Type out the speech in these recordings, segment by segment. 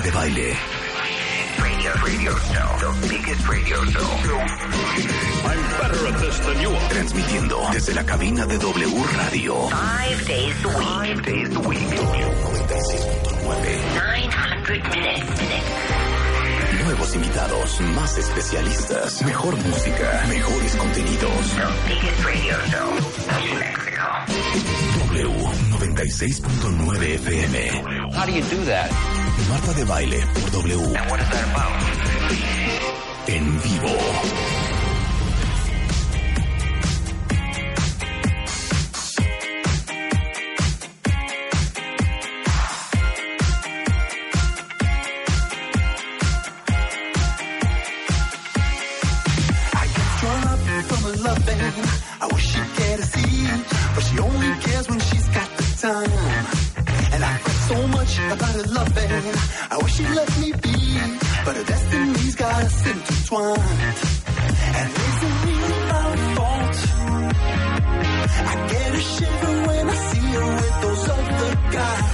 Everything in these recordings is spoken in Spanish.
Marta de Baile. Radio, radio show. The biggest radio show. I'm better at this than you are. Transmitiendo desde la cabina de W Radio. Five days a week. Five days a week. W96.9. 900 minutes. Nuevos invitados, más especialistas, mejor música, mejores contenidos. The biggest radio show in Mexico. W96.9 FM. How do you do that? Marta de Baile por W. And what is that about? En vivo. About her love bang. I wish she'd let me be, but her destiny's got us intertwined. And is it really my fault? I get a shiver when I see her with those other guys,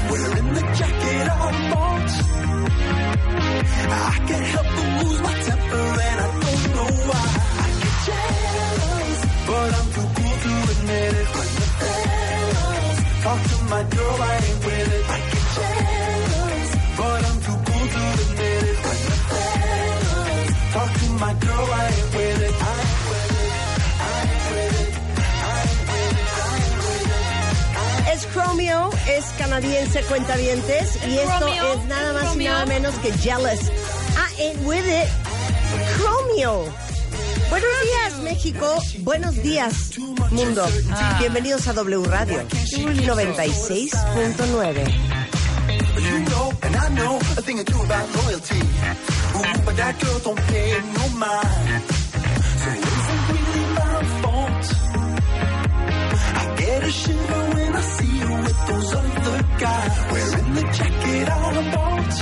canadiense, cuentavientes, y esto Chromio, es nada más y nada menos que Jealous. I ain't with it. Chromio. Buenos días, México. Buenos días, mundo. Ah. Bienvenidos a W Radio 96.9. You know, and I know a thing or two about loyalty. Ooh, but that girl don't pay no mind. So it isn't really my fault. I get a shiver when I see her other guys wearing the jacket I bought.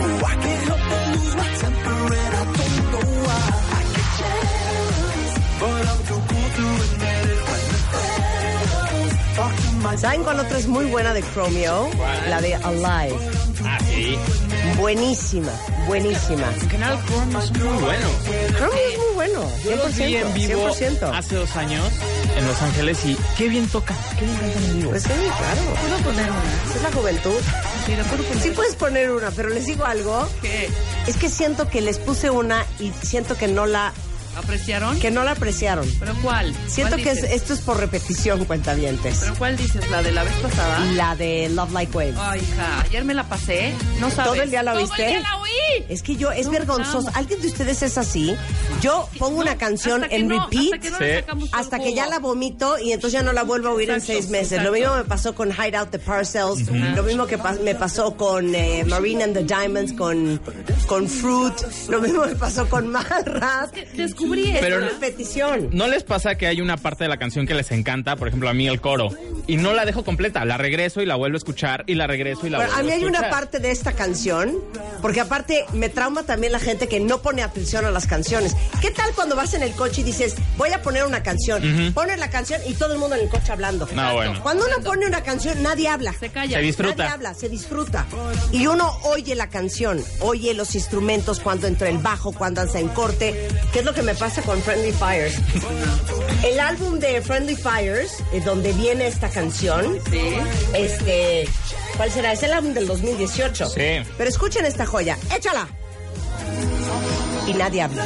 Oh, I can't help but lose my temper and I don't know why. I get jealous, but I'm too cool to admit it when the fellas talk to my ¿Saben cuál otra es muy buena de Chromio? La de Alive. Ah, sí. Buenísima, buenísima. En general, Chrome es muy bueno. Chromio es muy bueno. Yo los vi 100%, en vivo 100%. hace dos años en Los Ángeles y qué bien tocan, qué bien cantan en vivo. Pues sí, claro. ¿Puedo poner una? Es la juventud. Mira, ¿puedo poner Sí puedes poner una, pero les digo algo. ¿Qué? Es que siento que les puse una y siento que no la ¿Apreciaron? que no la apreciaron. ¿Pero cuál? Siento ¿Cuál que es- esto es por repetición, cuentavientes. ¿Pero cuál dices? ¿La de la vez pasada? La de Love Like Waves. Ay, hija, ayer me la pasé. No sabes. ¿Todo el día la Todo oíste? el día la oí. Es que yo, es No, vergonzoso. ¿Alguien de ustedes es así? Yo pongo una canción en no, repeat Hasta que, Sí. hasta ya la vomito y entonces ya no la vuelvo a oír en Exacto, seis meses. exacto. Lo mismo me pasó con Hideout the Parcels, lo mismo que me pasó con eh, Marine and the Diamonds, con, con Fruit, lo mismo me pasó con Marras. Descubrí Es esto. Pero- repetición. ¿No les pasa que hay una parte de la canción que les encanta? Por ejemplo, a mí el coro. Y no la dejo completa. La regreso y la vuelvo a escuchar y la regreso y la Pero vuelvo a mí hay escuchar. una parte de esta canción, porque aparte me trauma también la gente que no pone atención a las canciones. ¿Qué tal cuando vas en el coche y dices, voy a poner una canción? Pones la canción y todo el mundo en el coche hablando. No, bueno. Cuando uno pone una canción, nadie habla. Se calla. Se disfruta. Nadie habla, se disfruta. Y uno oye la canción, oye los instrumentos cuando entra el bajo, cuando anda en corte, que es lo que me pasa con Friendly Fires. El álbum de Friendly Fires, eh, donde viene esta canción, Sí. este, ¿cuál será? Es el álbum del 2018. Sí. Pero escuchen esta joya, échala. Y nadie habla.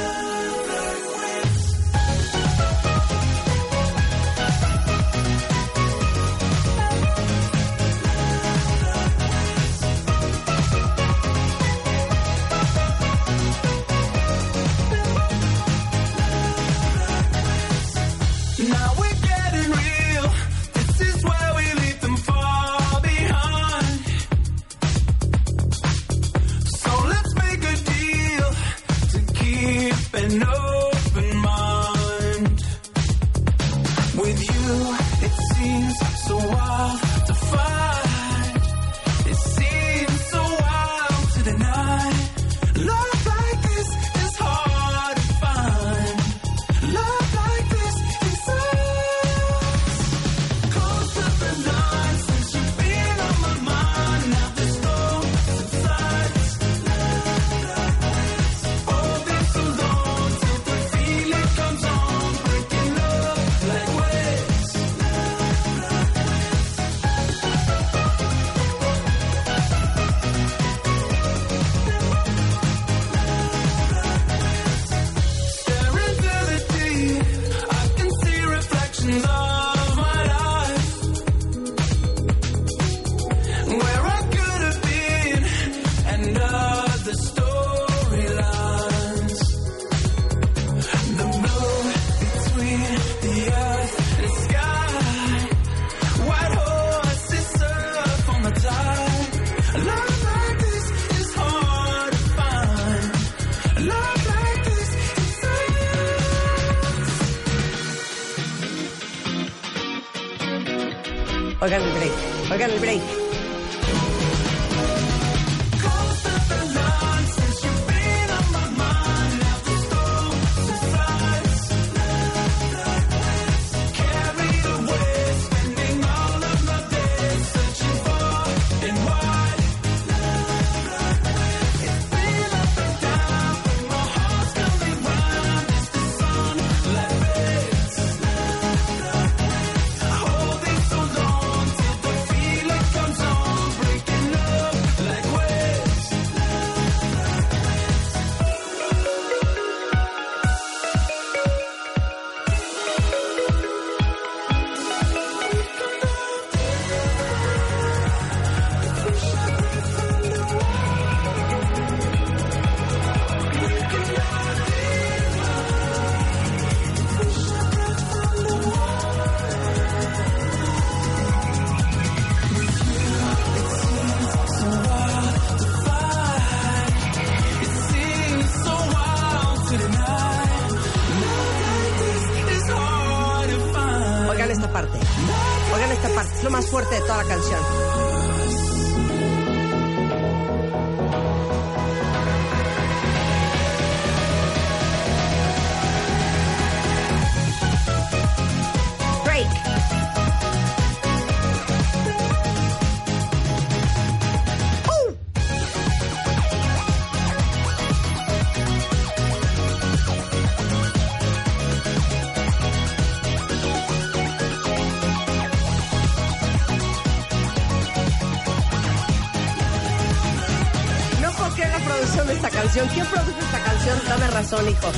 Canción. ¿Quién produjo esta canción? Dame razón, hijo.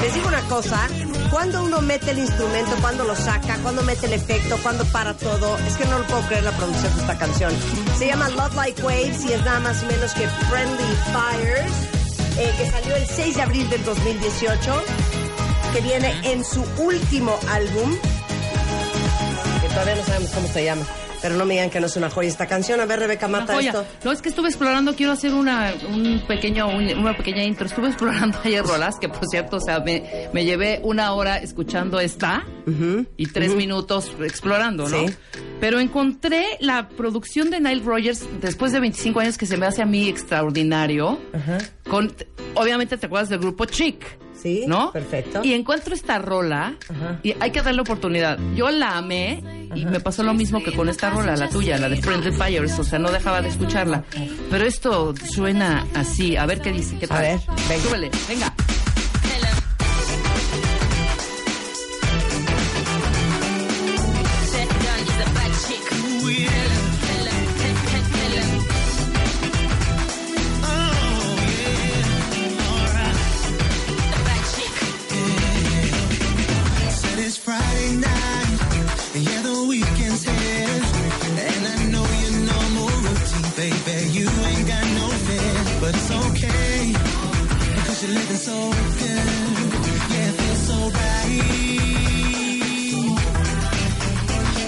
Les digo una cosa. Cuando uno mete el instrumento, cuando lo saca, cuando mete el efecto, cuando para todo, es que no lo puedo creer la producción de esta canción. Se llama Love Like Waves y es nada más y menos que Friendly Fires, eh, que salió el 6 de abril del 2018, que viene en su último álbum, que todavía no sabemos cómo se llama. Pero no me digan que no es una joya esta canción. A ver, Rebeca, mata esto. No, es que estuve explorando, quiero hacer una, un pequeño, un- una pequeña intro. Estuve explorando ayer rolas, que por cierto, o sea, me, me llevé una hora escuchando esta y tres minutos explorando, ¿no? Sí. Pero encontré la producción de Nile Rogers después de 25 años que se me hace a mí extraordinario. Con, obviamente te acuerdas del grupo Chic. Sí, ¿no? perfecto. Y encuentro esta rola Ajá. y hay que darle oportunidad. Yo la amé y me pasó lo mismo que con esta rola, la tuya, la de Friendly Fires, o sea, no dejaba de escucharla. Pero esto suena así, a ver qué dice, qué tal. ver, venga. Súbele, venga. Living so good. Yeah, it feels so right.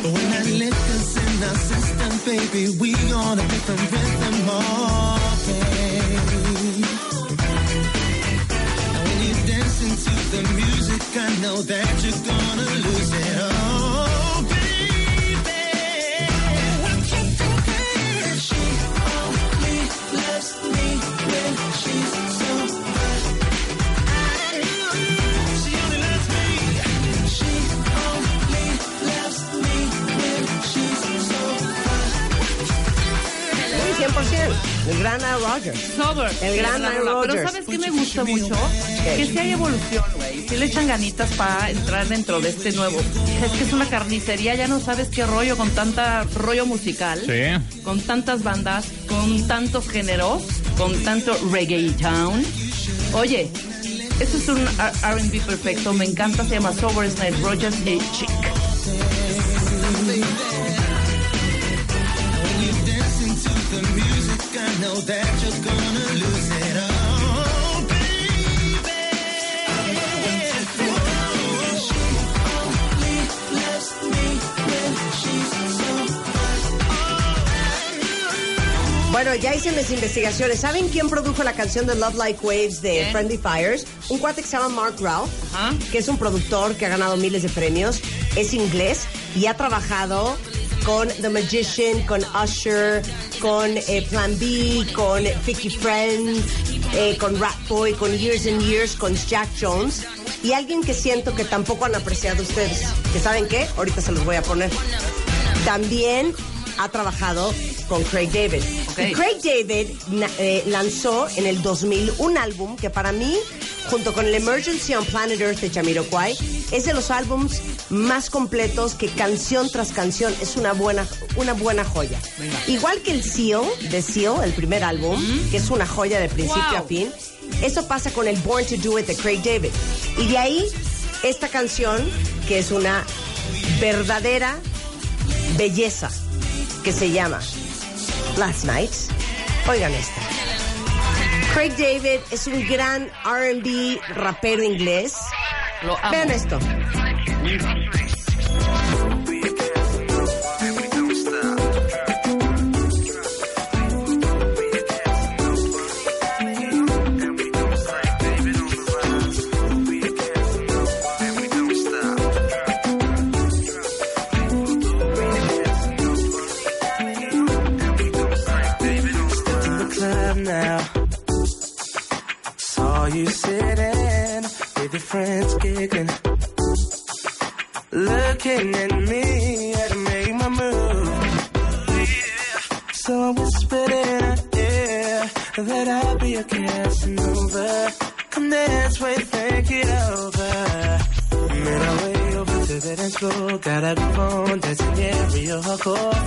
But when that liquor's in our system, baby, we on a different rhythm, okay. And when you dancing to the music, I know that you're gonna lose it. Oh, 100%. El gran Nile Rogers. Sober. El gran Nile rola. Rodgers. Pero ¿sabes qué me gusta mucho? ¿Qué? Que sí hay evolución, güey. Sí le echan ganitas para entrar dentro de este nuevo. Es que es una carnicería, ya no sabes qué rollo con tanta rollo musical. Sí. Con tantas bandas, con tantos géneros, con tanto reggaeton. Oye, esto es un R&B perfecto, me encanta, se llama Sober Night Rogers y Chic. That you're gonna lose it. Oh, baby. She only loves me when she's sober. Bueno, ya hice mis investigaciones. ¿Saben quién produjo la canción de Love Like Waves de ¿Quién? Friendly Fires? Un cuate que se llama Mark Ralph, Ajá. que es un productor que ha ganado miles de premios, es inglés y ha trabajado con The Magician, con Usher, con eh, Plan B, con Vicky Friends, eh, con Rat Boy, con Years and Years, con Jack Jones. Y alguien que siento que tampoco han apreciado ustedes. ¿Que saben qué? Ahorita se los voy a poner. También ha trabajado con Craig David. Craig David eh, lanzó en el 2000 un álbum que para mí, junto con el Emergency on Planet Earth de Jamiroquai, es de los álbums más completos que canción tras canción es una buena, una buena joya. Igual que el Seal, de Seal, el primer álbum, que es una joya de principio Wow. a fin, eso pasa con el Born to Do It de Craig David. Y de ahí, esta canción, que es una verdadera belleza que se llama Last Night. Oigan esta. Craig David es un gran RB rapero inglés. Lo amo. Vean esto.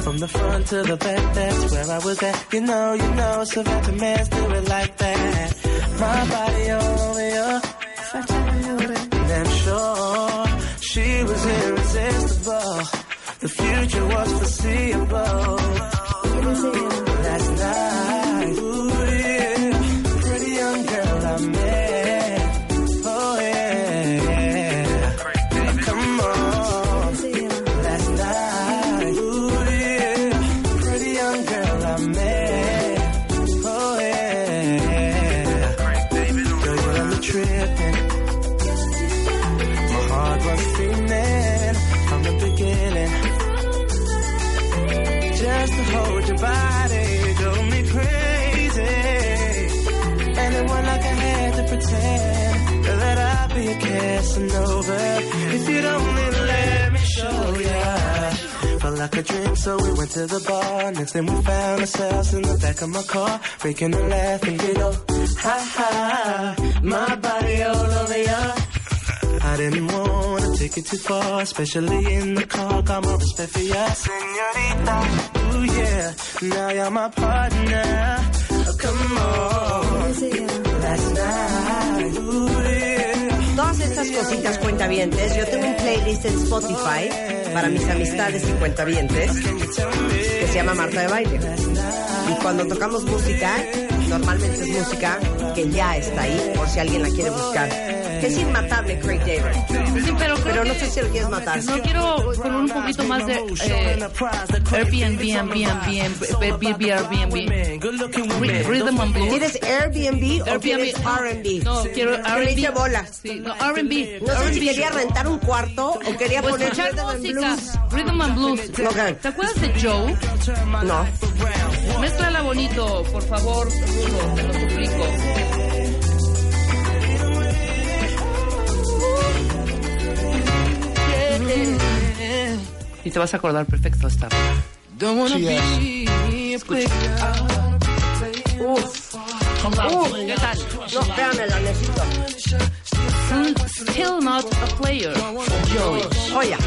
From the front to the back, that's where I was at. You know, you know, Savannah man's do it like that. My body all over I tell you sure. She was irresistible. The future was foreseeable. Like a dream, so we went to the bar. Next thing we found ourselves in the back of my car, making a laugh and giggle. Ha ha, my body all over ya. I didn't want to take it too far, especially in the car. Got more respect for ya, senorita. Ooh yeah, now you're my partner. Oh, come on, last night. Ooh Todas estas cositas cuentavientes, yo tengo un playlist en Spotify para mis amistades y cuentavientes que se llama Marta de Baile. Y cuando tocamos música, normalmente es música que ya está ahí, por si alguien la quiere buscar. Es inmatable Craig David. Sí, pero, creo Pero no que- sé si lo quieres matar. No quiero con un poquito más de eh, Airbnb, Airbnb, Airbnb. Rhythm and blues. ¿Quieres Airbnb o quieres R&B? No, quiero R&B. bola. Sí, no, R&B. No sé si quería rentar un cuarto o quería poner escuchar Rhythm and música. Blues. Rhythm and blues. ¿Te acuerdas de Joe? No. Mézclala bonito, por favor, Rulo, te lo suplico. Y te vas a acordar perfecto esta. Don't wanna be a player. Uf. ¿Qué tal? No, espérame, la necesito. Still not a player. Joey. Joya.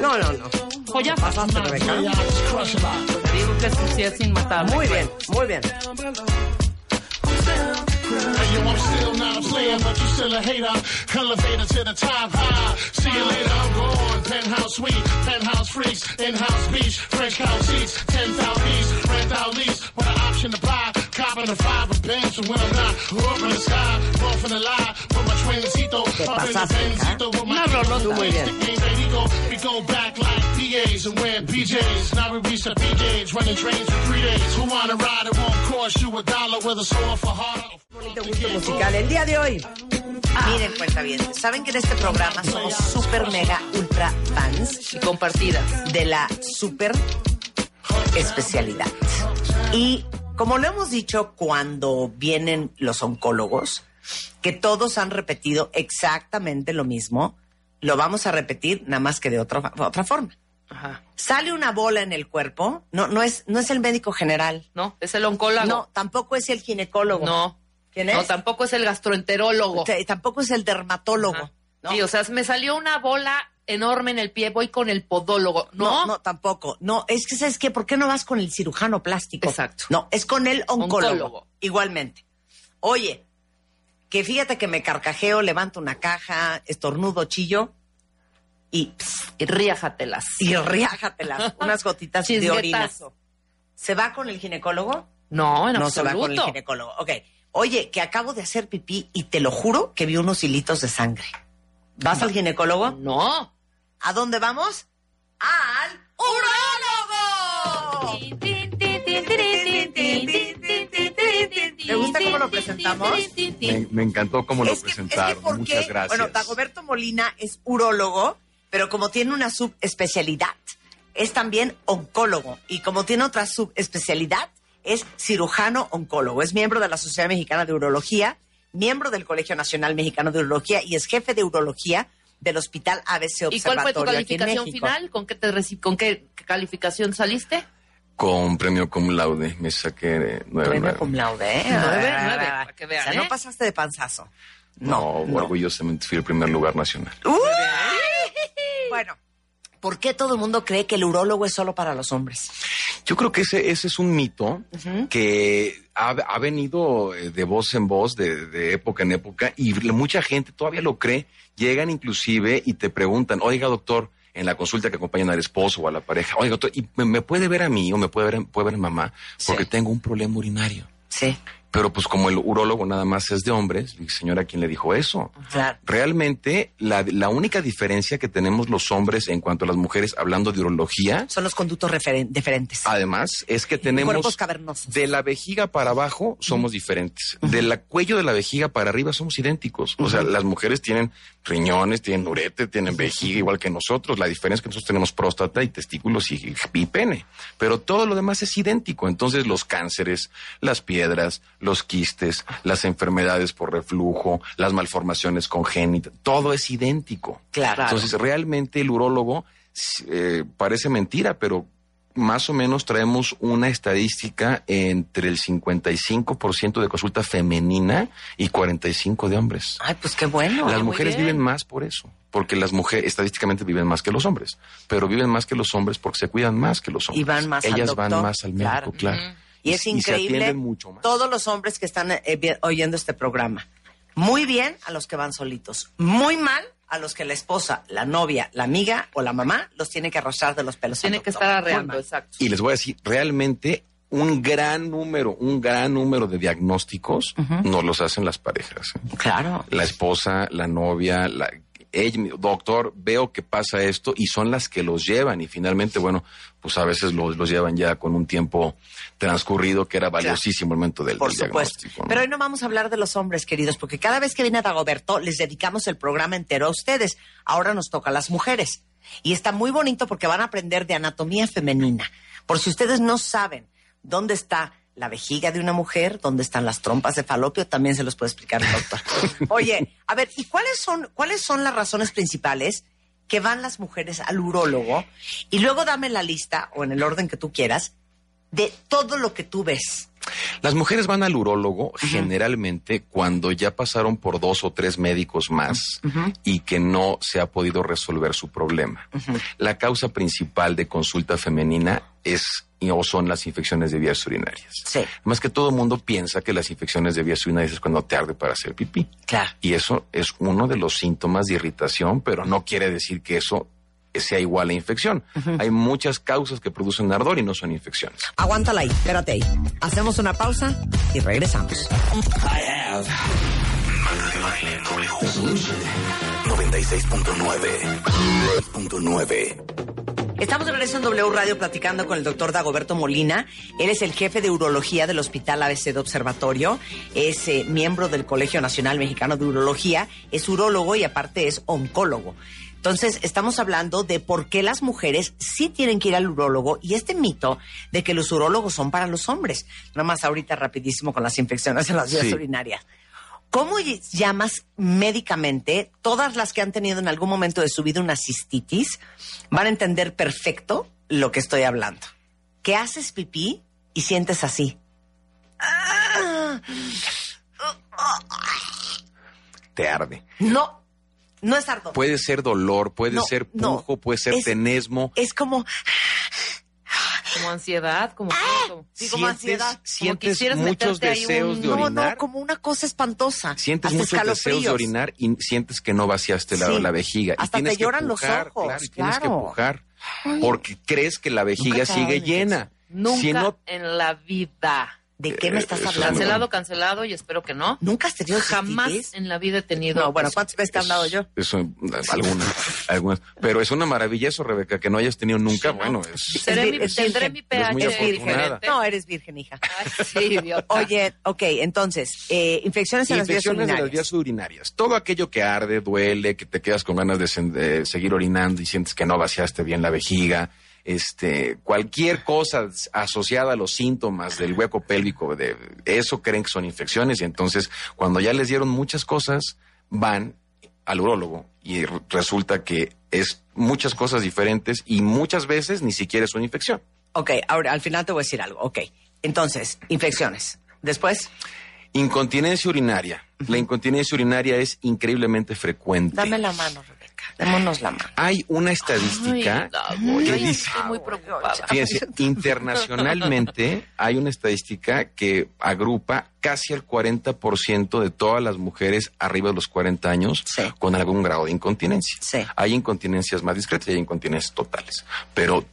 No, no, no. Joya. Pasaste, Rebeca. Te digo que sí es inmatable. Muy bien, muy bien. Yo, I'm still not a player, but you still a hater. Elevator to the top high. See you later, I'm gone. Penthouse suite, penthouse freaks, in-house beach, French cow seats, 10,000 east, rent out lease, with an option to buy. Copping a five of bench, and when I'm not, up in the sky, off in the lie, with my twincito, up in the Benzito, with my Una rolota. Muy bien. Game ready we go back like PAs and wear PJs. Now we reach the PJs, running trains for three days. Who wanna ride? It won't cost you a dollar with a sore for harder. Bonito gusto musical. El día de hoy, Miren, cuenta bien. Saben que en este programa somos super mega ultra fans Y compartidas. de la super especialidad. Y como lo hemos dicho cuando vienen los oncólogos, que todos han repetido exactamente lo mismo, lo vamos a repetir nada más que de otra, otra forma. Ajá. Sale una bola en el cuerpo, no, no, es, no es el médico general. No, es el oncólogo. No, tampoco es el ginecólogo. No. ¿Quién es? No, tampoco es el gastroenterólogo. T- tampoco es el dermatólogo. Ajá. ¿no? Sí, o sea, me salió una bola enorme en el pie, voy con el podólogo. No, No, no, tampoco. No, es que, ¿sabes qué? ¿Por qué no vas con el cirujano plástico? Exacto. No, es con el oncólogo. Oncólogo. Igualmente. Oye, que fíjate que me carcajeo, levanto una caja, estornudo, chillo y, pss, Y riájatelas. y riájatelas, unas gotitas de orina. ¿Se va con el ginecólogo? No, en no se va con el ginecólogo. Ok. Oye, que acabo de hacer pipí y te lo juro que vi unos hilitos de sangre. ¿Vas al ginecólogo? No. ¿A dónde vamos? ¡Al urólogo! ¿Te gusta cómo lo presentamos? Me, me encantó cómo lo es que presentaron. Muchas gracias. Bueno, Dagoberto Molina es urólogo, pero como tiene una subespecialidad, es también oncólogo. Y como tiene otra subespecialidad, es cirujano oncólogo. Es miembro de la Sociedad Mexicana de Urología, miembro del Colegio Nacional Mexicano de Urología y es jefe de urología del Hospital ABC ¿Y cuál fue tu Observatorio calificación final? ¿Con qué, te reci- ¿Con qué calificación saliste? Con premio cum laude me saqué nueve. Premio nueve. cum laude, ¿eh? Nueve, nueve, ah. para que vean, O sea, no ¿eh? pasaste de panzazo. No, No, no. orgullosamente fui el primer lugar nacional. ¡Uy! Bueno, ¿por qué todo el mundo cree que el urólogo es solo para los hombres? Yo creo que ese, ese es un mito que ha, ha venido eh, de voz en voz, de, de época en época, y mucha gente todavía lo cree. Llegan inclusive y te preguntan, oiga doctor, en la consulta que acompañan al esposo o a la pareja, oiga doctor, ¿y me, me puede ver a mí o me puede ver, puede ver a mamá? Porque Sí. tengo un problema urinario. Sí, Pero pues como el urólogo nada más es de hombres, y señora, ¿quién le dijo eso? claro. Realmente la, la única diferencia que tenemos los hombres en cuanto a las mujeres hablando de urología, Son los conductos diferentes. además, es que tenemos Cuerpos cavernosos. de la vejiga para abajo somos diferentes, del cuello de la vejiga para arriba somos idénticos. O sea, las mujeres tienen riñones, tienen urete, tienen vejiga igual que nosotros. La diferencia es que nosotros tenemos próstata y testículos y, y pene, pero todo lo demás es idéntico. Entonces los cánceres, las piedras, los quistes, las enfermedades por reflujo, las malformaciones congénitas, todo es idéntico. Claro. Entonces realmente el urólogo eh, parece mentira, pero más o menos traemos una estadística entre el 55% de consulta femenina y 45% de hombres. Ay, pues qué bueno. Las mujeres viven más por eso, porque las mujeres estadísticamente viven más que los hombres, pero viven más que los hombres porque se cuidan más que los hombres. Y van más al Ellas van doctor, más al médico, claro. claro. Y es increíble atienden mucho más. todos los hombres que están eh, oyendo este programa. Muy bien a los que van solitos. Muy mal a los que la esposa, la novia, la amiga o la mamá los tiene que arrastrar de los pelos. Tiene que estar arreando, exacto. Y les voy a decir, realmente un gran número, un gran número de diagnósticos nos los hacen las parejas. ¿eh? Claro. La esposa, la novia, la, doctor, veo que pasa esto y son las que los llevan y finalmente, bueno, pues a veces los, los llevan ya con un tiempo transcurrido que era valiosísimo el momento del, Por del supuesto. diagnóstico. ¿no? Pero hoy no vamos a hablar de los hombres, queridos, porque cada vez que viene Dagoberto les dedicamos el programa entero a ustedes. Ahora nos toca a las mujeres. Y está muy bonito porque van a aprender de anatomía femenina. Por si ustedes no saben dónde está la vejiga de una mujer, dónde están las trompas de falopio, también se los puede explicar el doctor. Oye, a ver, ¿y cuáles son, cuáles son las razones principales que van las mujeres al urólogo? Y luego dame la lista, o en el orden que tú quieras, de todo lo que tú ves. Las mujeres van al urólogo generalmente cuando ya pasaron por dos o tres médicos más y que no se ha podido resolver su problema. La causa principal de consulta femenina es y- o son las infecciones de vías urinarias. Sí. Más que todo el mundo piensa que las infecciones de vías urinarias es cuando te arde para hacer pipí. Claro. Y eso es uno de los síntomas de irritación, pero no quiere decir que eso sea igual a infección. Hay muchas causas que producen ardor y no son infecciones. Aguántala ahí, espérate ahí. Hacemos una pausa y regresamos. 96.9. 9. Estamos de regreso en W Radio platicando con el doctor Dagoberto Molina. Él es el jefe de urología del Hospital ABC de Observatorio. Es eh, miembro del Colegio Nacional Mexicano de Urología. Es urólogo y aparte es oncólogo. Entonces, estamos hablando de por qué las mujeres sí tienen que ir al urólogo y este mito de que los urólogos son para los hombres. Nada más ahorita rapidísimo con las infecciones en las vías Sí. urinarias. ¿Cómo ll- llamas médicamente? Todas las que han tenido en algún momento de su vida una cistitis van a entender perfecto lo que estoy hablando. Que haces pipí y sientes así. Te arde. No, no es ardor. Puede ser dolor, puede No, ser no. pujo, puede ser Es- tenesmo. Es como, Como ansiedad, como... como- sí, como Sientes- ansiedad. como Sientes quisieras muchos meterte ahí deseos un- de no, orinar. no, como una cosa espantosa. Sientes Hasta muchos deseos de orinar y sientes que no vaciaste la, Sí. la vejiga. y Hasta tienes te que lloran los pujar, ojos, Claro, y tienes que claro. pujar. Porque crees que la vejiga sigue llena. Nunca Si no, en la vida. ¿De qué me estás Eh, eso hablando? Cancelado, cancelado y espero que no. ¿Nunca has tenido Jamás cistitis? en la vida he tenido... No, bueno, ¿cuántas veces te he hablado yo? Eso, algunas, algunas. Pero es una maravilla eso, Rebeca, que no hayas tenido nunca. Bueno, es, Seré mi- Es tendré virgen. mi Eres pH afortunada. diferente. No, eres virgen, hija. Ay, sí, idiota. Oye, ok, entonces, eh, infecciones en las vías infecciones de las urinarias. vías urinarias. Todo aquello que arde, duele, que te quedas con ganas de, sen- de seguir orinando y sientes que no vaciaste bien la vejiga. Este, cualquier cosa asociada a los síntomas del hueco pélvico, de eso creen que son infecciones y entonces cuando ya les dieron muchas cosas, van al urólogo y resulta que es muchas cosas diferentes y muchas veces ni siquiera es una infección. Ok, ahora al final te voy a decir algo. Ok, entonces, infecciones. Después, Incontinencia urinaria. La incontinencia urinaria es increíblemente frecuente. dame la mano, Rebeca. Démonos la mano. Hay una estadística Ay, que dice, muy fíjense, internacionalmente hay una estadística que agrupa casi el 40% de todas las mujeres arriba de los 40 años Sí. con algún grado de incontinencia. Sí. Hay incontinencias más discretas y hay incontinencias totales. Pero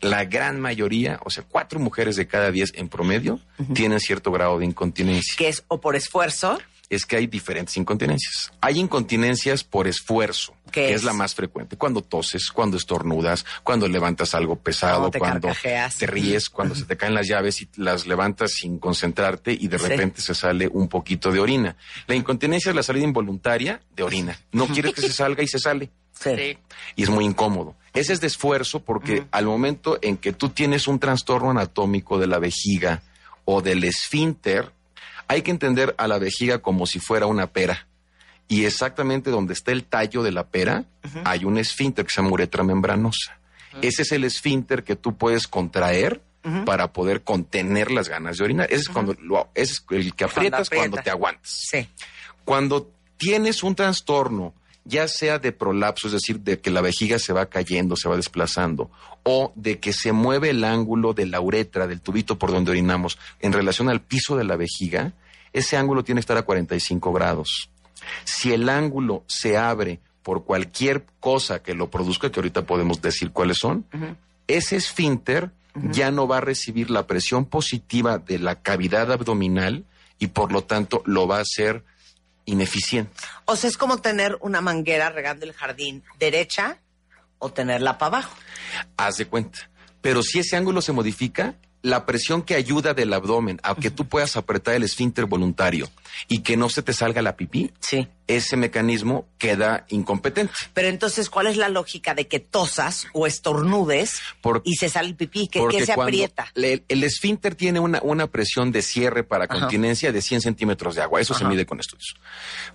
la gran mayoría, o sea, cuatro mujeres de cada diez en promedio, tienen cierto grado de incontinencia Que es o por esfuerzo, es que hay diferentes incontinencias. Hay incontinencias por esfuerzo, ¿Qué que es? es? la más frecuente. Cuando toses, cuando estornudas, cuando levantas algo pesado, Cuando te cuando carcajeas. te ríes, cuando se te caen las llaves y las levantas sin concentrarte y de Sí. repente se sale un poquito de orina. La incontinencia es la salida involuntaria de orina. No quieres que se salga y se sale. sí. Sí. Y es muy incómodo. Ese es de esfuerzo porque al momento en que tú tienes un trastorno anatómico de la vejiga o del esfínter, hay que entender a la vejiga como si fuera una pera. Y exactamente donde está el tallo de la pera, hay un esfínter que se llama uretra membranosa. Ese es el esfínter que tú puedes contraer para poder contener las ganas de orinar. Ese es, cuando lo- ese es el que Cuando aprietas cuando aprieta. te aguantas. Sí. Cuando tienes un trastorno, ya sea de prolapso, es decir, de que la vejiga se va cayendo, se va desplazando, o de que se mueve el ángulo de la uretra, del tubito por donde orinamos, en relación al piso de la vejiga, ese ángulo tiene que estar a 45 grados. Si el ángulo se abre por cualquier cosa que lo produzca, que ahorita podemos decir cuáles son, ese esfínter ya no va a recibir la presión positiva de la cavidad abdominal y por lo tanto lo va a hacer ineficiente. O sea, es como tener una manguera regando el jardín derecha o tenerla para abajo. Haz de cuenta. Pero si ese ángulo se modifica, la presión que ayuda del abdomen a que tú puedas apretar el esfínter voluntario y que no se te salga la pipí, Sí. ese mecanismo queda incompetente. Pero entonces, ¿cuál es la lógica de que tosas o estornudes y se sale el pipí? ¿Qué, Porque qué se aprieta? le- el esfínter tiene una, una presión de cierre para Ajá. continencia de 100 centímetros de agua. Eso se mide con estudios.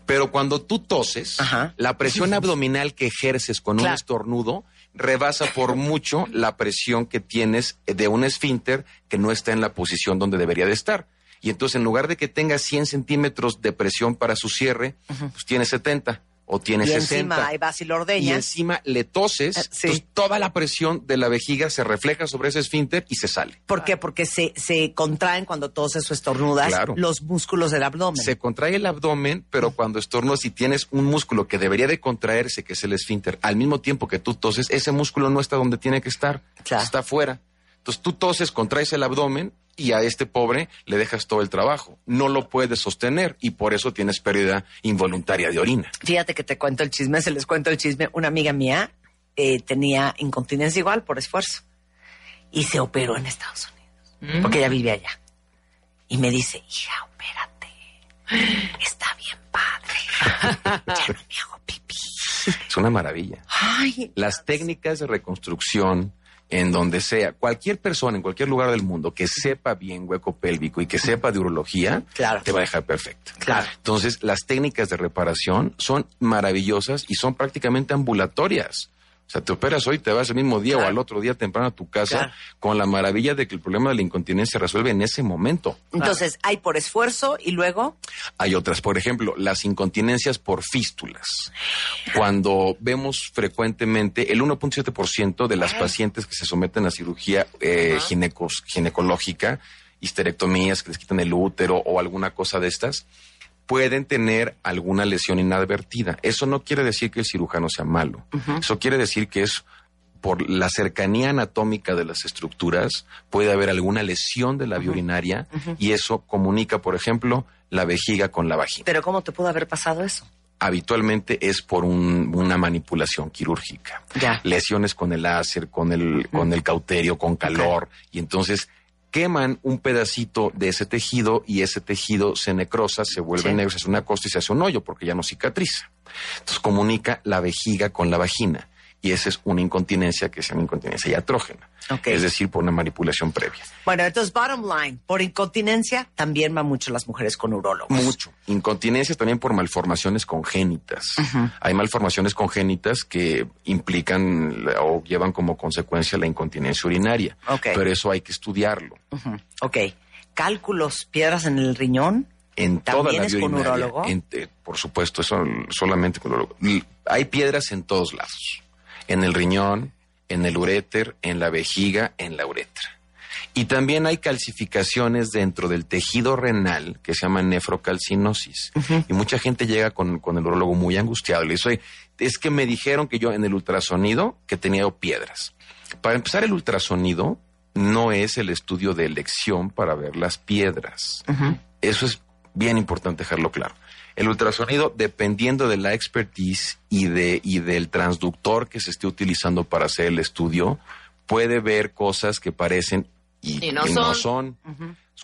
Pero cuando tú toses, Ajá. la presión abdominal que ejerces con Claro. un estornudo rebasa por mucho la presión que tienes de un esfínter que no está en la posición donde debería de estar. Y entonces, en lugar de que tenga 100 centímetros de presión para su cierre, pues tiene 70 o tiene Y 60. encima ahí vas y lo y encima le toses, Eh, sí. entonces toda la presión de la vejiga se refleja sobre ese esfínter y se sale. ¿Por qué? Porque se, se contraen cuando toses o estornudas Claro. los músculos del abdomen. Se contrae el abdomen, pero cuando estornudas y tienes un músculo que debería de contraerse, que es el esfínter, al mismo tiempo que tú toses, ese músculo no está donde tiene que estar, Claro. está afuera. Entonces tú toses, contraes el abdomen y a este pobre le dejas todo el trabajo. No lo puedes sostener y por eso tienes pérdida involuntaria de orina. Fíjate que te cuento el chisme, se les cuento el chisme. Una amiga mía eh, tenía incontinencia igual por esfuerzo. Y se operó en Estados Unidos. Porque ella vive allá. Y me dice, hija, opérate. Está bien padre. ya no me hago pipí. Es una maravilla. Ay, Las técnicas de reconstrucción en donde sea, cualquier persona en cualquier lugar del mundo que sepa bien hueco pélvico y que sepa de urología, Claro. te va a dejar perfecto. Claro. Entonces, las técnicas de reparación son maravillosas y son prácticamente ambulatorias. O sea, te operas hoy, te vas el mismo día Claro. o al otro día temprano a tu casa Claro. con la maravilla de que el problema de la incontinencia se resuelve en ese momento. entonces hay por esfuerzo y luego Hay otras, por ejemplo, las incontinencias por fístulas. Cuando vemos frecuentemente el 1.7% de las pacientes que se someten a cirugía eh, ginecos- ginecológica, histerectomías que les quitan el útero o alguna cosa de estas, pueden tener alguna lesión inadvertida. Eso no quiere decir que el cirujano sea malo. Eso quiere decir que es por la cercanía anatómica de las estructuras, puede haber alguna lesión de la vía urinaria y eso comunica, por ejemplo, la vejiga con la vagina. pero cómo te pudo haber pasado eso Habitualmente es por un- una manipulación quirúrgica. Ya. Lesiones con el láser, con el, con el cauterio, con calor, y entonces queman un pedacito de ese tejido y ese tejido se necrosa, se vuelve Sí. negro, se hace una costa y se hace un hoyo porque ya no cicatriza. Entonces comunica la vejiga con la vagina. Y esa es una incontinencia que es una incontinencia iatrógena. Ok. Es decir, por una manipulación previa. bueno entonces bottom line por incontinencia también van mucho las mujeres con urólogos Mucho. Incontinencia también por malformaciones congénitas. Hay malformaciones congénitas que implican o llevan como consecuencia la incontinencia urinaria. Ok. Pero eso hay que estudiarlo. Ujú. ok cálculos piedras en el riñón En toda ¿También la vía urinaria. En- eh, por supuesto, eso solamente con urólogo. Hay piedras en todos lados. En el riñón, en el uréter, en la vejiga, en la uretra. Y también hay calcificaciones dentro del tejido renal que se llama nefrocalcinosis. Y mucha gente llega con, con el urólogo muy angustiado. Y le dice, "Oye, es que me dijeron que yo en el ultrasonido que tenía piedras. Para empezar, el ultrasonido no es el estudio de elección para ver las piedras. Eso es bien importante dejarlo claro. El ultrasonido, dependiendo de la expertise y, de, y del transductor que se esté utilizando para hacer el estudio, puede ver cosas que parecen y, Y no que son. no son.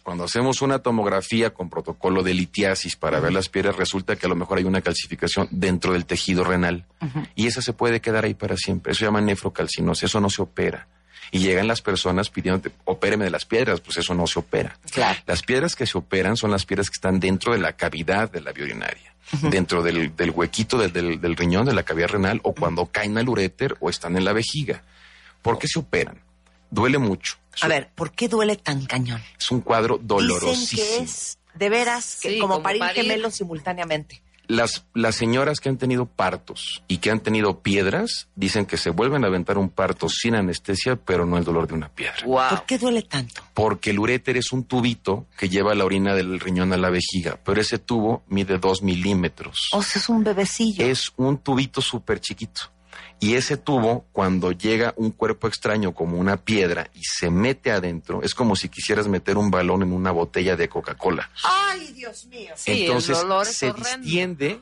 Cuando hacemos una tomografía con protocolo de litiasis para ver las piedras, resulta que a lo mejor hay una calcificación dentro del tejido renal. Y esa se puede quedar ahí para siempre. Eso se llama nefrocalcinosis. Eso no se opera. Y llegan las personas pidiendo, opéreme de las piedras, pues eso no se opera. Claro. Las piedras que se operan son las piedras que están dentro de la cavidad de la vía urinaria, dentro del, del huequito del, del- del riñón, de la cavidad renal, o cuando caen al uréter o están en la vejiga. ¿Por qué se operan? Duele mucho. A ver por qué duele tan cañón Es un cuadro dicen dolorosísimo. que es de veras que Sí, como, como parir, parir. gemelos simultáneamente Las, las señoras que han tenido partos y que han tenido piedras dicen que se vuelven a aventar un parto sin anestesia, pero no el dolor de una piedra. Wow. ¿por qué duele tanto? Porque el uréter es un tubito que lleva la orina del riñón a la vejiga, pero ese tubo mide dos milímetros. o sea es un bebecillo Es un tubito súper chiquito. Y ese tubo, cuando llega un cuerpo extraño como una piedra y se mete adentro, es como si quisieras meter un balón en una botella de Coca-Cola. ay Dios mío Sí, el Entonces dolor es se horrendo. distiende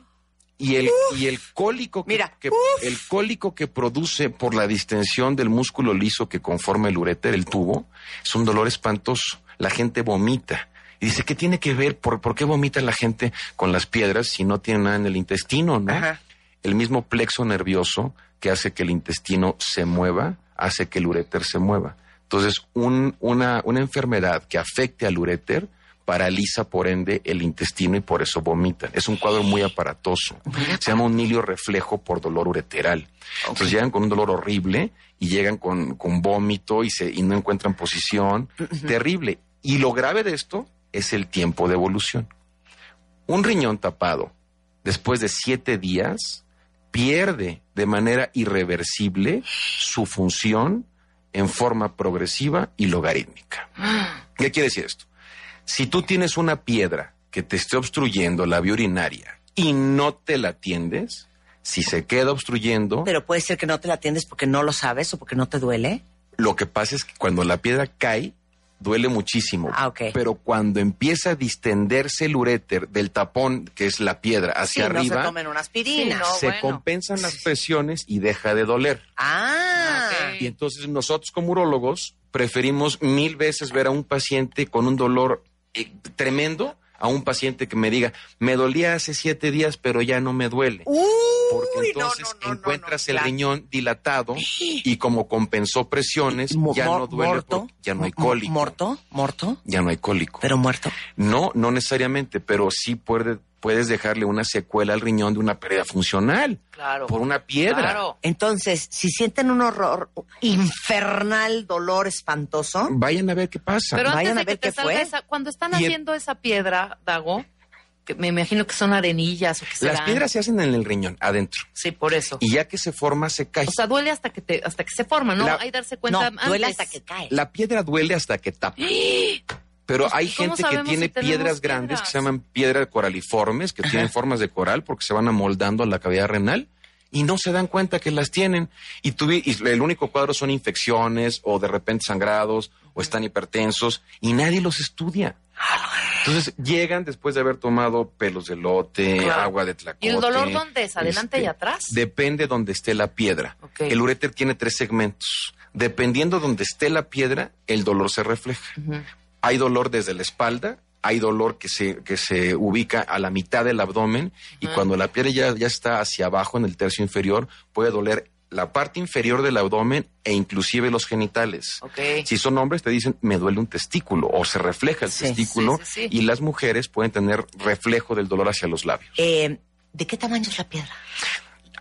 y el, y el cólico que, Mira, que- el cólico que produce por la distensión del músculo liso que conforma el uréter, el tubo, es un dolor espantoso. La gente vomita. Y dice, ¿qué tiene que ver? ¿Por, por qué vomita la gente con las piedras si no tiene nada en el intestino, no? Ajá. El mismo plexo nervioso que hace que el intestino se mueva, hace que el uréter se mueva. Entonces, un- una, una enfermedad que afecte al uréter paraliza por ende el intestino y por eso vomitan. Es un cuadro muy aparatoso. Se llama un nilio reflejo por dolor ureteral. Entonces llegan con un dolor horrible y llegan con, con vómito y, se, y no encuentran posición. Terrible. Y lo grave de esto es el tiempo de evolución. Un riñón tapado después de siete días pierde de manera irreversible su función en forma progresiva y logarítmica. ¿Qué quiere decir esto? Si tú tienes una piedra que te esté obstruyendo la vía urinaria y no te la atiendes, si se queda obstruyendo, pero puede ser que no te la atiendes porque no lo sabes o porque no te duele lo que pasa es que cuando la piedra cae, duele muchísimo. Ah. Pero cuando empieza a distenderse el uréter del tapón, que es la piedra, hacia sí, no arriba, se tomen una aspirina. Sí, no. se bueno. compensan las presiones y deja de doler. Ah, Ok. Y entonces nosotros como urólogos preferimos mil veces ver a un paciente con un dolor eh, tremendo a un paciente que me diga, me dolía hace siete días, pero ya no me duele. Uy, Porque entonces no, no, no, encuentras no, el claro. riñón dilatado y como compensó presiones, Mo- ya mor- no duele, morto, porque ya no hay cólico. ¿Morto? ¿Morto? Ya no hay cólico. ¿Pero muerto? No, no necesariamente, pero sí puede, puedes dejarle una secuela al riñón de una pérdida funcional Claro. por una piedra. Claro. Entonces, si sienten un horror, infernal dolor espantoso, Vayan a ver qué pasa. Pero Vayan antes de a ver que te qué salga fue. esa, cuando están Y el- haciendo esa piedra, Dago, que me imagino que son arenillas o que Las serán. piedras se hacen en el riñón, adentro. Sí, por eso. Y ya que se forma, se cae. O sea, duele hasta que te, hasta que se forma, ¿no? La- Hay que darse no, cuenta duele antes. hasta que cae. La piedra duele hasta que tapa. Pero hay ¿Y cómo gente que tiene si piedras grandes que se llaman piedras coraliformes, que tienen formas de coral porque se van amoldando a la cavidad renal y no se dan cuenta que las tienen. Y, y el único cuadro son infecciones o de repente sangrados o están hipertensos y nadie los estudia. Entonces llegan después de haber tomado pelos de lote, Claro. agua de tlacote. ¿Y el dolor dónde es? ¿Adelante este, y atrás? Depende donde esté la piedra. El uréter tiene tres segmentos. Dependiendo donde esté la piedra, el dolor se refleja. Hay dolor desde la espalda, hay dolor que se, que se ubica a la mitad del abdomen y cuando la piedra ya, ya está hacia abajo en el tercio inferior, puede doler la parte inferior del abdomen e inclusive los genitales. Ok. Si son hombres te dicen me duele un testículo o se refleja el Sí, testículo sí, sí, sí. y las mujeres pueden tener reflejo del dolor hacia los labios. Eh, ¿De qué tamaño es la piedra?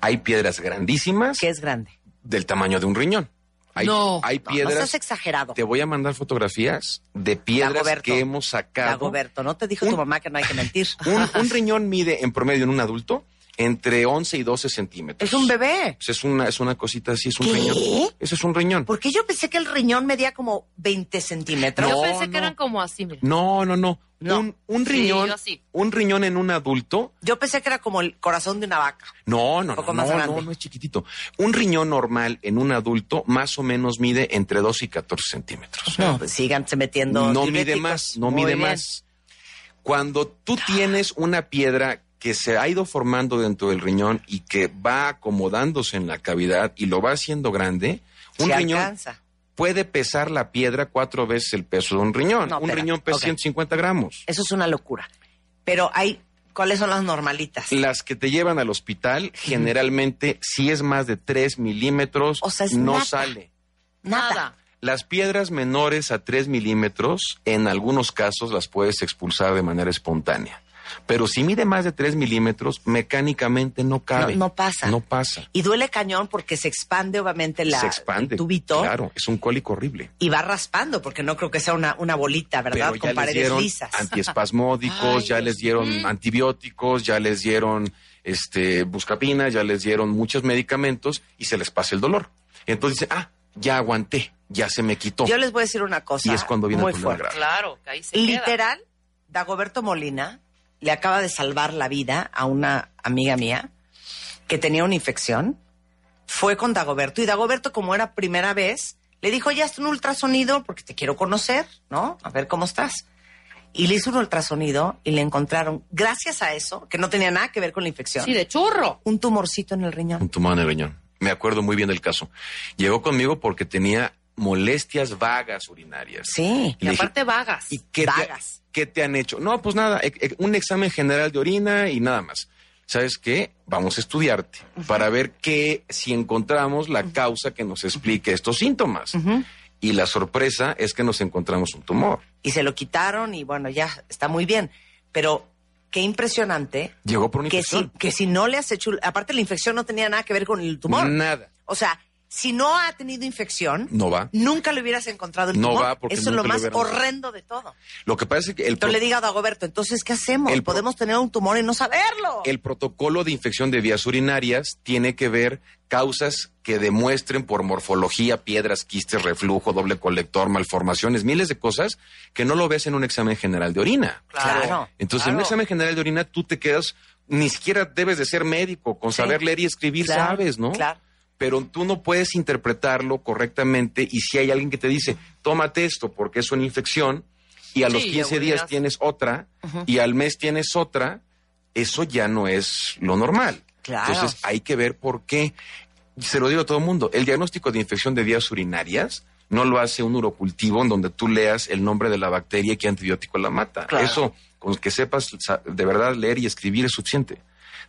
Hay piedras grandísimas Que es grande. del tamaño de un riñón. Hay, No. hay No, no piedras. seas exagerado. te voy a mandar fotografías de piedras Dagoberto. que hemos sacado. Dagoberto, ¿no te dijo tu mamá que no hay que mentir? Un, un riñón mide en promedio en un adulto entre 11 y 12 centímetros. Es un bebé. Pues es una, es una cosita así, es un ¿Qué? riñón. Eso es un riñón. Porque yo pensé que el riñón medía como 20 centímetros. Yo No, pensé no. que eran como así, mira. No, no, no. No. Un, un Sí, riñón, yo sí. un riñón en un adulto. Yo pensé que era como el corazón de una vaca. No, no, Un poco no, más no, grande. no, no es chiquitito. Un riñón normal en un adulto más o menos mide entre 2 y 14 centímetros. No, pues síganse metiendo. no mide más, no Muy mide bien. más. Cuando tú tienes una piedra que se ha ido formando dentro del riñón y que va acomodándose en la cavidad y lo va haciendo grande, un Se riñón alcanza. puede pesar la piedra cuatro veces el peso de un riñón. No, un espera, riñón pesa ok. 150 gramos. Eso es una locura. Pero hay, ¿cuáles son las normalitas? Las que te llevan al hospital, generalmente, si es más de 3 milímetros, O sea, es no nada. sale. Nada. Las piedras menores a 3 milímetros, en algunos casos las puedes expulsar de manera espontánea. Pero si mide más de 3 milímetros, mecánicamente no cabe. No- no pasa. No pasa. Y duele cañón porque se expande obviamente la, Se expande. el tubito Claro, es un cólico horrible. y va raspando porque no creo que sea una, una bolita, ¿verdad? Pero ya Con les paredes dieron lisas. antiespasmódicos, Ay, ya les dieron antibióticos, ya les dieron este buscapina, ya les dieron muchos medicamentos y se les pasa el dolor. Entonces dicen, ah, ya aguanté, ya se me quitó. Yo les voy a decir una cosa y es cuando viene muy el problema fuerte. grave. Claro, que ahí se queda. Literal, Dagoberto Molina le acaba de salvar la vida a una amiga mía que tenía una infección. Fue con Dagoberto y Dagoberto, como era primera vez, le dijo, ya está un ultrasonido porque te quiero conocer, ¿no? A ver cómo estás. Y le hizo un ultrasonido y le encontraron, gracias a eso, que no tenía nada que ver con la infección, Sí, de churro. un tumorcito en el riñón. Un tumor en el riñón. Me acuerdo muy bien del caso. Llegó conmigo porque tenía molestias vagas urinarias. Sí. Y Y le dije, aparte vagas. ¿Y qué te, Vagas. qué te han hecho? No, pues nada, e- e- un examen general de orina y nada más. ¿Sabes qué? Vamos a estudiarte para ver qué, si encontramos la causa que nos explique estos síntomas. Y la sorpresa es que nos encontramos un tumor. Y se lo quitaron y bueno, ya está muy bien. Pero qué impresionante Llegó por una que si, infección. que si no le has hecho, aparte la infección no tenía nada que ver con el tumor. Nada. O sea, si no ha tenido infección, No va. nunca le hubieras encontrado el No va porque Eso es lo más horrendo de todo. Lo que pasa es que el, Entonces le diga a Dagoberto, entonces, ¿qué hacemos? El Podemos tener un tumor y no saberlo. el protocolo de infección de vías urinarias tiene que ver causas que demuestren por morfología, piedras, quistes, reflujo, doble colector, malformaciones, miles de cosas que no lo ves en un examen general de orina. Claro. Entonces, en un examen general de orina tú te quedas, ni siquiera debes de ser médico, con Sí. saber leer y escribir Claro, sabes, ¿no? Claro. Pero tú no puedes interpretarlo correctamente y si hay alguien que te dice, tómate esto porque es una infección y a los Sí, 15 días tienes otra y al mes tienes otra, eso ya no es lo normal. Claro. Entonces hay que ver por qué. Se lo digo a todo el mundo, el diagnóstico de infección de vías urinarias no lo hace un urocultivo en donde tú leas el nombre de la bacteria y qué antibiótico la mata. Claro. Eso, con que sepas de verdad leer y escribir es suficiente.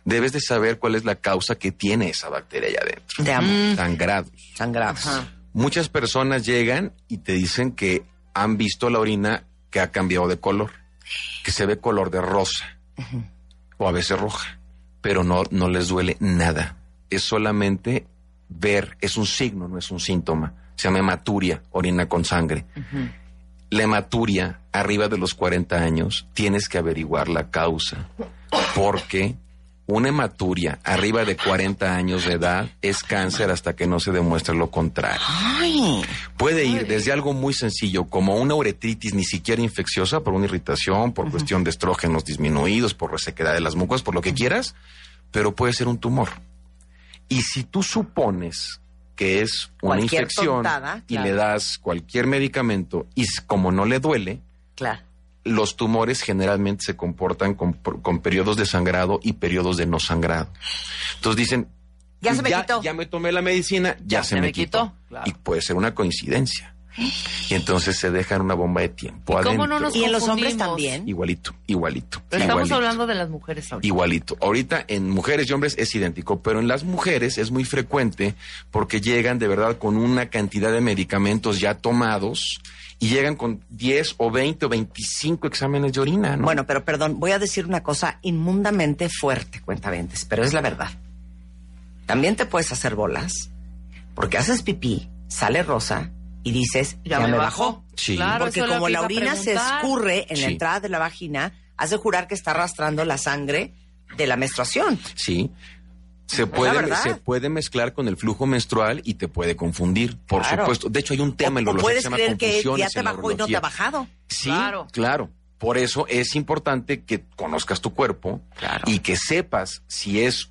Debes de saber cuál es la causa que tiene esa bacteria allá adentro. Te amo. Sangrados. Sangrados. Muchas personas llegan y te dicen que han visto la orina que ha cambiado de color, que se ve color de rosa o a veces roja, pero no, no les duele nada. Es solamente ver, es un signo, no es un síntoma. Se llama hematuria, orina con sangre. La hematuria, arriba de los 40 años, tienes que averiguar la causa, porque una hematuria arriba de 40 años de edad es cáncer hasta que no se demuestre lo contrario. Ay, Puede ir desde algo muy sencillo como una uretritis ni siquiera infecciosa por una irritación, por cuestión de estrógenos disminuidos, por resequedad de las mucosas, por lo que quieras, pero puede ser un tumor. Y si tú supones que es una Cualquier infección tontada, y le das cualquier medicamento y como no le duele, claro. Los tumores generalmente se comportan con, con periodos de sangrado y periodos de no sangrado. Entonces dicen, Ya se me quitó. Ya me tomé la medicina, ya, se, me, quitó. claro. Y puede ser una coincidencia. Y entonces se dejan una bomba de tiempo ¿Y cómo no nos Y en los hombres también. Igualito, igualito. Pero estamos igualito. hablando de las mujeres ahorita. Igualito. Ahorita en mujeres y hombres es idéntico, pero en las mujeres es muy frecuente porque llegan de verdad con una cantidad de medicamentos ya tomados y llegan con 10 o 20 o 25 exámenes de orina, ¿no? Bueno, pero perdón, voy a decir una cosa inmundamente fuerte, cuentavientes, pero es la verdad. También te puedes hacer bolas porque haces pipí, sale rosa y dices, ya, me bajó. Sí. Claro, Porque como la orina se escurre en la entrada de la vagina, has de jurar que está arrastrando la sangre de la menstruación. Sí. Se puede, se puede mezclar con el flujo menstrual y te puede confundir, por Claro. supuesto. De hecho, hay un tema en o, la o urología que se llama creer que ya confusiones te en bajó y no te ha bajado. Sí, Claro. claro. Por eso es importante que conozcas tu cuerpo Claro. y que sepas si es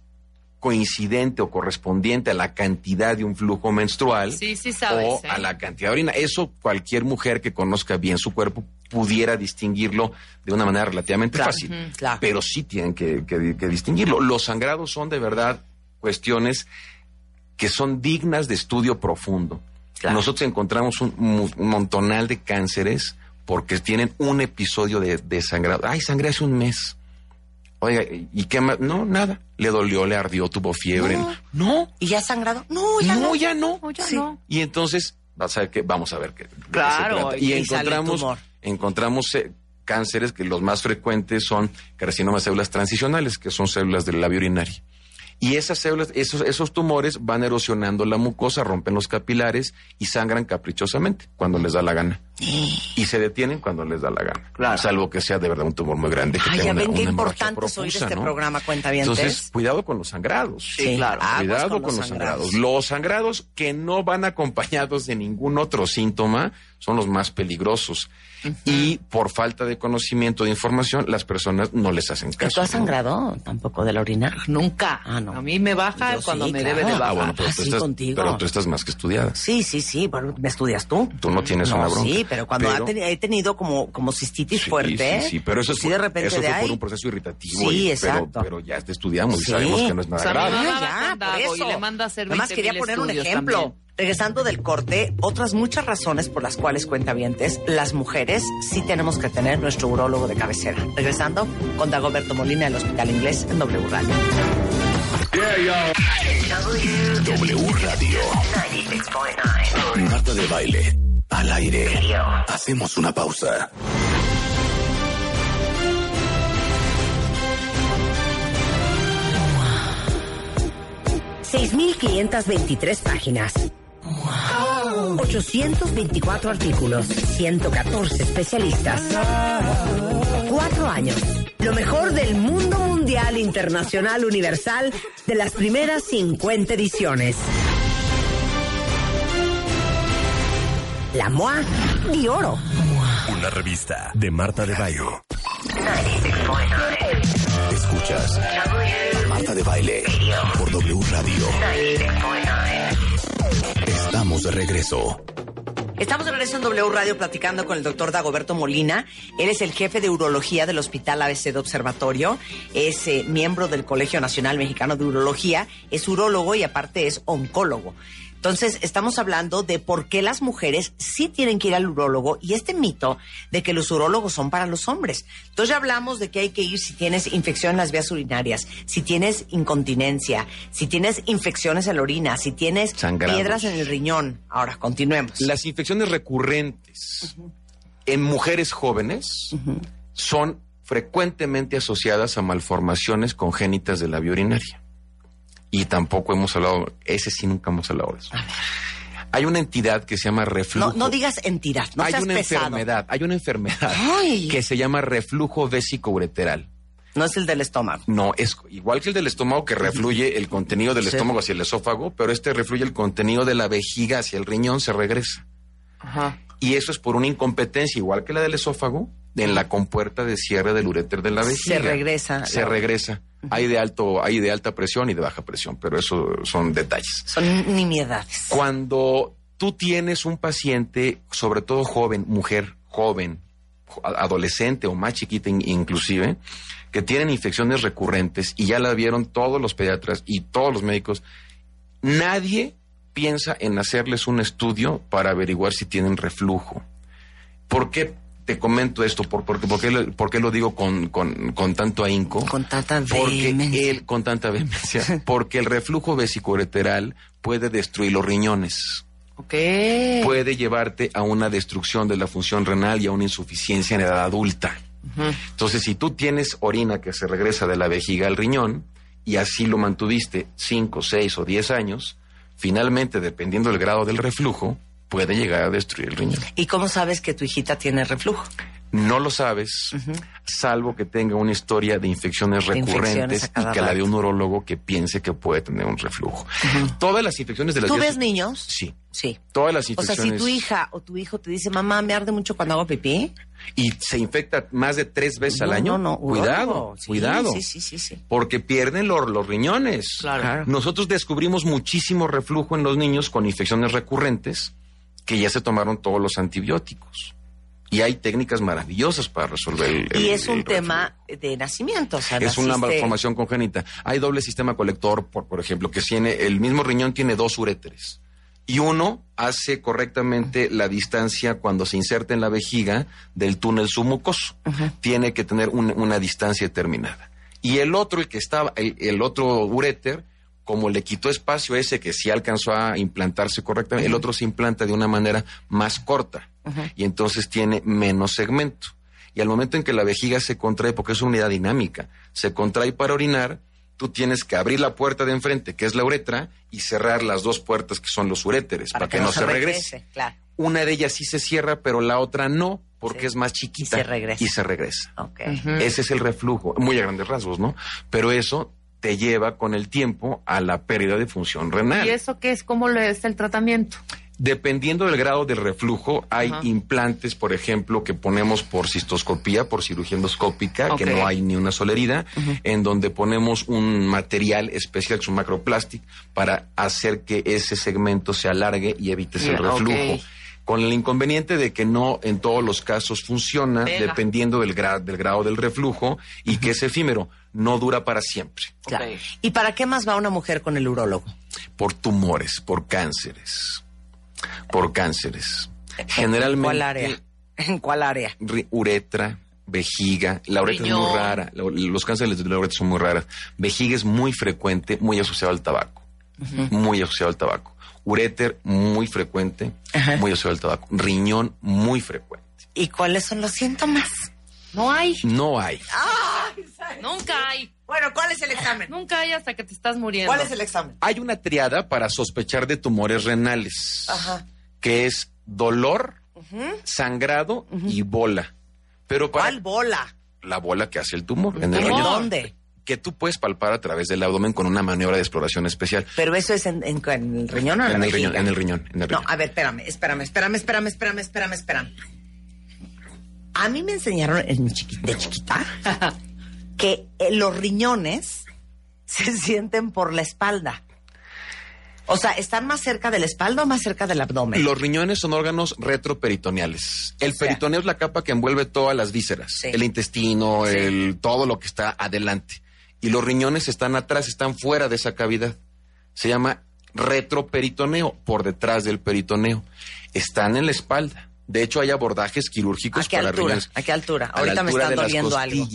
coincidente o correspondiente a la cantidad de un flujo menstrual Sí, sí sabes, o ¿eh? a la cantidad de orina. Eso cualquier mujer que conozca bien su cuerpo pudiera distinguirlo de una manera relativamente Claro, fácil. claro. Pero sí tienen que, que- que distinguirlo. Los sangrados son de verdad cuestiones que son dignas de estudio profundo. Claro. Nosotros encontramos un, un montonal de cánceres porque tienen un episodio de, de sangrado. Ay, sangré hace un mes. Oiga, ¿y qué más? No, nada. Le dolió, le ardió, tuvo fiebre. No. No, ¿Y ya sangrado? No, ya no, no. ya no. No, ya Sí. no. Y entonces, vas a ver que, vamos a ver qué. Claro, y Y, sale encontramos, encontramos eh, cánceres que los más frecuentes son carcinomas de células transicionales, que son células del labio urinario. Y esas células, esos, esos tumores van erosionando la mucosa, rompen los capilares y sangran caprichosamente cuando les da la gana. Y se detienen cuando les da la gana. Claro. Salvo que sea de verdad un tumor muy grande. Que Ay, tenga ya una- ven qué una importante es oír profusa, este ¿no? programa, cuentavientes. Entonces, cuidado con los sangrados. Sí, claro. Cuidado con con, los los sangrados. sangrados. Los sangrados que no van acompañados de ningún otro síntoma son los más peligrosos. Y por falta de conocimiento, de información, las personas no les hacen ¿Tú caso. has sangrado tampoco de la orina? Nunca. Ah, no. A mí me baja Yo cuando sí, me claro. debe de Ah, bajar. Ah, bueno, pero, tú Así estás, contigo. pero tú estás más que estudiada. Sí, sí, sí. Bueno, ¿me estudias tú? Tú no tienes no, una bronca. Sí, pero cuando Pero- he tenido como, como cistitis Sí, fuerte. Sí, sí, pero eso, pues es sí, por, de repente eso de fue ahí. por un proceso irritativo. Sí, y- exacto. Pero, pero ya te estudiamos y Sí. sabemos que no es nada O sea, mi grave. Ah, ya, por Dago y eso. le manda a hacer Nada más 20,000 quería poner un ejemplo. también. Regresando del corte, otras muchas razones por las cuales cuentavientes, las mujeres sí tenemos que tener nuestro urólogo de cabecera. Regresando con Dagoberto Molina del Hospital Inglés en W Radio. W Radio. 96.9. Marta de baile. Al aire. Hacemos una pausa. Seis mil 6.523 páginas. 824 artículos. 114 especialistas. Cuatro años. Lo mejor del mundo mundial, internacional, universal de las primeras 50 ediciones. La MOA de oro. Una revista de Marta de baile. 96.9. Escuchas Marta de baile por W Radio. 96.9. Estamos de regreso. Estamos de regreso en W Radio platicando con el doctor Dagoberto Molina. Él es el jefe de urología del Hospital ABC de Observatorio. Es eh, miembro del Colegio Nacional Mexicano de Urología. Es urólogo y aparte es oncólogo. Entonces, estamos hablando de por qué las mujeres sí tienen que ir al urólogo y este mito de que los urólogos son para los hombres. Entonces, ya hablamos de que hay que ir si tienes infección en las vías urinarias, si tienes incontinencia, si tienes infecciones en la orina, si tienes Sangrados. piedras en el riñón. Ahora, continuemos. Las infecciones recurrentes en mujeres jóvenes son frecuentemente asociadas a malformaciones congénitas de la vía urinaria. Y tampoco hemos hablado, ese sí nunca hemos hablado de eso. Hay una entidad que se llama reflujo. No, no digas entidad, no hay seas una pesado. enfermedad, hay una enfermedad Ay. que se llama reflujo vesicoureteral. No es el del estómago. No, es igual que el del estómago que refluye el contenido del Sí. estómago hacia el esófago, pero este refluye el contenido de la vejiga hacia el riñón, se regresa. Y eso es por una incompetencia, igual que la del esófago, en la compuerta de cierre del uréter de la vejiga. Se regresa. Se regresa. Hay de alto, hay de alta presión y de baja presión, pero eso son detalles. Son nimiedades. Cuando tú tienes un paciente, sobre todo joven, mujer joven, jo- adolescente o más chiquita in- inclusive, que tienen infecciones recurrentes y ya la vieron todos los pediatras y todos los médicos, nadie piensa en hacerles un estudio para averiguar si tienen reflujo. ¿Por qué te comento esto? ¿Por, por, por qué, lo- digo con, con- con tanto ahínco? Con tanta Porque vehemencia. el, con tanta vehemencia, porque el reflujo vesicoureteral puede destruir los riñones, puede llevarte a una destrucción de la función renal y a una insuficiencia en edad adulta. Entonces, si tú tienes orina que se regresa de la vejiga al riñón y así lo mantuviste 5, 6 o 10 años, finalmente, dependiendo del grado del reflujo, puede llegar a destruir el riñón. ¿Y cómo sabes que tu hijita tiene reflujo? No lo sabes, salvo que tenga una historia de infecciones De infecciones recurrentes y que la de un urólogo que piense que puede tener un reflujo. Todas las infecciones de las ¿Tú vías- ves niños? Sí. Sí. Todas las O sea, infecciones. si tu hija o tu hijo te dice, mamá, me arde mucho cuando hago pipí. Y se infecta más de tres veces al año. no, no, Cuidado. Sí, cuidado. Sí, sí, sí, sí. Porque pierden los, los riñones. Claro. Nosotros descubrimos muchísimo reflujo en los niños con infecciones recurrentes que ya se tomaron todos los antibióticos. Y hay técnicas maravillosas para resolver el, Y el- es un el tema de nacimiento. O sea, Es una malformación congénita. Hay doble sistema colector, por, por ejemplo, que tiene el mismo riñón tiene dos uréteres. Y uno hace correctamente la distancia cuando se inserta en la vejiga del túnel submucoso. Tiene que tener un- una distancia determinada. Y el otro, el que estaba, el, el otro uréter, como le quitó espacio a ese que sí alcanzó a implantarse correctamente, el otro se implanta de una manera más corta. Y entonces tiene menos segmento. Y al momento en que la vejiga se contrae, porque es una unidad dinámica, se contrae para orinar, tú tienes que abrir la puerta de enfrente, que es la uretra, y cerrar las dos puertas que son los uréteres, para, que, no se regrese. Claro. Una de ellas sí se cierra, pero la otra no, porque Sí. es más chiquita. Y se regresa. Y se regresa. Ese es el reflujo, muy a grandes rasgos, ¿no? Pero eso te lleva con el tiempo a la pérdida de función renal. ¿Y eso qué es? ¿Cómo es el tratamiento? Dependiendo del grado del reflujo, hay Ajá. implantes, por ejemplo, que ponemos por cistoscopía, por cirugía endoscópica, que no hay ni una sola herida, en donde ponemos un material especial, que es un macroplastic, para hacer que ese segmento se alargue y evites el Ya, ok. Con el inconveniente de que no en todos los casos funciona, Pega. dependiendo del, gra- del grado del reflujo, y que es efímero, no dura para siempre. Claro. ¿Y para qué más va una mujer con el urólogo? Por tumores, por cánceres, por cánceres. ¿En Generalmente cuál área? ¿En cuál área? uretra, vejiga. La uretra es muy rara. lo- Los cánceres de la uretra son muy raras. Vejiga es muy frecuente, muy asociado al tabaco. Muy asociado al tabaco. Uréter, muy frecuente, muy asociado al tabaco. Riñón, muy frecuente. ¿Y cuáles son los síntomas? No hay. No hay. Nunca hay. Bueno, ¿cuál es el examen? Nunca hay hasta que te estás muriendo. ¿Cuál es el examen? Hay una triada para sospechar de tumores renales, Ajá. que es dolor, sangrado y bola. Pero para ¿Cuál bola? la bola que hace el tumor en el ¿En riñón. dónde? que tú puedes palpar a través del abdomen con una maniobra de exploración especial. Pero eso es en, el riñón o en, en el riñón, en el riñón, en el riñón. No, a ver, espérame, espérame, espérame, espérame, espérame, espérame. A mí me enseñaron en chiquita, de chiquita que eh, los riñones se sienten por la espalda. O sea, ¿están más cerca de la espalda o más cerca del abdomen? Los riñones son órganos retroperitoneales. El peritoneo es la capa que envuelve todas las vísceras, el intestino, el todo lo que está adelante. Y los riñones están atrás, están fuera de esa cavidad. Se llama retroperitoneo, por detrás del peritoneo. Están en la espalda. De hecho, hay abordajes quirúrgicos ¿A qué para altura? riñones. ¿A qué altura? A la Ahorita me está doliendo algo.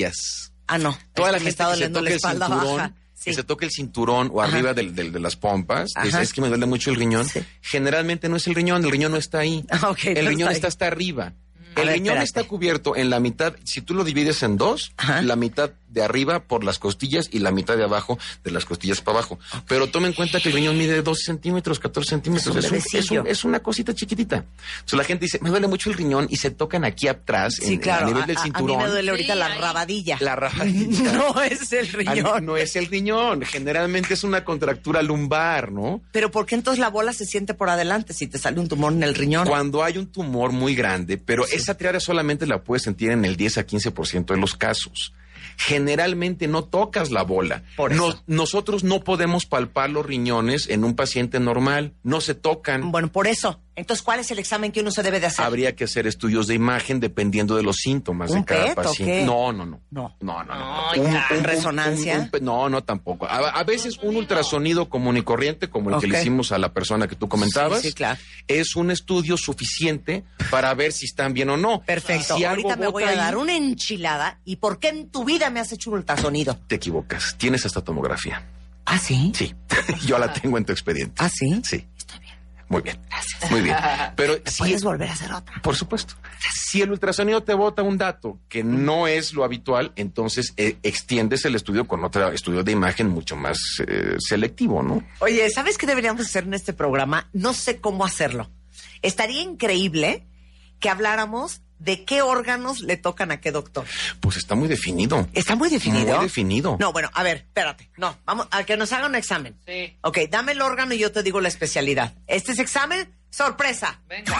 Ah, no. Toda la me gente está que se doliendo toca la el espalda cinturón, baja. Sí. que se toca el cinturón o Ajá. arriba del- del- de las pompas, es, que me duele mucho el riñón. Sí. Generalmente no es el riñón, el riñón no está ahí. Ah, el no riñón está hasta arriba. A El ver, riñón espérate. está cubierto en la mitad, si tú lo divides en dos, Ajá. la mitad de arriba por las costillas y la mitad de abajo de las costillas para abajo. Pero toma en cuenta que el riñón mide 12 centímetros, 14 centímetros. Es un Es, un- es, bebecillo. un- es una cosita chiquitita. Entonces la gente dice, me duele mucho el riñón y se tocan aquí atrás, Sí, en- claro. a nivel a, del a- a cinturón. mí me duele ahorita Sí, la rabadilla. La rajadilla. no es el Ah, riñón. No es el riñón, generalmente es una contractura lumbar, ¿no? Pero ¿por qué entonces la bola se siente por adelante si te sale un tumor en el riñón? Cuando hay un tumor muy grande, pero esa triada solamente la puedes sentir en el 10 a 15% de los casos. Generalmente no tocas la bola. Por eso. Nos- nosotros no podemos palpar los riñones en un paciente normal, no se tocan. Bueno, por eso. Entonces, ¿cuál es el examen que uno se debe de hacer? Habría que hacer estudios de imagen dependiendo de los síntomas ¿Un de cada PET o paciente. qué? No, no, no. No. No, no, no. ¿Resonancia? un no, no, tampoco. A, a veces un ultrasonido común y corriente, como el que le hicimos a la persona que tú comentabas, Sí, sí, claro. es un estudio suficiente para ver si están bien o no. Perfecto. Si Ahorita me voy a dar ahí, una enchilada. ¿Y por qué en tu vida me has hecho un ultrasonido? Te equivocas. Tienes esta tomografía. ¿Ah, sí? Sí. Yo la tengo en tu expediente. ¿Ah, sí? Sí. Muy bien. Muy bien. Pero si, ¿Puedes volver a hacer otra? Por supuesto. Si el ultrasonido te bota un dato que no es lo habitual, entonces eh, extiendes el estudio con otro estudio de imagen mucho más eh, selectivo, ¿no? Oye, ¿sabes qué deberíamos hacer en este programa? No sé cómo hacerlo. Estaría increíble que habláramos de qué órganos le tocan a qué doctor. Pues está muy definido. ¿Está muy definido? Muy definido. No, bueno, a ver, espérate. No, vamos a que nos haga un examen. Sí. Ok, dame el órgano y yo te digo la especialidad. Este es examen, sorpresa. Venga.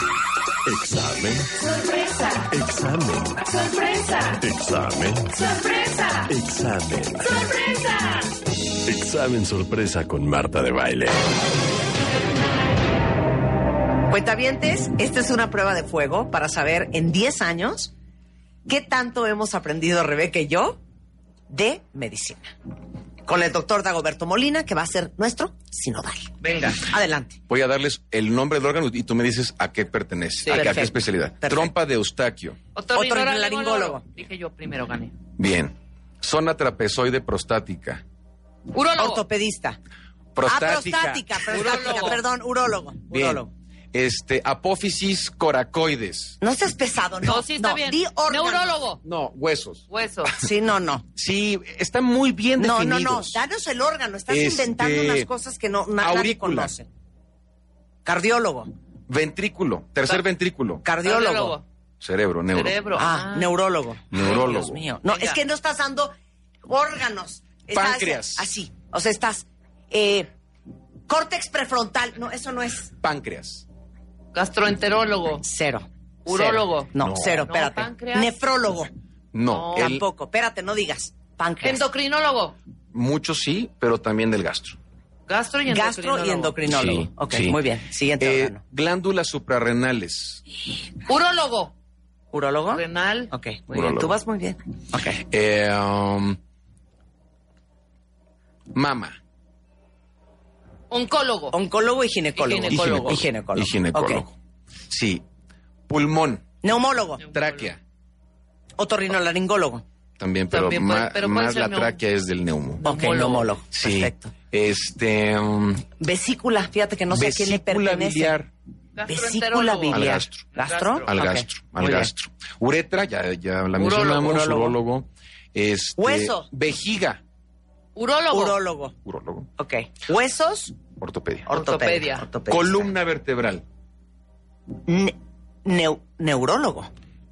Examen. Sorpresa. Examen. Sorpresa. Examen. Sorpresa. Examen. Sorpresa. Examen sorpresa con Marta de baile. Cuentavientes, esta es una prueba de fuego para saber en 10 años qué tanto hemos aprendido Rebeca y yo de medicina. Con el doctor Dagoberto Molina, que va a ser nuestro sinodal. Venga. Adelante. Voy a darles el nombre del órgano y tú me dices a qué pertenece, Sí. a, qué, a qué Perfecto. especialidad. Perfecto. Trompa de Eustaquio. Otorrinolaringólogo. Dije yo primero gané. Bien. Zona trapezoide prostática. Urólogo. Ortopedista. Prostática. Ah, prostática, prostática, Urólogo. perdón, urólogo. Bien. Urólogo. Este, apófisis coracoides. No seas pesado, no. No, sí está bien. Di órgano. Neurólogo. No, huesos. Hueso. Sí, no, no. Sí, están muy bien No, no, definidos. no. Danos el órgano. Estás Este, inventando unas cosas que no na- nadie aurícula. conoce. Cardiólogo. Ventrículo, tercer Car- ventrículo. Cardiólogo. Cerebro, neuro. Cerebro. Ah, neurólogo. Neurólogo. Ay, Dios mío. No, Venga. es que no estás dando órganos. Estás Páncreas. Así. O sea, estás. Eh, córtex prefrontal. No, eso no es Páncreas. Gastroenterólogo. cero. Urólogo. No, No. cero, espérate. páncreas. Nefrólogo. No, No. el- Tampoco. Espérate, no digas. Páncreas. Endocrinólogo. muchos sí, pero también del gastro. Gastro y Gastro endocrinólogo. y endocrinólogo. Sí, ok, sí. muy bien. Siguiente Eh, órgano. glándulas suprarrenales. Urólogo. ¿Urólogo? Renal. Ok, muy bien. Tú vas muy bien. Ok. Eh, um, mama. Oncólogo. Oncólogo y ginecólogo. Y ginecólogo. Y ginecólogo. Y ginecólogo. Sí. Pulmón, Neumólogo. tráquea. Otorrinolaringólogo. También, pero, También puede- pero más la tráquea es del neumo. Ok, Neumólogo. neumólogo. Sí. Perfecto. Este. um, Vesícula, fíjate que no sé a quién le vesícula pertenece. biliar Vesícula biliar. Al gastro. ¿Gastro? al gastro. Al gastro. Uretra, ya, ya la Urólogo, mencionamos. urólogo. Urólogo. Este, Hueso. Vejiga. Urólogo. Urólogo. Urólogo. Ok. Huesos. Ortopedia. Ortopedia. Ortopedia. Ortopedista. Columna vertebral. Ne- neu- neurólogo.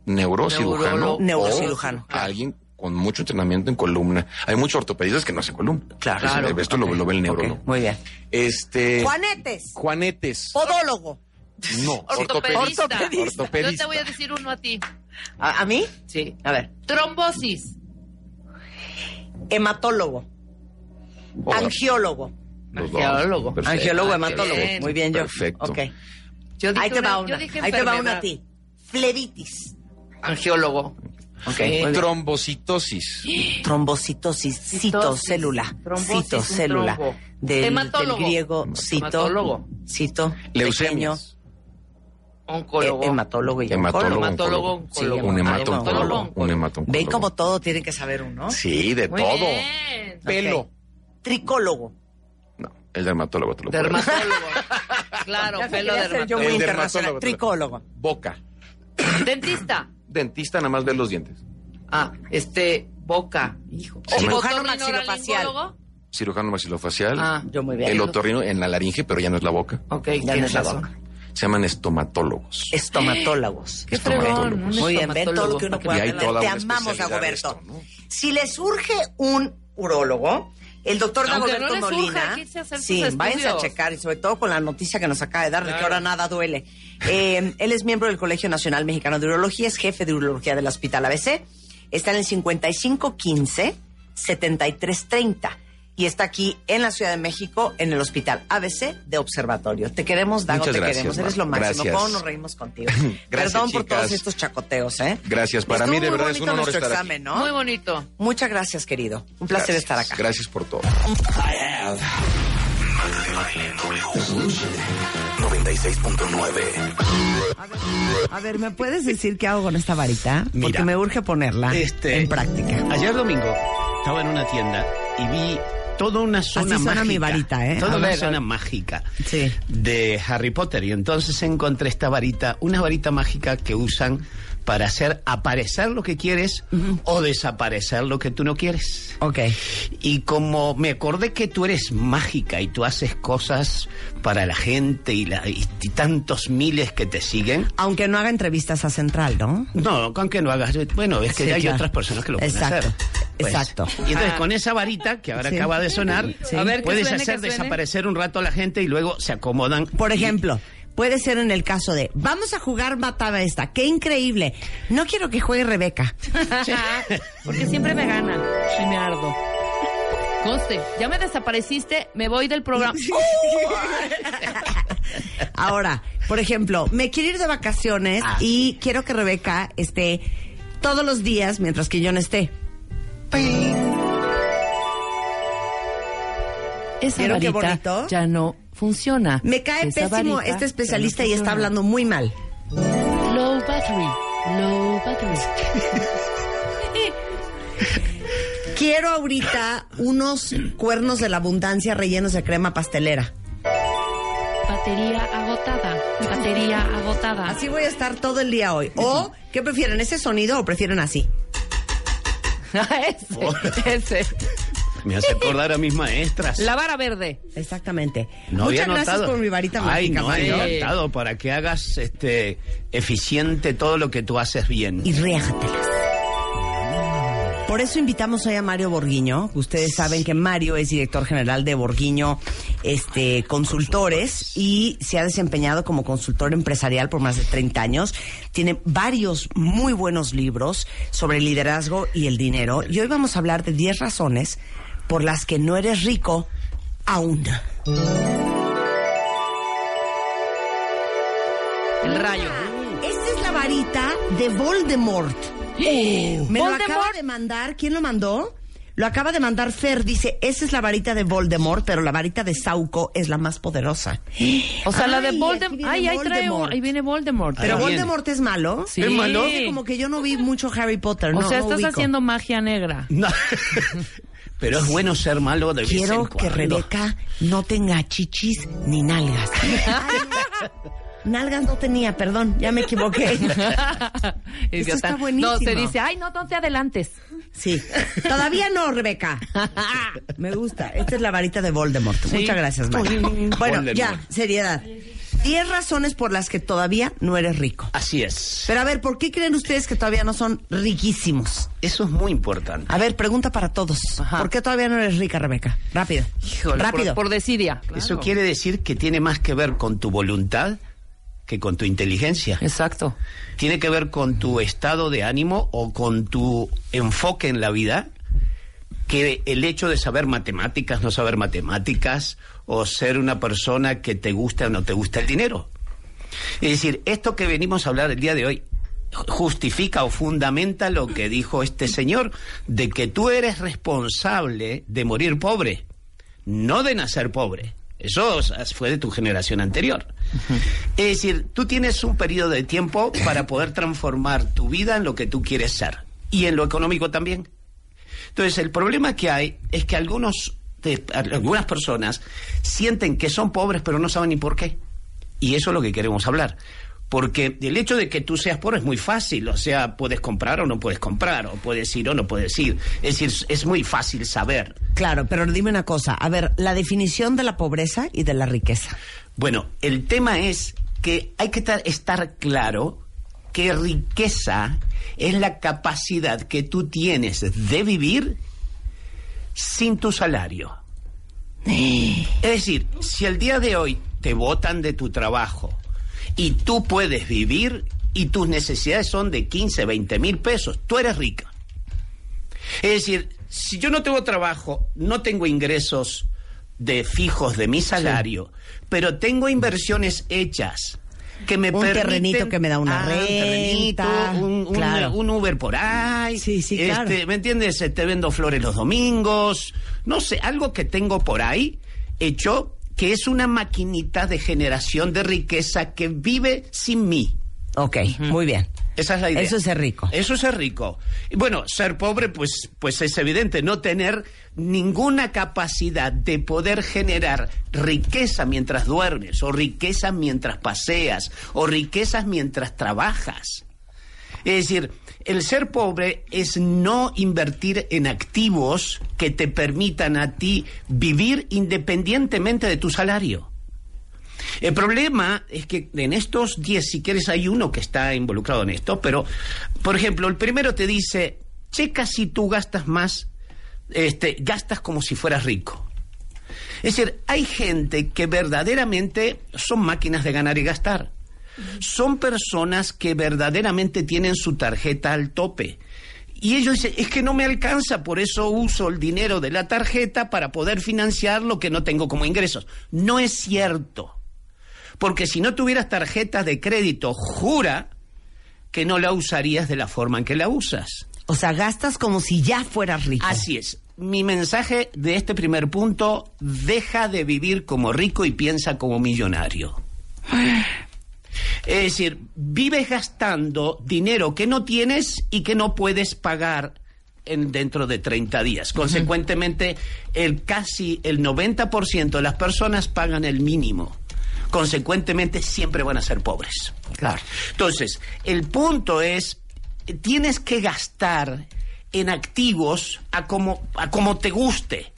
Neurocirujano. Neurocirujano. o Alguien con mucho entrenamiento en columna. Hay muchos ortopedistas que no hacen columna. Claro. Esto lo, lo ve el neurólogo. Muy bien. Este. Juanetes. Juanetes. Podólogo. No, Ortopedista. Ortopedista. Yo te voy a decir uno a ti. ¿A, a mí? Sí. A ver. Trombosis. Hematólogo. Angiólogo. Angiólogo. Perfecto. Angiólogo, Ah, hematólogo. bien. Muy bien, yo. Perfecto. Ok. Yo dije Ahí te va una- Ahí te va una a ti. Flebitis. Angiólogo. Ok. Sí. Trombocitosis. Trombocitosis, citocélula. Trombosis, Citocélula. Del, del griego cito. Hematólogo. Cito. Leucemias. Oncólogo. Eh, hematólogo y Hematólogo. oncólogo. Hematólogo, oncólogo. Sí. Un hematólogo. hematólogo. Un hematólogo. Ven como todo tiene que saber uno. Sí, de Muy todo. bien. Pelo. Ok. Tricólogo. No, el dermatólogo te lo. Dermatólogo. claro, Ya pelo ser yo dermatólogo. muy El internacional. dermatólogo. Tricólogo. Boca. Dentista. Dentista nada más ver los dientes. Ah, este, boca. Hijo. Cirujano Otorrinolaringólogo. maxilofacial. Cirujano maxilofacial. Ah, Yo muy bien. El otorrino en la laringe, pero ya no es la boca. Ok, Ya no tienes es la razón. boca. Se llaman estomatólogos. Estomatólogos. Qué Estomatólogo. fregón. un Muy bien, ven todo lo que uno estomatólogo. puede Y hay toda Te una amamos, especialidad Dagoberto. de esto, ¿no? Si le surge un urólogo, el doctor Dagoberto no Molina. sí, váyanse a checar y sobre todo con la noticia que nos acaba de dar de que ahora nada duele. Eh, él es miembro del Colegio Nacional Mexicano de Urología, es jefe de urología del Hospital ABC. Está en el 5515 7330 y está aquí en la Ciudad de México en el Hospital ABC de Observatorio. Te queremos, Dago, Muchas te gracias, queremos. Eres lo máximo. Gracias. ¿Cómo nos reímos contigo? Gracias, Perdón por todos estos chacoteos, ¿eh? Gracias. Para mí, de verdad, es un honor estar examen, aquí. ¿no? Muy bonito. Muchas gracias, querido. Un placer Gracias. estar acá. Gracias por todo. 96.9. A ver, ¿me puedes decir qué hago con esta varita? Porque me urge ponerla este, en práctica. Ayer domingo estaba en una tienda y vi toda una zona Así suena mágica. mi varita, ¿eh? Toda A una ver, zona mágica Sí. de Harry Potter. Y entonces encontré esta varita, una varita mágica que usan para hacer aparecer lo que quieres o desaparecer lo que tú no quieres. Ok. Y como me acordé que tú eres mágica y tú haces cosas para la gente y, la- y- y tantos miles que te siguen, Aunque no haga entrevistas a Central, ¿no? no, aunque no hagas. Bueno, es que Sí, hay claro. otras personas que lo pueden Exacto, hacer. Pues, exacto. Y entonces con esa varita que ahora Sí. acaba de sonar, Sí. Puedes suene, hacer desaparecer un rato a la gente y luego se acomodan. Por ejemplo, puede ser en el caso de, vamos a jugar matada esta, qué increíble. No quiero que juegue Rebeca. Porque siempre me ganan y me ardo. Conste, ya me desapareciste, me voy del programa. Ahora, por ejemplo, me quiero ir de vacaciones Ah, y quiero que Rebeca esté todos los días mientras que yo no esté. Esa ya no funciona. Me cae Esa pésimo este especialista no y está hablando muy mal. Low battery, low battery. Quiero ahorita unos cuernos de la abundancia rellenos de crema pastelera. Batería agotada. Batería agotada. Así voy a estar todo el día hoy. O, ¿qué prefieren? ¿Ese sonido o prefieren así? ese, ese. Me hace acordar a mis maestras. La vara verde. Exactamente. No Muchas había gracias notado. por mi varita Ay, mágica, no, Mario. encantado para que hagas este eficiente todo lo que tú haces bien. Y riájatelas. Por eso invitamos hoy a Mario Borguiño. Ustedes saben que Mario es director general de Borguiño este, Consultores y se ha desempeñado como consultor empresarial por más de 30 años. Tiene varios muy buenos libros sobre el liderazgo y el dinero. Y hoy vamos a hablar de 10 razones por las que no eres rico aún. El rayo. Esta es la varita de Voldemort. Me lo Voldemort. acaba de mandar. ¿Quién lo mandó? Lo acaba de mandar Fer. Dice, esa es la varita de Voldemort, pero la varita de Sauco es la más poderosa. O sea, la de Ay, viene Ay, ahí Voldemort. ahí viene Voldemort. Pero Ahí viene. Voldemort es malo. Sí. ¿Es malo? Como que yo no vi mucho Harry Potter. O no, sea, estás haciendo magia negra. No. Pero es bueno ser malo de vez en Quiero que. Rebeca no tenga chichis ni nalgas. Nalgas no tenía, perdón, ya me equivoqué. Idiota. está buenísimo. No, se dice, ay, no, no te adelantes. Sí. Todavía no, Rebeca. Me gusta. Esta es la varita de Voldemort. Sí. Muchas gracias. Bueno, Voldemort. ya, seriedad. Diez razones por las que todavía no eres rico. Así es. Pero a ver, ¿por qué creen ustedes que todavía no son riquísimos? Eso es muy importante. A ver, pregunta para todos. Ajá. ¿Por qué todavía no eres rica, Rebeca? Rápido. Híjole, Rápido. Por, por desidia. Eso quiere decir que tiene más que ver con tu voluntad que con tu inteligencia. Exacto. Tiene que ver con tu estado de ánimo o con tu enfoque en la vida que el hecho de saber matemáticas, no saber matemáticas, o ser una persona que te gusta o no te gusta el dinero. Es decir, esto que venimos a hablar el día de hoy justifica o fundamenta lo que dijo este señor, de que tú eres responsable de morir pobre, no de nacer pobre. Eso fue de tu generación anterior. Es decir, tú tienes un periodo de tiempo para poder transformar tu vida en lo que tú quieres ser y en lo económico también. Entonces, el problema que hay es que algunos algunas personas sienten que son pobres pero no saben ni por qué. Y eso es lo que queremos hablar. Porque el hecho de que tú seas pobre es muy fácil, o sea, puedes comprar o no puedes comprar, o puedes ir o no puedes ir. Es decir, es muy fácil saber. Claro, pero dime una cosa. A ver, la definición de la pobreza y de la riqueza. Bueno, el tema es que hay que tar- estar claro que riqueza es la capacidad que tú tienes de vivir sin tu salario. Es decir, si el día de hoy te botan de tu trabajo y tú puedes vivir y tus necesidades son de 15, 20 mil pesos, tú eres rica. Es decir, si yo no tengo trabajo, no tengo ingresos de fijos de mi salario, pero tengo inversiones hechas que me Un terrenito que me da una Ah, renta, un, un- claro. un Uber por ahí. Sí, sí, claro. Este, ¿Me entiendes? Te vendo flores los domingos. No sé, algo que tengo por ahí hecho que es una maquinita de generación de riqueza que vive sin mí. Ok, muy bien. Esa es la idea. Eso es ser rico. Eso es ser rico. Y bueno, ser pobre, pues, pues es evidente, no tener ninguna capacidad de poder generar riqueza mientras duermes, o riqueza mientras paseas, o riquezas mientras trabajas. Es decir, el ser pobre es no invertir en activos que te permitan a ti vivir independientemente de tu salario. El problema es que en estos 10, si quieres, hay uno que está involucrado en esto, pero, por ejemplo, el primero te dice, checa si tú gastas más, este, gastas como si fueras rico. Es decir, hay gente que verdaderamente son máquinas de ganar y gastar. Son personas que verdaderamente tienen su tarjeta al tope. Y ellos dicen, es que no me alcanza, por eso uso el dinero de la tarjeta para poder financiar lo que no tengo como ingresos. No es cierto. Porque si no tuvieras tarjeta de crédito, jura que no la usarías de la forma en que la usas. O sea, gastas como si ya fueras rico. Así es. Mi mensaje de este primer punto, deja de vivir como rico y piensa como millonario. Es decir, vives gastando dinero que no tienes y que no puedes pagar en, dentro de 30 días. Consecuentemente, el casi el 90% de las personas pagan el mínimo. Consecuentemente, siempre van a ser pobres. Claro. Entonces, el punto es, tienes que gastar en activos a como, a como te guste.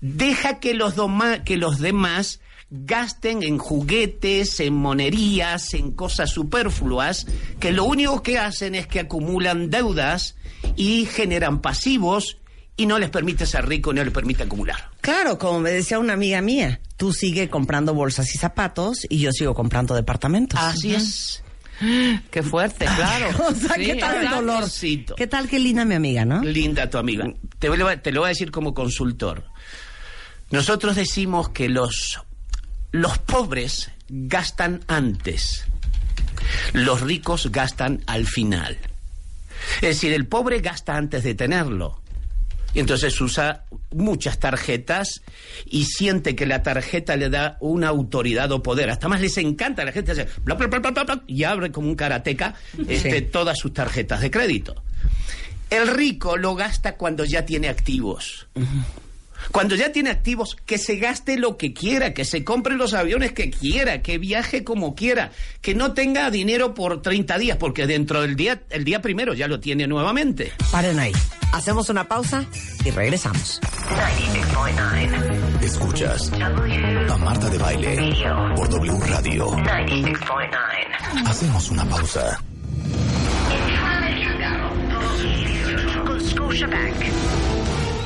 Deja que los, doma- que los demás gasten en juguetes, en monerías, en cosas superfluas, que lo único que hacen es que acumulan deudas y generan pasivos y no les permite ser rico, no les permite acumular. Claro, como me decía una amiga mía, tú sigue comprando bolsas y zapatos y yo sigo comprando departamentos. Así es. Qué fuerte, claro. o sea, Sí, ¿qué tal el dolor? Saborcito. ¿Qué tal qué linda mi amiga, no? Linda tu amiga. Te, te lo voy a decir como consultor. Nosotros decimos que los, los pobres gastan antes, los ricos gastan al final. Es decir, el pobre gasta antes de tenerlo. Y entonces usa muchas tarjetas y siente que la tarjeta le da una autoridad o poder. Hasta más les encanta. La gente hace bla, bla, bla, bla, bla, y abre como un karateca este, Sí. todas sus tarjetas de crédito. El rico lo gasta cuando ya tiene activos. Cuando ya tiene activos, que se gaste lo que quiera, que se compre los aviones que quiera, que viaje como quiera, que no tenga dinero por 30 días, porque dentro del día, el día primero ya lo tiene nuevamente. Paren ahí. Hacemos una pausa y regresamos. 96.9 Escuchas a Marta de Baile por W Radio. 96.9 Hacemos una pausa.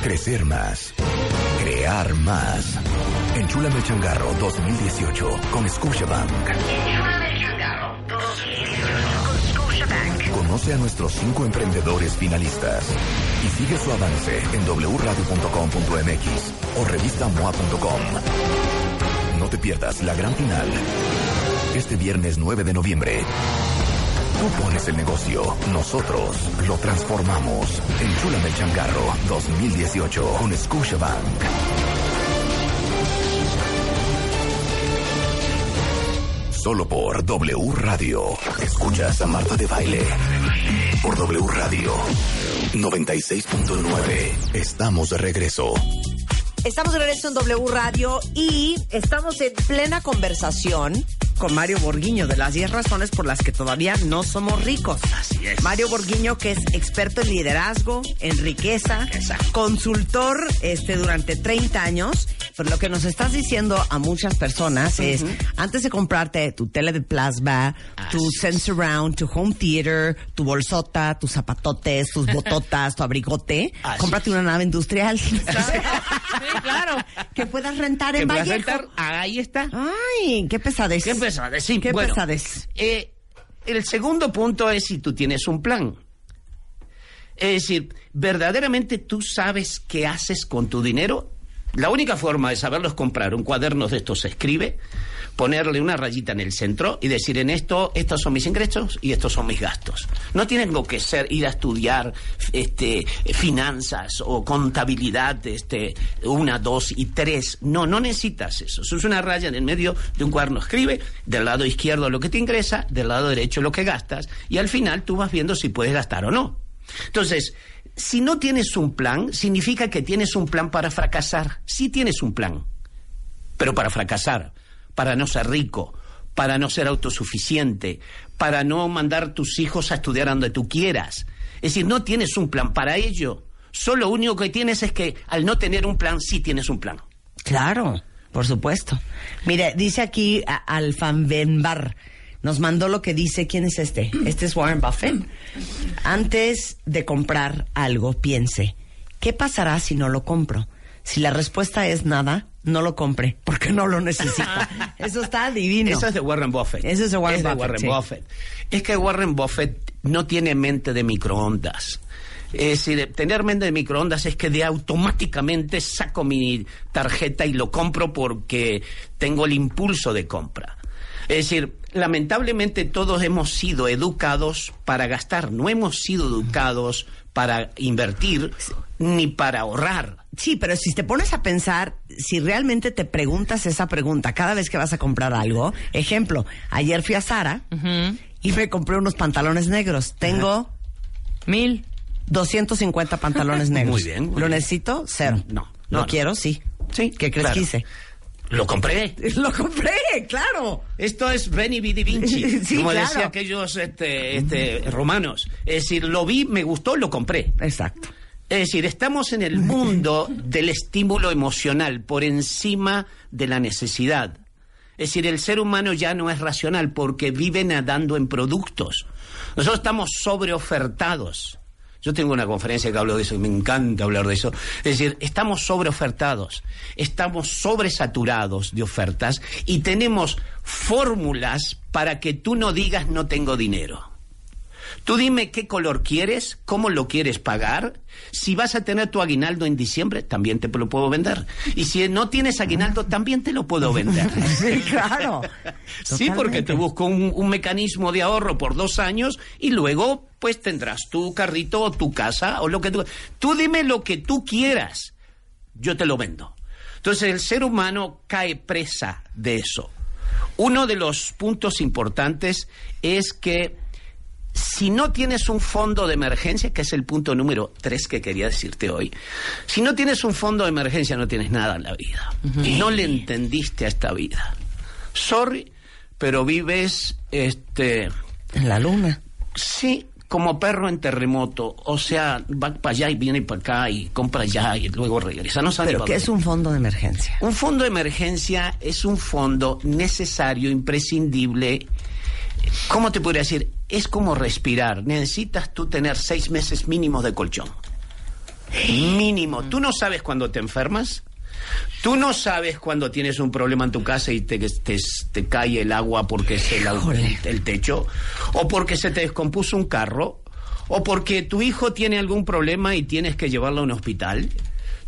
Crecer más. Crear más. Enchúlame el changarro 2018 con Scotiabank. Con Scotiabank. Conoce a nuestros cinco emprendedores finalistas y sigue su avance en wradio.com.mx o revistamoa.com. No te pierdas la gran final. Este viernes 9 de noviembre. Tú pones el negocio, nosotros lo transformamos. Enchúlame el changarro 2018 con Scotiabank. Solo por W Radio. Escuchas a Marta de Baile. Por W Radio 96.9. Estamos de regreso. Estamos de regreso en W Radio y estamos en plena conversación con Mario Borguiño de las 10 razones por las que todavía no somos ricos. Así es. Mario Borguiño, que es experto en liderazgo, en riqueza, consultor este, durante 30 años. Pero lo que nos estás diciendo a muchas personas es, antes de comprarte tu tele de plasma, tu sense around, tu home theater, tu bolsota, tus zapatotes, tus bototas, tu abrigote, Así cómprate una nave industrial. Sí, claro. que puedas rentar en ¿Que puedas Vallejo. rentar? Ahí está. Ay, qué pesadez. Qué pesadez, sí. Qué Bueno, eh, el segundo punto es si tú tienes un plan. Es decir, verdaderamente tú sabes qué haces con tu dinero. La única forma de saberlo es comprar un cuaderno de estos se escribe, ponerle una rayita en el centro y decir en esto, estos son mis ingresos y estos son mis gastos. No tengo que ser ir a estudiar este finanzas o contabilidad este una, dos y tres. No, no necesitas eso. Eso es una raya en el medio de un cuaderno. Escribe del lado izquierdo lo que te ingresa, del lado derecho lo que gastas y al final tú vas viendo si puedes gastar o no. Entonces, si no tienes un plan, significa que tienes un plan para fracasar. Sí tienes un plan, pero para fracasar, para no ser rico, para no ser autosuficiente, para no mandar tus hijos a estudiar donde tú quieras. Es decir, no tienes un plan para ello. Solo lo único que tienes es que al no tener un plan, sí tienes un plan. Claro, por supuesto. Mire, dice aquí Alfanbenbar, nos mandó lo que dice, ¿quién es este? Este es Warren Buffett. Antes de comprar algo, piense, ¿qué pasará si no lo compro? Si la respuesta es nada, no lo compre, porque no lo necesita. Eso está divino. Eso es de Warren Buffett. Eso es de Warren Buffett, Warren sí. Buffett. Es que Warren Buffett no tiene mente de microondas. Es decir, tener mente de microondas es que de automáticamente saco mi tarjeta y lo compro porque tengo el impulso de compra. Es decir, lamentablemente todos hemos sido educados para gastar, no hemos sido educados para invertir ni para ahorrar. Sí, pero si te pones a pensar, si realmente te preguntas esa pregunta cada vez que vas a comprar algo, ejemplo, ayer fui a Sara y me compré unos pantalones negros. Tengo Mil. 250 pantalones negros. Muy bien, muy ¿Lo bien. necesito? Cero. No, ¿Lo no, no. quiero? Sí. Sí, ¿Qué crees claro. que hice? Lo compré. Lo compré, claro. Esto es Beni Vidi Vinci, Sí, como claro. decían aquellos este, este, romanos. Es decir, lo vi, me gustó, lo compré. Exacto. Es decir, estamos en el mundo del estímulo emocional por encima de la necesidad. Es decir, el ser humano ya no es racional porque vive nadando en productos. Nosotros estamos sobreofertados. Yo tengo una conferencia que hablo de eso y me encanta hablar de eso. Es decir, estamos sobreofertados, estamos sobresaturados de ofertas y tenemos fórmulas para que tú no digas no tengo dinero. Tú dime qué color quieres, cómo lo quieres pagar. Si vas a tener tu aguinaldo en diciembre, también te lo puedo vender. Y si no tienes aguinaldo, también te lo puedo vender. Sí, claro. Sí, porque te busco un, un mecanismo de ahorro por dos años y luego pues tendrás tu carrito o tu casa o lo que tú... Tú dime lo que tú quieras, yo te lo vendo. Entonces el ser humano cae presa de eso. Uno de los puntos importantes es que si no tienes un fondo de emergencia, que es el punto número tres que quería decirte hoy, si no tienes un fondo de emergencia no tienes nada en la vida. No le entendiste a esta vida. Sorry, pero vives este En la luna. sí como perro en terremoto, o sea, va para allá y viene para acá y compra allá y luego regresa. No sabe Pero ¿qué es un fondo de emergencia? Un fondo de emergencia es un fondo necesario, imprescindible. ¿Cómo te podría decir? Es como respirar. Necesitas tú tener seis meses mínimos de colchón. Mínimo. ¿Tú no sabes cuándo te enfermas? ¿Tú no sabes cuando tienes un problema en tu casa y te, te, te cae el agua porque es el, el, el techo? ¿O porque se te descompuso un carro? o porque tu hijo tiene algún problema y tienes que llevarlo a un hospital.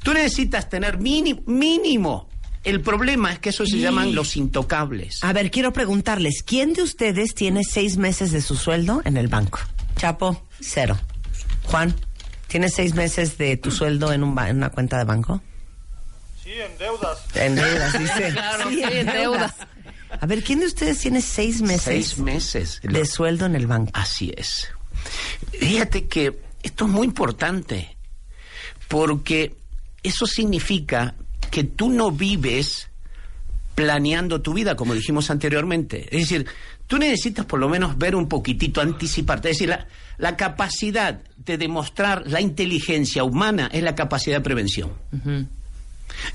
Tú necesitas tener mínimo, mínimo. El problema es que eso se llaman los intocables. A ver, quiero preguntarles, ¿quién de ustedes tiene seis meses de su sueldo en el banco? Chapo, cero. Juan, ¿tienes seis meses de tu sueldo en, un ba- en una cuenta de banco? Sí, en deudas. En deudas, dice. Claro, Sí, en deudas. A ver, ¿quién de ustedes tiene seis meses Seis meses. de sueldo en el banco? Así es. Fíjate que esto es muy importante porque eso significa que tú no vives planeando tu vida, como dijimos anteriormente. Es decir, tú necesitas por lo menos ver un poquitito, anticiparte. Es decir, la, la capacidad de demostrar la inteligencia humana es la capacidad de prevención.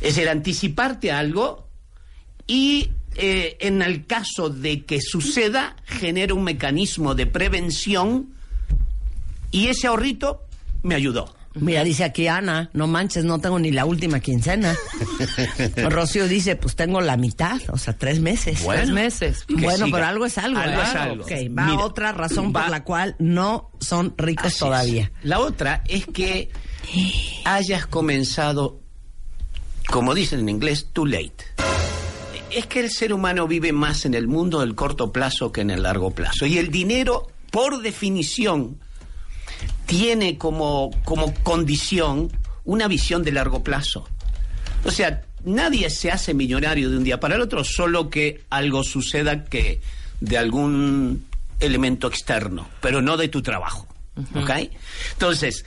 Es decir, anticiparte a algo y eh, en el caso de que suceda, genera un mecanismo de prevención y ese ahorrito me ayudó. Mira, dice aquí Ana, no manches, no tengo ni la última quincena. Rocío dice, pues tengo la mitad, o sea, tres meses. Bueno, Tres meses. Bueno, siga. pero algo es algo. Algo ¿eh? es algo. Ok, va Mira, otra razón va- por la cual no son ricos Así todavía. es. La otra es que hayas comenzado, como dicen en inglés, too late. Es que el ser humano vive más en el mundo del corto plazo que en el largo plazo. Y el dinero, por definición, tiene como, como condición una visión de largo plazo. O sea, nadie se hace millonario de un día para el otro, solo que algo suceda que de algún elemento externo, pero no de tu trabajo. ¿Ok? Entonces,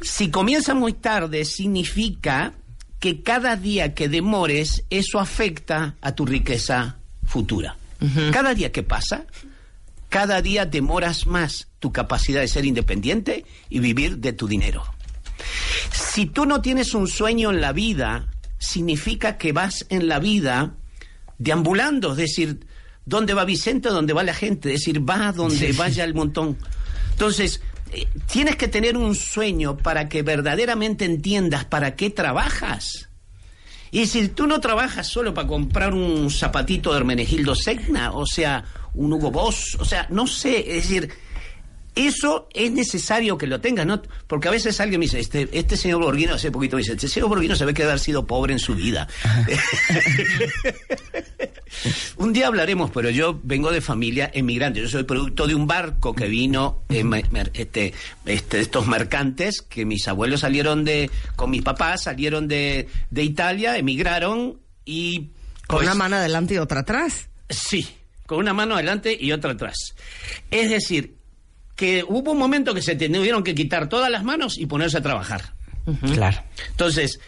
si comienza muy tarde, significa que cada día que demores, eso afecta a tu riqueza futura. Cada día que pasa, cada día demoras más tu capacidad de ser independiente y vivir de tu dinero. Si tú no tienes un sueño en la vida, significa que vas en la vida deambulando, es decir, ¿dónde va Vicente? ¿Dónde va la gente? Es decir, va donde vaya el montón. Entonces, eh, tienes que tener un sueño para que verdaderamente entiendas para qué trabajas. Y decir, tú no trabajas solo para comprar un zapatito de Hermenegildo Segna, o sea, un Hugo Boss, o sea, no sé, es decir, eso es necesario que lo tengas, ¿no? Porque a veces alguien me dice, este, este señor Borghino, hace poquito me dice, este señor Borghino se ve que haber sido pobre en su vida. un día hablaremos, pero yo vengo de familia emigrante, yo soy producto de un barco que vino, eh, este, este, estos mercantes, que mis abuelos salieron de, con mis papás, salieron de, de Italia, emigraron y... Con pues, una mano adelante y otra atrás. Sí, con una mano adelante y otra atrás. Es decir, que hubo un momento que se tuvieron que quitar todas las manos y ponerse a trabajar. Claro. Entonces,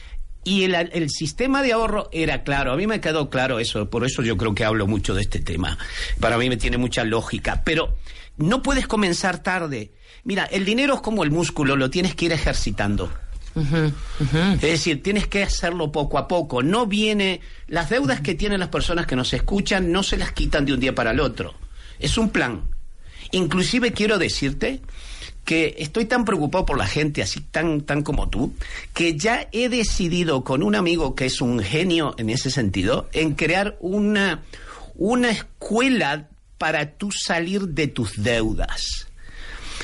y el, el sistema de ahorro era claro, a mí me quedó claro eso, por eso yo creo que hablo mucho de este tema. Para mí me tiene mucha lógica, pero no puedes comenzar tarde. Mira, el dinero es como el músculo, lo tienes que ir ejercitando. Es decir, tienes que hacerlo poco a poco. No viene. Las deudas que tienen las personas que nos escuchan no se las quitan de un día para el otro. Es un plan. Inclusive quiero decirte que estoy tan preocupado por la gente así tan tan como tú que ya he decidido con un amigo que es un genio en ese sentido en crear una una escuela para tú salir de tus deudas.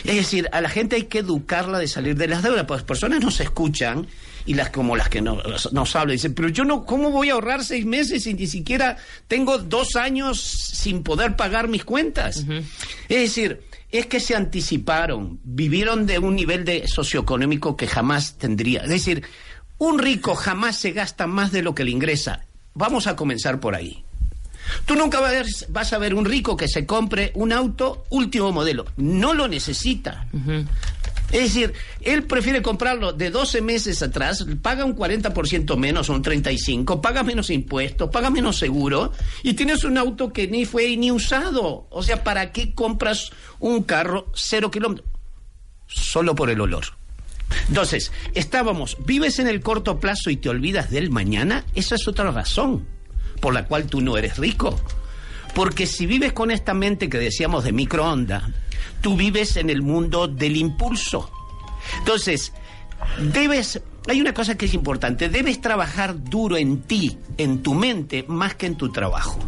Es decir, a la gente hay que educarla de salir de las deudas, pues personas nos escuchan y las como las que nos, nos hablan dicen, pero yo no, ¿cómo voy a ahorrar seis meses si ni siquiera tengo dos años sin poder pagar mis cuentas? Es decir, es que se anticiparon, vivieron de un nivel de socioeconómico que jamás tendría. Es decir, un rico jamás se gasta más de lo que le ingresa. Vamos a comenzar por ahí. Tú nunca vas a, ver, vas a ver un rico que se compre un auto último modelo. No lo necesita. Es decir, él prefiere comprarlo de 12 meses atrás, paga un 40% menos un 35%, paga menos impuestos, paga menos seguro y tienes un auto que ni fue ni usado. O sea, ¿para qué compras un carro cero kilómetros? Solo por el olor. Entonces, estábamos, vives en el corto plazo y te olvidas del mañana, esa es otra razón por la cual tú no eres rico. Porque si vives con esta mente que decíamos de microonda, tú vives en el mundo del impulso. Entonces, debes, hay una cosa que es importante, debes trabajar duro en ti, en tu mente, más que en tu trabajo.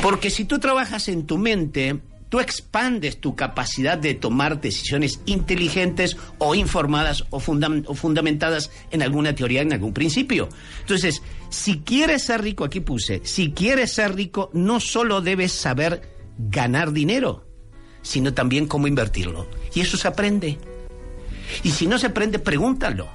Porque si tú trabajas en tu mente, tú expandes tu capacidad de tomar decisiones inteligentes o informadas o, fundam- o fundamentadas en alguna teoría, en algún principio. Entonces, si quieres ser rico, aquí puse, si quieres ser rico, no solo debes saber ganar dinero, sino también cómo invertirlo. Y eso se aprende. Y si no se aprende, pregúntalo.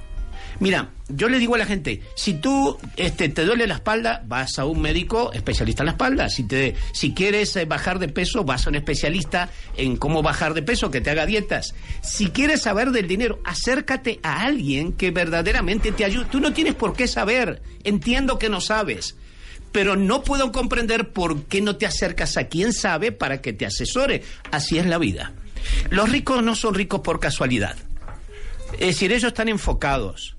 Mira, yo le digo a la gente, si tú este, te duele la espalda, vas a un médico especialista en la espalda. Si, te, si quieres eh, bajar de peso, vas a un especialista en cómo bajar de peso, que te haga dietas. Si quieres saber del dinero, acércate a alguien que verdaderamente te ayude. Tú no tienes por qué saber. Entiendo que no sabes. Pero no puedo comprender por qué no te acercas a quien sabe para que te asesore. Así es la vida. Los ricos no son ricos por casualidad. Es decir, ellos están enfocados.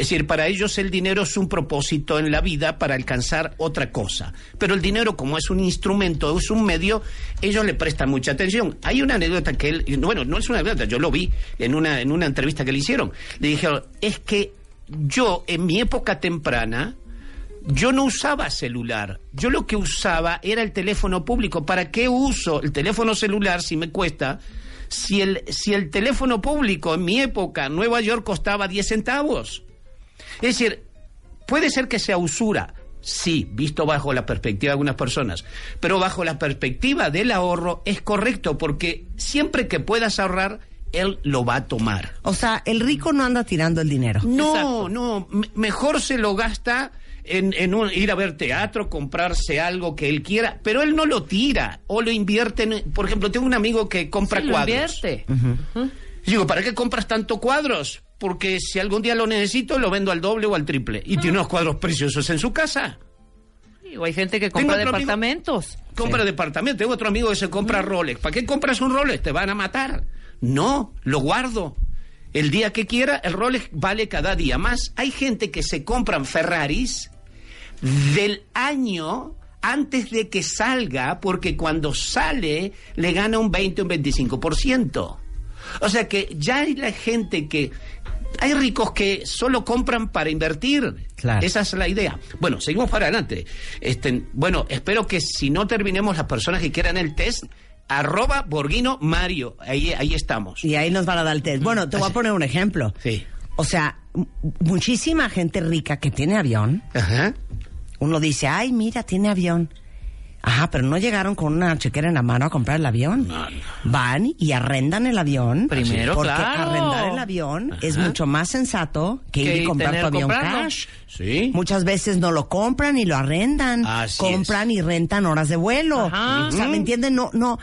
Es decir, para ellos el dinero es un propósito en la vida para alcanzar otra cosa. Pero el dinero, como es un instrumento, es un medio, ellos le prestan mucha atención. Hay una anécdota que él, bueno, no es una anécdota, yo lo vi en una, en una entrevista que le hicieron. Le dijeron, es que yo en mi época temprana, yo no usaba celular. Yo lo que usaba era el teléfono público. ¿Para qué uso el teléfono celular si me cuesta? Si el, si el teléfono público en mi época Nueva York costaba 10 centavos. Es decir, puede ser que sea usura, sí, visto bajo la perspectiva de algunas personas, pero bajo la perspectiva del ahorro es correcto porque siempre que puedas ahorrar, él lo va a tomar. O sea, el rico no anda tirando el dinero. No, no, me- mejor se lo gasta en, en un- ir a ver teatro, comprarse algo que él quiera, pero él no lo tira o lo invierte en, por ejemplo, tengo un amigo que compra Sí, lo cuadros. invierte. Digo, ¿para qué compras tanto cuadros? Porque si algún día lo necesito, lo vendo al doble o al triple. Y tiene unos cuadros preciosos en su casa. Sí, o hay gente que compra amigo- departamentos. Compra departamento. Tengo otro amigo que se compra Rolex. ¿Para qué compras un Rolex? Te van a matar. No, lo guardo. El día que quiera, el Rolex vale cada día más. Hay gente que se compran Ferraris del año antes de que salga, porque cuando sale le gana un 20 o un 25%. O sea que ya hay la gente que... Hay ricos que solo compran para invertir. Esa es la idea. Bueno, seguimos para adelante. Este, bueno, espero que si no terminemos las personas que quieran el test, arroba Borguino Mario. Ahí, ahí estamos. Y ahí nos van a dar el test. Bueno, te voy a poner un ejemplo. Sí. O sea, muchísima gente rica que tiene avión. Uno dice, ay, mira, tiene avión. Ajá, pero no llegaron con una chequera en la mano a comprar el avión. Van y arrendan el avión. Primero, porque claro. arrendar el avión es mucho más sensato que ir y comprar tu avión comprarlo. cash. Sí. Muchas veces no lo compran y lo arrendan. Así compran y rentan horas de vuelo. Ajá. O sea, ¿me entienden? No, no.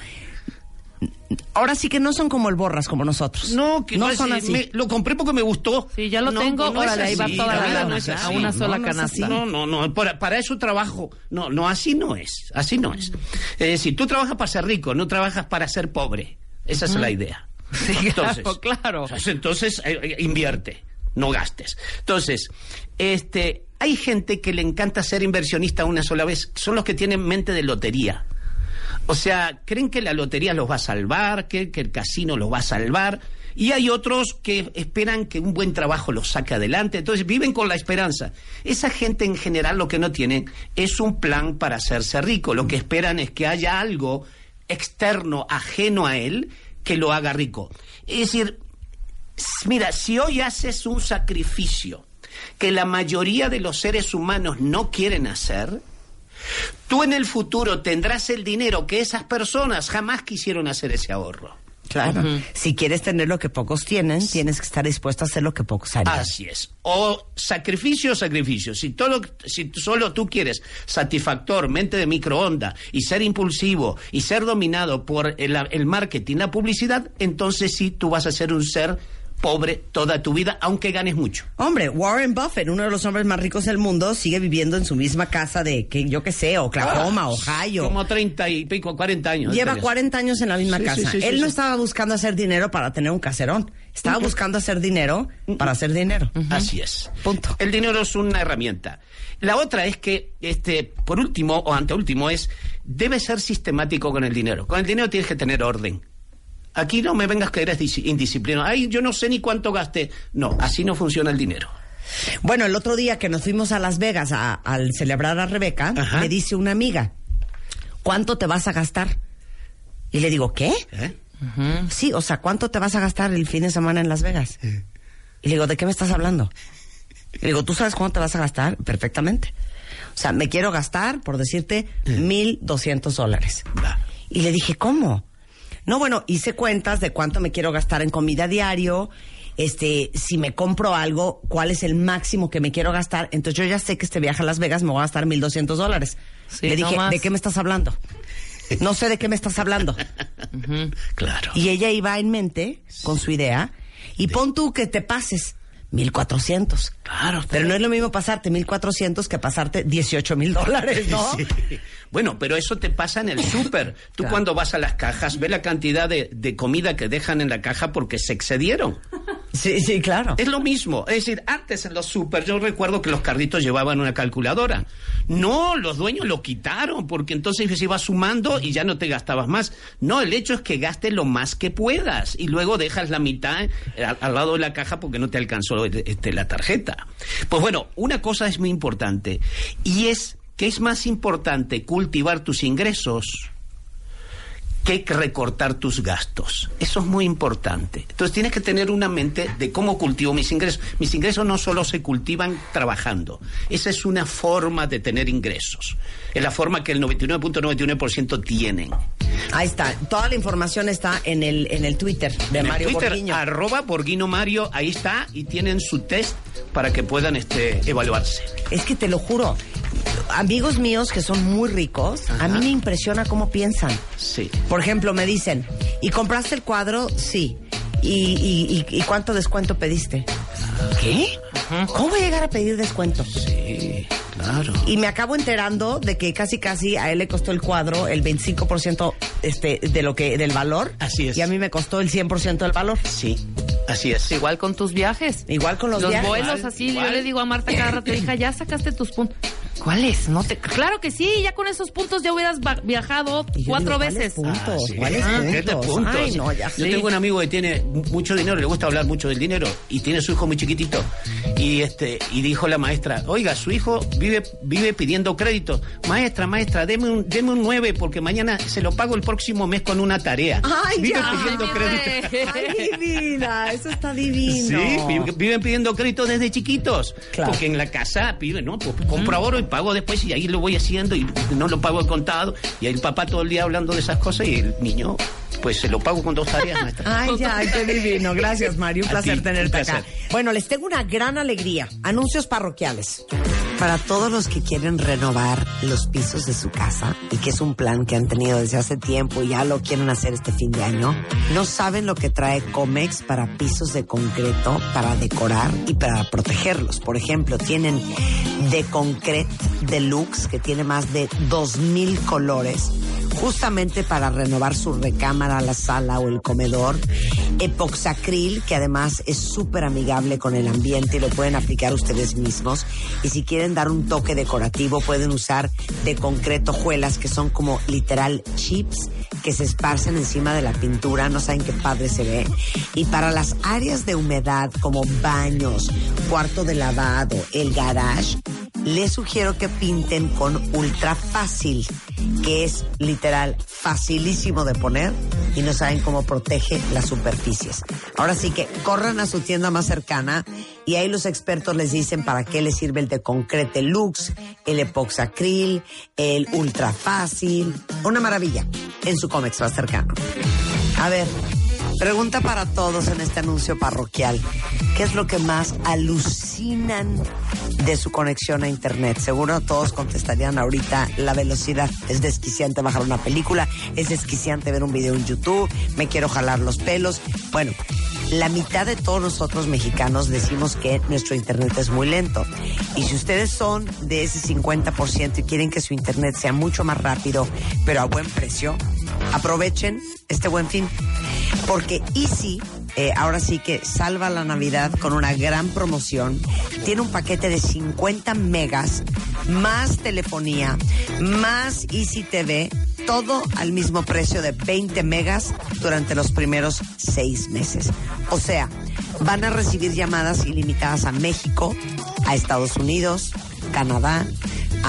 Ahora sí que no son como el borras, como nosotros. No, que no son así. me- lo compré porque me gustó. Sí, ya lo No, tengo. no Órale, ahí va toda la vida lana. no es a una sola no, no es canasta. No, no, no, para, para eso trabajo. No, no, así no es. Así no es. Es decir, tú trabajas para ser rico, no trabajas para ser pobre. Esa es la idea. Entonces, claro, claro. entonces eh, eh, invierte, no gastes. Entonces, este, hay gente que le encanta ser inversionista una sola vez. Son los que tienen mente de lotería. O sea, creen que la lotería los va a salvar, que, que el casino los va a salvar. Y hay otros que esperan que un buen trabajo los saque adelante. Entonces viven con la esperanza. Esa gente en general lo que no tiene es un plan para hacerse rico. Lo que esperan es que haya algo externo, ajeno a él, que lo haga rico. Es decir, mira, si hoy haces un sacrificio que la mayoría de los seres humanos no quieren hacer, tú en el futuro tendrás el dinero que esas personas jamás quisieron hacer ese ahorro. Claro. Si quieres tener lo que pocos tienen, tienes que estar dispuesto a hacer lo que pocos harían. Así es. O sacrificio o sacrificio. Si, todo, si solo tú quieres satisfactor, mente de microondas y ser impulsivo y ser dominado por el, el marketing, la publicidad, entonces sí tú vas a ser un ser pobre toda tu vida, aunque ganes mucho. Hombre, Warren Buffett, uno de los hombres más ricos del mundo, sigue viviendo en su misma casa de, que yo qué sé, Oklahoma, Ah, Ohio. Como 30 y pico, 40 años. Lleva Tenés. 40 años en la misma Sí, casa. sí, sí, sí, Él no estaba buscando hacer dinero para tener un caserón. Estaba buscando hacer dinero para hacer dinero. Así es. Punto. El dinero es una herramienta. La otra es que, este, por último o anteúltimo, es debe ser sistemático con el dinero. Con el dinero tienes que tener orden. Aquí no me vengas que eres indisciplinado. Ay, yo no sé ni cuánto gasté. No, así no funciona el dinero. Bueno, el otro día que nos fuimos a Las Vegas a- al celebrar a Rebeca, Ajá. me dice una amiga, ¿cuánto te vas a gastar? Y le digo, ¿qué? ¿Eh? Sí, o sea, ¿cuánto te vas a gastar el fin de semana en Las Vegas? Y le digo, ¿de qué me estás hablando? Y le digo, ¿tú sabes cuánto te vas a gastar? Perfectamente. O sea, me quiero gastar, por decirte, mil doscientos dólares. Y le dije, ¿cómo? No, bueno, hice cuentas de cuánto me quiero gastar en comida diario, este, si me compro algo, cuál es el máximo que me quiero gastar. Entonces yo ya sé que este viaje a Las Vegas me voy a gastar mil doscientos dólares. Sí, le dije. ¿de qué me estás hablando? No sé de qué me estás hablando. Claro. Y ella iba en mente con su idea. Y pon tú que te pases 1400. Claro. Pero no es lo mismo pasarte 1400 que pasarte 18 mil dólares, ¿no? Sí. Bueno, pero eso te pasa en el súper. Tú Claro. cuando vas a las cajas, ves la cantidad de, de comida que dejan en la caja porque se excedieron. Sí, sí, claro. Es lo mismo. Es decir, antes en los súper yo recuerdo que los carritos llevaban una calculadora. No, los dueños lo quitaron porque entonces se iba sumando y ya no te gastabas más. No, el hecho es que gastes lo más que puedas y luego dejas la mitad eh, al, al lado de la caja porque no te alcanzó este, la tarjeta. Pues bueno, una cosa es muy importante y es que es más importante cultivar tus ingresos que recortar tus gastos. Eso es muy importante. Entonces tienes que tener una mente de cómo cultivo mis ingresos. Mis ingresos no solo se cultivan trabajando. Esa es una forma de tener ingresos. Es la forma que el 99.99% tienen. Ahí está. Toda la información está en el, en el Twitter de En el Mario Twitter, Borghiño. arroba Borghino Mario, ahí está, y tienen su test para que puedan este, evaluarse. Es que te lo juro, amigos míos que son muy ricos, a mí me impresiona cómo piensan. Sí. Por ejemplo, me dicen, ¿y compraste el cuadro? Sí. ¿Y, y, y- y cuánto descuento pediste? ¿Qué? ¿Cómo voy a llegar a pedir descuento? Sí, claro. Y me acabo enterando de que casi casi a él le costó el cuadro el 25% este, de lo que, del valor. Así es. Y a mí me costó el 100% del valor. Sí, así es. Igual con tus viajes. Igual con los, Los viajes. vuelos Igual, así, igual. yo le digo a Marta cada rato, hija, ya sacaste tus puntos. ¿Cuáles? No te... Claro que sí, ya con esos puntos ya hubieras viajado cuatro digo, ¿cuáles veces. puntos? Ah, sí. ¿Cuáles Ah, puntos? ¿qué te puntos? Ay, no, ya Yo tengo un amigo que tiene mucho dinero, le gusta hablar mucho del dinero y tiene su hijo muy chiquitito. Y este y dijo la maestra, "Oiga, su hijo vive vive pidiendo crédito. Maestra, maestra, deme un deme un 9 porque mañana se lo pago el próximo mes con una tarea." Ay, vive ya. pidiendo crédito. Ay, mi vida, eso está divino. Sí, vi- viven pidiendo crédito desde chiquitos. Claro. Porque en la casa piden, ¿no? Pues compro ahora y pago después y ahí lo voy haciendo y no lo pago al contado. Y ahí el papá todo el día hablando de esas cosas y el niño, pues se lo pago con dos tareas, maestra. Ay, ya, qué divino. Gracias, Mario. Un placer ti, tenerte un acá. Bueno, les tengo una gran alegría. Anuncios parroquiales. Para todos los que quieren renovar los pisos de su casa y que es un plan que han tenido desde hace tiempo y ya lo quieren hacer este fin de año, no saben lo que trae Comex para pisos de concreto, para decorar y para protegerlos. Por ejemplo, tienen de concreto deluxe que tiene más de 2000 colores justamente para renovar su recámara, la sala o el comedor. Epoxacril, que además es súper amigable con el ambiente y lo pueden aplicar ustedes mismos. Y si quieren dar un toque decorativo, pueden usar de concreto juelas que son como literal chips que se esparcen encima de la pintura. No saben qué padre se ve. Y para las áreas de humedad como baños, cuarto de lavado, el garage, les sugiero que pinten con Ultra Fácil, que es literal facilísimo de poner y no saben cómo protege las superficies. Ahora sí que corran a su tienda más cercana y ahí los expertos les dicen para qué les sirve el de Concrete Lux, el Epoxacril, el Ultra Fácil. Una maravilla en su Comex más cercano. A ver, pregunta para todos en este anuncio parroquial. ¿Qué es lo que más alucinan de su conexión a Internet? Seguro todos contestarían ahorita la velocidad. Es desquiciante bajar una película, es desquiciante ver un video en YouTube, me quiero jalar los pelos. Bueno, la mitad de todos nosotros mexicanos decimos que nuestro Internet es muy lento. Y si ustedes son de ese 50% y quieren que su Internet sea mucho más rápido, pero a buen precio, aprovechen este buen fin. Porque Easy, eh, ahora sí que salva la Navidad con una gran promoción. Tiene un paquete de 50 megas, más telefonía, más Easy TV, todo al mismo precio de 20 megas durante los primeros seis meses. O sea, van a recibir llamadas ilimitadas a México, a Estados Unidos, Canadá,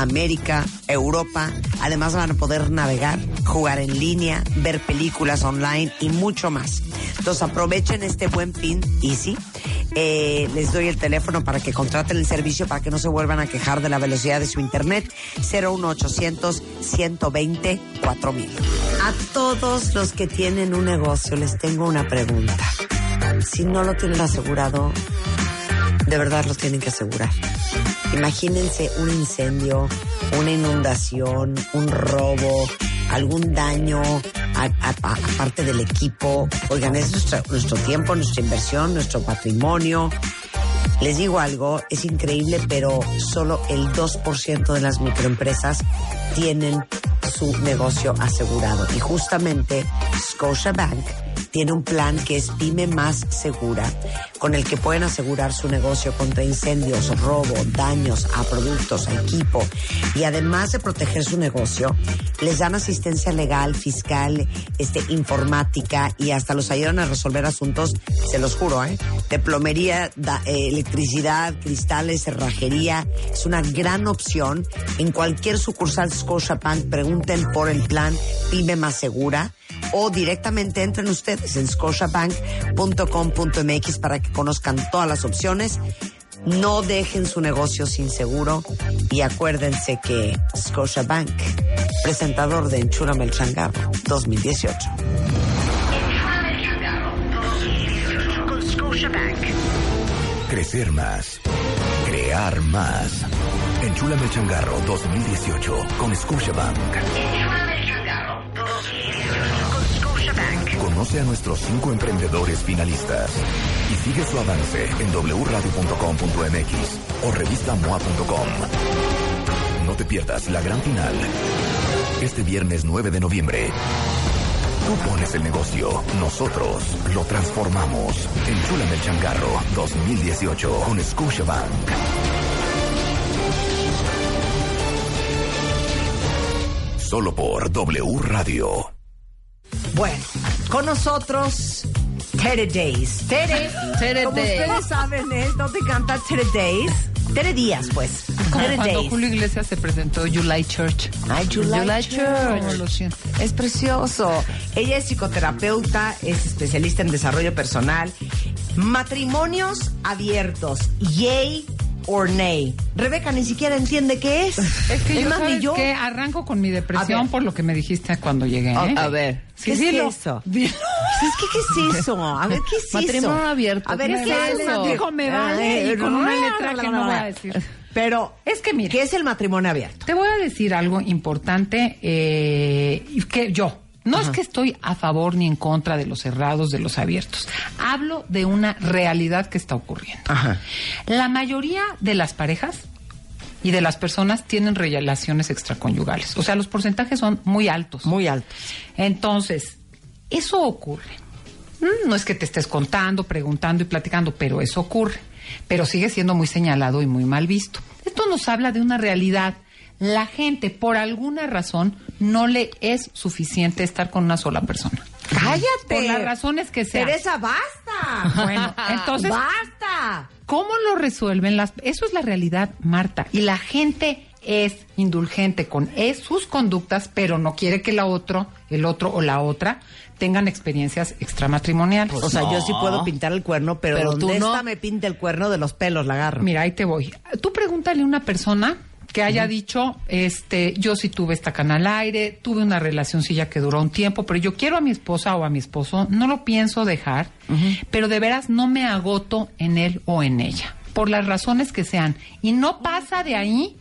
América, Europa. Además van a poder navegar, jugar en línea, ver películas online y mucho más. Entonces aprovechen este buen pin Easy. Eh, les doy el teléfono para que contraten el servicio para que no se vuelvan a quejar de la velocidad de su internet. 01800 120 4000. A todos los que tienen un negocio les tengo una pregunta. Si no lo tienen asegurado, de verdad los tienen que asegurar. Imagínense un incendio, una inundación, un robo, algún daño aparte del equipo. Oigan, es nuestra- nuestro tiempo, nuestra inversión, nuestro patrimonio. Les digo algo, es increíble, pero solo el 2% de las microempresas tienen su negocio asegurado. Y justamente Scotiabank tiene un plan que es Pyme Más Segura, con el que pueden asegurar su negocio contra incendios, robo, daños a productos, a equipo. Y además de proteger su negocio, les dan asistencia legal, fiscal, este, informática y hasta los ayudan a resolver asuntos, se los juro, ¿eh? De plomería, da- eh, electricidad, cristales, cerrajería. Es una gran opción. En cualquier sucursal Scotiabank por el plan Pyme Más Segura o directamente entren ustedes en scotiabank.com.mx para que conozcan todas las opciones. No dejen su negocio sin seguro y acuérdense que Scotiabank, presentador de Enchúrame el Changarro 2018. Con Scotiabank. Crecer más. Crear más. Enchúlame el changarro 2018 con Scotiabank. Con Scotiabank. Conoce a nuestros cinco emprendedores finalistas y sigue su avance en wradio.com.mx o revistamoa.com. No te pierdas la gran final. Este viernes 9 de noviembre. Tú pones el negocio, nosotros lo transformamos. Enchúlame el changarro 2018 con Scotiabank. Solo por W Radio. Bueno, con nosotros Tere Days. Tere, Tere como Days. ustedes saben, ¿eh? ¿no te encanta Tere Days? Tere Díaz, pues. Como Tere cuando Days. Julio Iglesias se presentó July Church. Ay, July July Church. ¿Cómo lo siento? Es precioso. Ella es psicoterapeuta, es especialista en desarrollo personal. Matrimonios abiertos. Yay or nay. Rebeca ni siquiera entiende qué es. Es que yo, más, ¿sabes yo. qué? Arranco con mi depresión por lo que me dijiste cuando llegué. A- ¿eh? a ver, Sí, ¿qué es eso? Dilo. Pues es que, ¿qué es eso? A ver, ¿qué es eso? Matrimonio abierto, A ver, ¿qué ¿qué es es eso? Dijo, me vale, y con una letra que no voy a decir. Pero, Es que mira, ¿qué es el matrimonio abierto? te voy a decir algo importante eh, que yo no es que estoy a favor ni en contra de los cerrados, de los abiertos. Hablo de una realidad que está ocurriendo. Ajá. La mayoría de las parejas y de las personas tienen relaciones extraconyugales. O sea, los porcentajes son muy altos. Muy alto. Entonces, eso ocurre. Mm, No es que te estés contando, preguntando y platicando, pero eso ocurre. Pero sigue siendo muy señalado y muy mal visto. Esto nos habla de una realidad. La gente, por alguna razón, no le es suficiente estar con una sola persona. ¡Cállate! Por las razones que sean. Teresa, basta. Bueno, entonces, ¡Basta! ¿Cómo lo resuelven las? Eso es la realidad, Marta. Y la gente es indulgente con es sus conductas, pero no quiere que la otro, el otro o la otra tengan experiencias extramatrimoniales. O sea, yo sí puedo pintar el cuerno, pero, Pero donde tú no. esta me pinta el cuerno de los pelos, la agarro. Mira, ahí te voy. Tú pregúntale a una persona que haya dicho, este, yo sí tuve esta cana al aire, tuve una relacioncilla que duró un tiempo, pero yo quiero a mi esposa o a mi esposo, no lo pienso dejar, pero de veras no me agoto en él o en ella, por las razones que sean. Y no pasa de ahí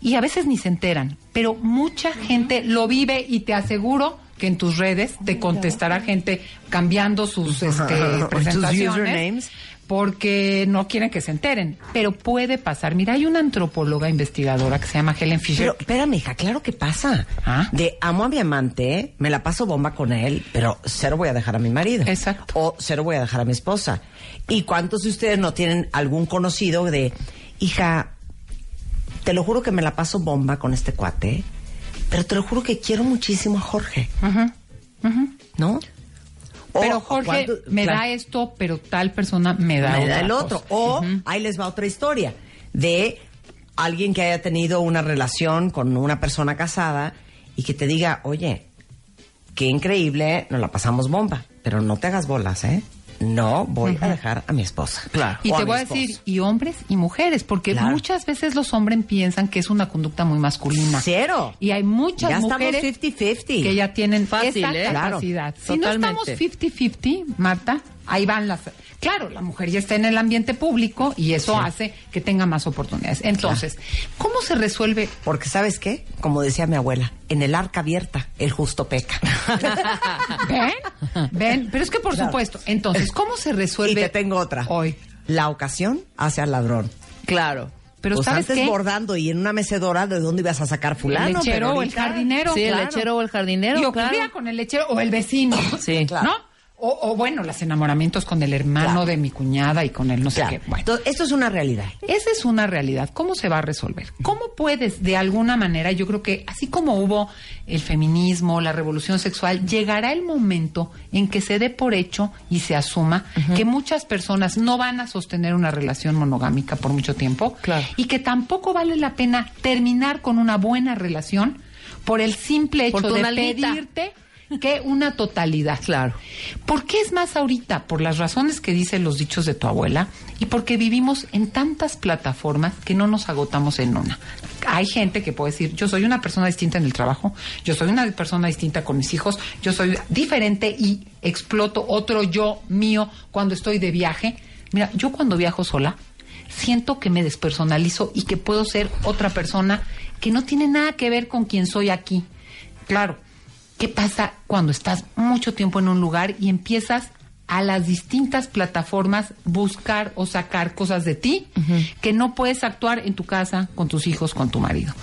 y a veces ni se enteran, pero mucha gente lo vive y te aseguro que en tus redes te contestará gente cambiando sus este, presentaciones. usernames. Porque no quieren que se enteren, pero puede pasar. Mira, hay una antropóloga investigadora que se llama Helen Fisher. Pero, espérame, hija, claro que pasa. Ah. De amo a mi amante, me la paso bomba con él, pero cero voy a dejar a mi marido. Exacto. O cero voy a dejar a mi esposa. ¿Y cuántos de ustedes no tienen algún conocido de, hija, te lo juro que me la paso bomba con este cuate, pero te lo juro que quiero muchísimo a Jorge, Ujú, ujú. ¿no? Pero Jorge cuánto- me claro. da esto, pero tal persona me da, me da el otro. cosa. O ahí les va otra historia de alguien que haya tenido una relación con una persona casada y que te diga, oye, qué increíble, nos la pasamos bomba, pero no te hagas bolas, ¿eh? No voy a dejar a mi esposa. Claro. Y te voy a decir, y hombres y mujeres, porque Claro. muchas veces los hombres piensan que es una conducta muy masculina. Cero. Y hay muchas Ya mujeres 50-50. que ya tienen Fácil, esa ¿eh? Claro. capacidad. Si Totalmente. no estamos 50-50, Marta, ahí van las... Claro, la mujer ya está en el ambiente público y eso Sí. hace que tenga más oportunidades. Entonces, ¿cómo se resuelve? Porque, ¿sabes qué? Como decía mi abuela, en el arca abierta, el justo peca. ¿Ven? ¿Ven? Pero es que por Claro. supuesto. Entonces, ¿cómo se resuelve? Y te tengo otra. Hoy. La ocasión hace al ladrón. Claro. Pero pues ¿sabes antes qué? bordando y en una mecedora, ¿de dónde ibas a sacar fulano? el lechero Pero o el jardinero. Sí, el lechero o el jardinero, Y ocurría con el lechero o el vecino. Sí. Claro. ¿No? O, o, bueno, los enamoramientos con el hermano Claro. de mi cuñada y con el no sé Claro. qué. Bueno, Entonces, esto es una realidad. esa es una realidad. ¿Cómo se va a resolver? ¿Cómo puedes, de alguna manera, yo creo que así como hubo el feminismo, la revolución sexual, llegará el momento en que se dé por hecho y se asuma que muchas personas no van a sostener una relación monogámica por mucho tiempo Claro. y que tampoco vale la pena terminar con una buena relación por el simple hecho Por de pedirte que una totalidad. Claro. ¿Por qué es más ahorita? Por las razones que dicen los dichos de tu abuela y porque vivimos en tantas plataformas que no nos agotamos en una. Hay gente que puede decir, yo soy una persona distinta en el trabajo, yo soy una persona distinta con mis hijos, yo soy diferente y exploto otro yo mío cuando estoy de viaje. Mira, yo cuando viajo sola, siento que me despersonalizo y que puedo ser otra persona que no tiene nada que ver con quien soy aquí. Claro, ¿qué pasa cuando estás mucho tiempo en un lugar y empiezas a las distintas plataformas buscar o sacar cosas de ti que no puedes actuar en tu casa, con tus hijos, con tu marido?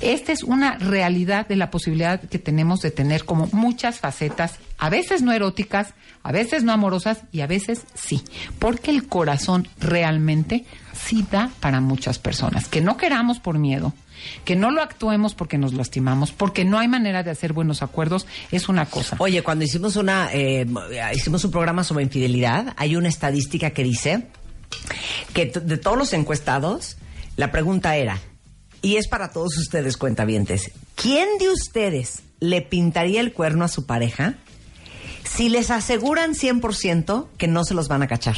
Esta es una realidad de la posibilidad que tenemos de tener como muchas facetas, a veces no eróticas, a veces no amorosas y a veces sí, porque el corazón realmente sí da para muchas personas, que no queramos por miedo, que no lo actuemos porque nos lastimamos, porque no hay manera de hacer buenos acuerdos, es una cosa. Oye, cuando hicimos una, eh, hicimos un programa sobre infidelidad, hay una estadística que dice que de todos los encuestados, la pregunta era, y es para todos ustedes cuentavientes, ¿quién de ustedes le pintaría el cuerno a su pareja si les aseguran 100% que no se los van a cachar?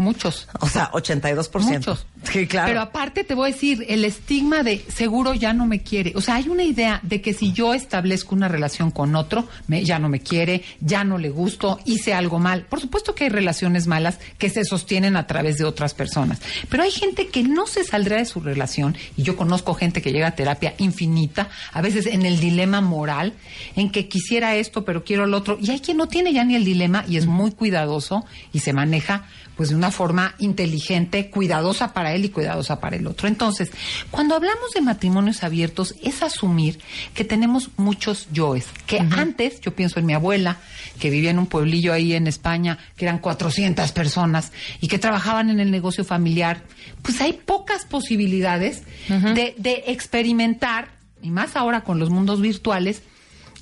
Muchos. O sea, 82%. Muchos. Sí, claro. Pero aparte te voy a decir, el estigma de seguro ya no me quiere. O sea, hay una idea de que si yo establezco una relación con otro, me- ya no me quiere, ya no le gusto, hice algo mal. Por supuesto que hay relaciones malas que se sostienen a través de otras personas. Pero hay gente que no se saldrá de su relación, y yo conozco gente que llega a terapia infinita, a veces en el dilema moral, en que quisiera esto, pero quiero lo otro. Y hay quien no tiene ya ni el dilema y es muy cuidadoso y se maneja pues de una forma inteligente, cuidadosa para él y cuidadosa para el otro. Entonces, cuando hablamos de matrimonios abiertos, es asumir que tenemos muchos yoes, que antes, yo pienso en mi abuela, que vivía en un pueblillo ahí en España, que eran 400 personas y que trabajaban en el negocio familiar, pues hay pocas posibilidades de, de experimentar, y más ahora con los mundos virtuales,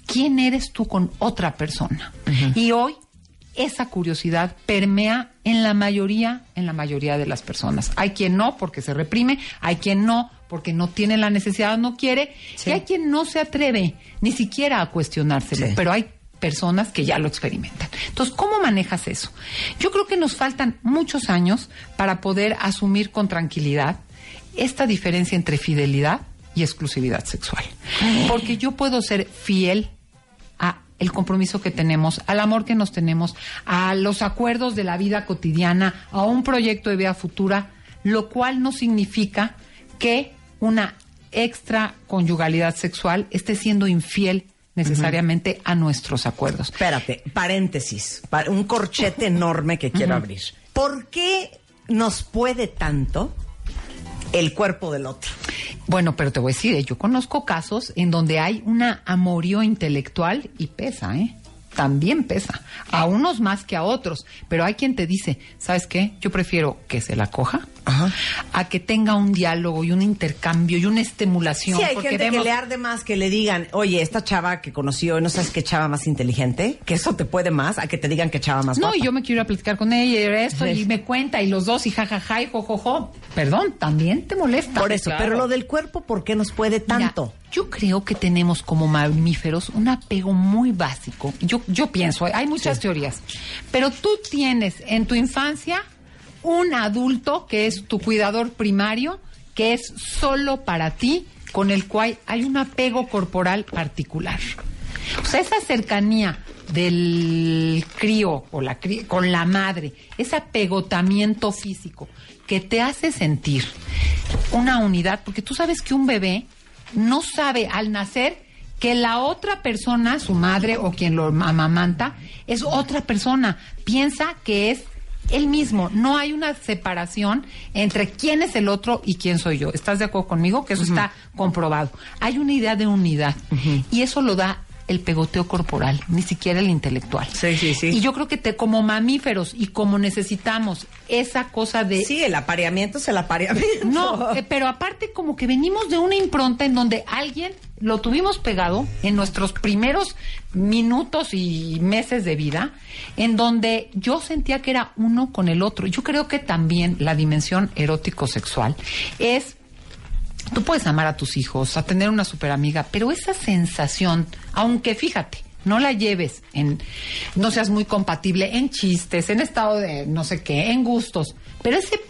quién eres tú con otra persona. Y hoy esa curiosidad permea en la mayoría, en la mayoría de las personas. Hay quien no porque se reprime, hay quien no porque no tiene la necesidad, no quiere, y hay quien no se atreve ni siquiera a cuestionárselo, Sí. pero hay personas que ya lo experimentan. Entonces, ¿cómo manejas eso? Yo creo que nos faltan muchos años para poder asumir con tranquilidad esta diferencia entre fidelidad y exclusividad sexual. Porque yo puedo ser fiel a el compromiso que tenemos, al amor que nos tenemos, a los acuerdos de la vida cotidiana, a un proyecto de vida futura, lo cual no significa que una extra conyugalidad sexual esté siendo infiel necesariamente a nuestros acuerdos. Espérate, paréntesis, pa- un corchete enorme que quiero abrir. ¿Por qué nos puede tanto el cuerpo del otro? Bueno, pero te voy a decir, eh, yo conozco casos en donde hay una amorío intelectual y pesa, ¿eh? También pesa. A unos más que a otros. Pero hay quien te dice, ¿sabes qué? Yo prefiero que se la coja a que tenga un diálogo y un intercambio y una estimulación. Sí, hay porque gente vemos- que le arde más que le digan, oye, esta chava que conoció, ¿no sabes qué chava más inteligente? Que eso te puede más a que te digan que chava más No, guapa. y yo me quiero ir a platicar con ella y esto, Sí. y me cuenta, y los dos, y jajaja, y jojojo. Perdón, también te molesta. Por eso, pero lo del cuerpo, ¿por qué nos puede tanto? Mira, yo creo que tenemos como mamíferos un apego muy básico. Yo, yo pienso, hay muchas teorías, pero tú tienes en tu infancia un adulto que es tu cuidador primario, que es solo para ti, con el cual hay un apego corporal particular. O sea, esa cercanía del crío o la con la madre, ese apegotamiento físico que te hace sentir una unidad, porque tú sabes que un bebé no sabe al nacer que la otra persona, su madre o quien lo amamanta, es otra persona. Piensa que es él mismo. No hay una separación entre quién es el otro y quién soy yo. ¿Estás de acuerdo conmigo? Que eso está comprobado. Hay una idea de unidad y eso lo da el pegoteo corporal, ni siquiera el intelectual. Sí, sí, sí. Y yo creo que te, como mamíferos y como necesitamos esa cosa de... Sí, el apareamiento es el apareamiento. No, eh, pero aparte como que venimos de una impronta en donde alguien lo tuvimos pegado en nuestros primeros minutos y meses de vida, en donde yo sentía que era uno con el otro. Yo creo que también la dimensión erótico-sexual es Tú puedes amar a tus hijos, a tener una super amiga, pero esa sensación, aunque fíjate, no la lleves en, no seas muy compatible en chistes, en estado de no sé qué, en gustos, pero ese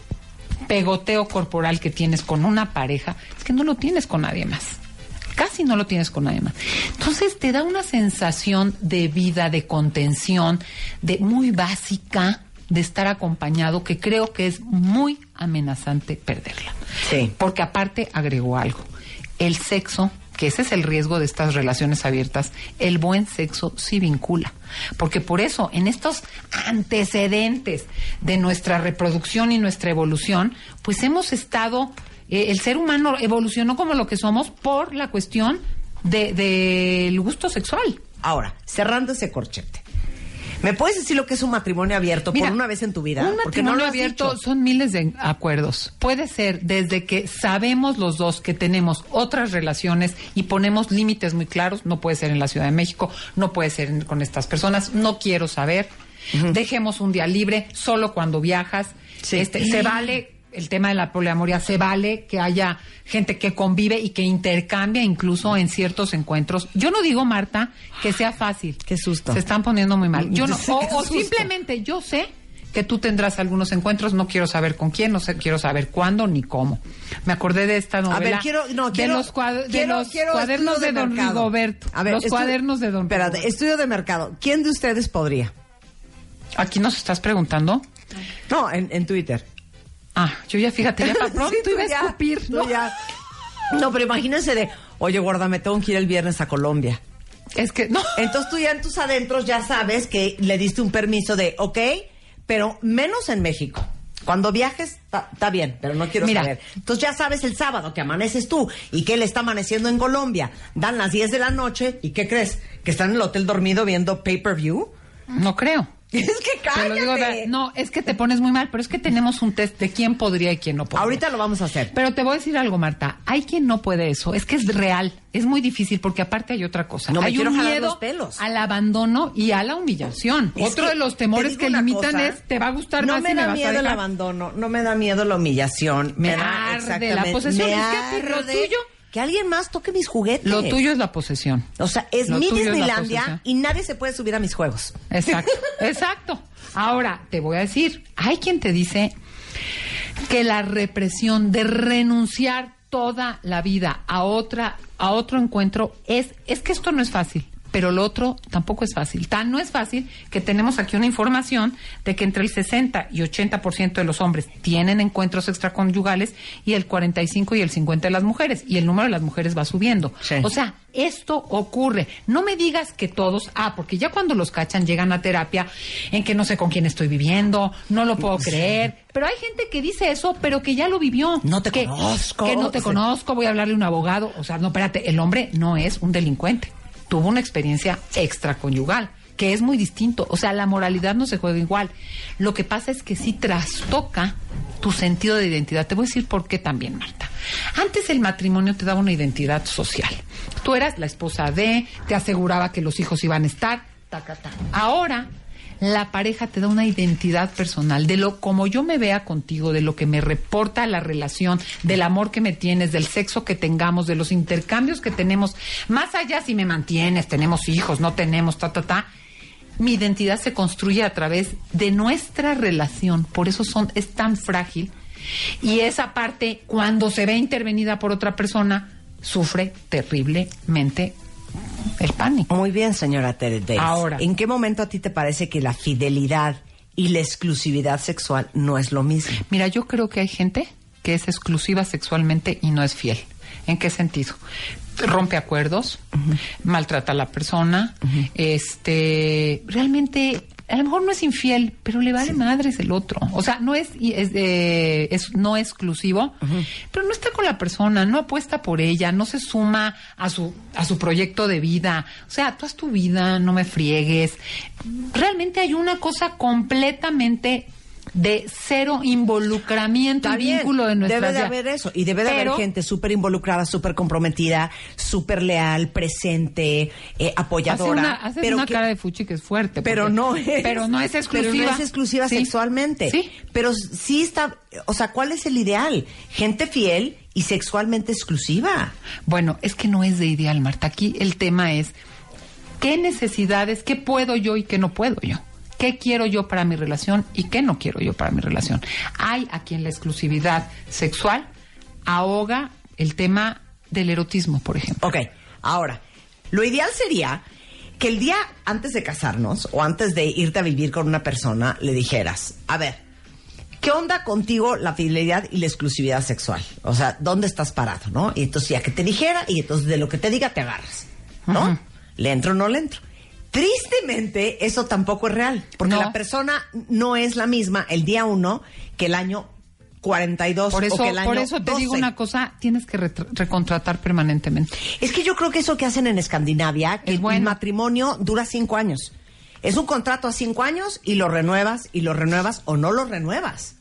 pegoteo corporal que tienes con una pareja, es que no lo tienes con nadie más. Casi no lo tienes con nadie más. Entonces te da una sensación de vida, de contención, de muy básica, de estar acompañado, que creo que es muy amenazante perderla. Sí. Porque aparte agregó algo. El sexo, que ese es el riesgo de estas relaciones abiertas, el buen sexo sí vincula. Porque por eso, en estos antecedentes de nuestra reproducción y nuestra evolución, pues hemos estado, eh, el ser humano evolucionó como lo que somos por la cuestión de- del gusto sexual. Ahora, cerrando ese corchete. ¿Me puedes decir lo que es un matrimonio abierto Mira, por una vez en tu vida? Un Porque no matrimonio lo abierto dicho. son miles de acuerdos. Puede ser desde que sabemos los dos que tenemos otras relaciones y ponemos límites muy claros. No puede ser en la Ciudad de México, no puede ser en- con estas personas. No quiero saber. Dejemos un día libre solo cuando viajas. Este, se vale el tema de la poliamoria, se vale que haya gente que convive y que intercambia incluso en ciertos encuentros. Yo no digo, Marta, que sea fácil. Qué susto. Se están poniendo muy mal. Yo no, o, o simplemente yo sé que tú tendrás algunos encuentros, no quiero saber con quién, no sé, quiero saber cuándo ni cómo. Me acordé de esta novela. A ver, quiero, no, de quiero, los, cuad- de los quiero cuadernos de, Don mercado. Rigoberto. A ver, los cuadernos de Don Espérate, Rigoberto. estudio de mercado. ¿Quién de ustedes podría? Aquí nos estás preguntando. No, en, en Twitter. Ah, yo ya fíjate, ya para pronto Sí, a escupir. ¿no? ya. No, pero imagínense de, oye, gorda, me tengo que ir el viernes a Colombia. Es que, no. Entonces tú ya en tus adentros ya sabes que le diste un permiso de, ok, pero menos en México. Cuando viajes, está bien, pero no quiero Mira. saber. Entonces ya sabes el sábado que amaneces tú y que él está amaneciendo en Colombia. Dan las 10 de la noche y ¿qué crees? ¿Que están en el hotel dormido viendo pay-per-view? No creo. Es que Te lo digo, cállate. no, es que te pones muy mal, pero es que tenemos un test de quién podría y quién no podría. Ahorita lo vamos a hacer. Pero te voy a decir algo, Marta. Hay quien no puede eso. Es que es real. Es muy difícil porque aparte hay otra cosa. No me hay quiero un miedo los pelos. al abandono y a la humillación. Es Otro de los te temores que limitan cosa, es te va a gustar no más me y me da vas a miedo el abandono, no me da miedo la humillación. Me da arde la posesión. me Es que lo tuyo- Que alguien más toque mis juguetes. Lo tuyo es la posesión. O sea, es Lo mi es Disneylandia y nadie se puede subir a mis juegos. Exacto, exacto. Ahora, te voy a decir, hay quien te dice que la represión de renunciar toda la vida a otra a otro encuentro es es que esto no es fácil. Pero lo otro tampoco es fácil. Tan no es fácil que tenemos aquí una información de que entre el 60 y 80% de los hombres tienen encuentros extraconyugales y el 45 y el 50 de las mujeres. Y el número de las mujeres va subiendo. Sí. O sea, esto ocurre. No me digas que todos, ah, porque ya cuando los cachan llegan a terapia en que no sé con quién estoy viviendo, no lo puedo creer. Pero hay gente que dice eso, pero que ya lo vivió. No te que, conozco. Que no te conozco, voy a hablarle a un abogado. O sea, no, espérate, el hombre no es un delincuente. Tuvo una experiencia extraconyugal. que es muy distinto. O sea, la moralidad no se juega igual. Lo que pasa es que sí trastoca tu sentido de identidad. Te voy a decir por qué también, Marta. Antes el matrimonio te daba una identidad social. Tú eras la esposa de, te aseguraba que los hijos iban a estar, ta. Ahora la pareja te da una identidad personal de lo como yo me vea contigo, de lo que me reporta la relación, del amor que me tienes, del sexo que tengamos, de los intercambios que tenemos, más allá si me mantienes, tenemos hijos, no tenemos, ta ta ta. Mi identidad se construye a través de nuestra relación, por eso son es tan frágil y esa parte cuando se ve intervenida por otra persona sufre terriblemente el pánico. Muy bien, señora Tere. Ahora. ¿En qué momento a ti te parece que la fidelidad y la exclusividad sexual no es lo mismo? Mira, yo creo que hay gente que es exclusiva sexualmente y no es fiel. ¿En qué sentido? Rompe acuerdos, maltrata a la persona, este, realmente a lo mejor no es infiel, pero le vale madres el otro. O sea, no es, es, eh, es no exclusivo, pero no está con la persona, no apuesta por ella, no se suma a su a su proyecto de vida. O sea, tú haz tu vida, no me friegues. Realmente hay una cosa completamente de cero involucramiento Está y bien, vínculo de nuestra Debe de haber eso. Y debe de Pero- haber gente súper involucrada, súper comprometida, súper leal, presente, eh, Hace apoyadora. una, haces pero una que- cara de fuchi que es fuerte. pero porque- no es. Pero no es exclusiva. Pero no es exclusiva Sí. sexualmente. Sí. Pero sí está. O sea, ¿cuál es el ideal? Gente fiel y sexualmente exclusiva. Bueno, es que no es de ideal, Marta. Aquí el tema es qué necesidades, qué puedo yo y qué no puedo yo. ¿Qué quiero yo para mi relación y qué no quiero yo para mi relación? Hay a quien la exclusividad sexual ahoga el tema del erotismo, por ejemplo. Ok, ahora, lo ideal sería que el día antes de casarnos o antes de irte a vivir con una persona le dijeras, a ver, ¿qué onda contigo la fidelidad y la exclusividad sexual? O sea, ¿dónde estás parado, no? Y entonces ya que te dijera y entonces de lo que te diga te agarras, ¿no? ¿Le entro o no le entro? Tristemente, eso tampoco es real, porque No. la persona no es la misma el día uno que el año 42 Por o eso, que el año por eso te digo 12. una cosa, tienes que recontratar permanentemente. Es que yo creo que eso que hacen en Escandinavia, que Es bueno. el matrimonio dura cinco años. Es un contrato a cinco años y lo renuevas y lo renuevas o no lo renuevas.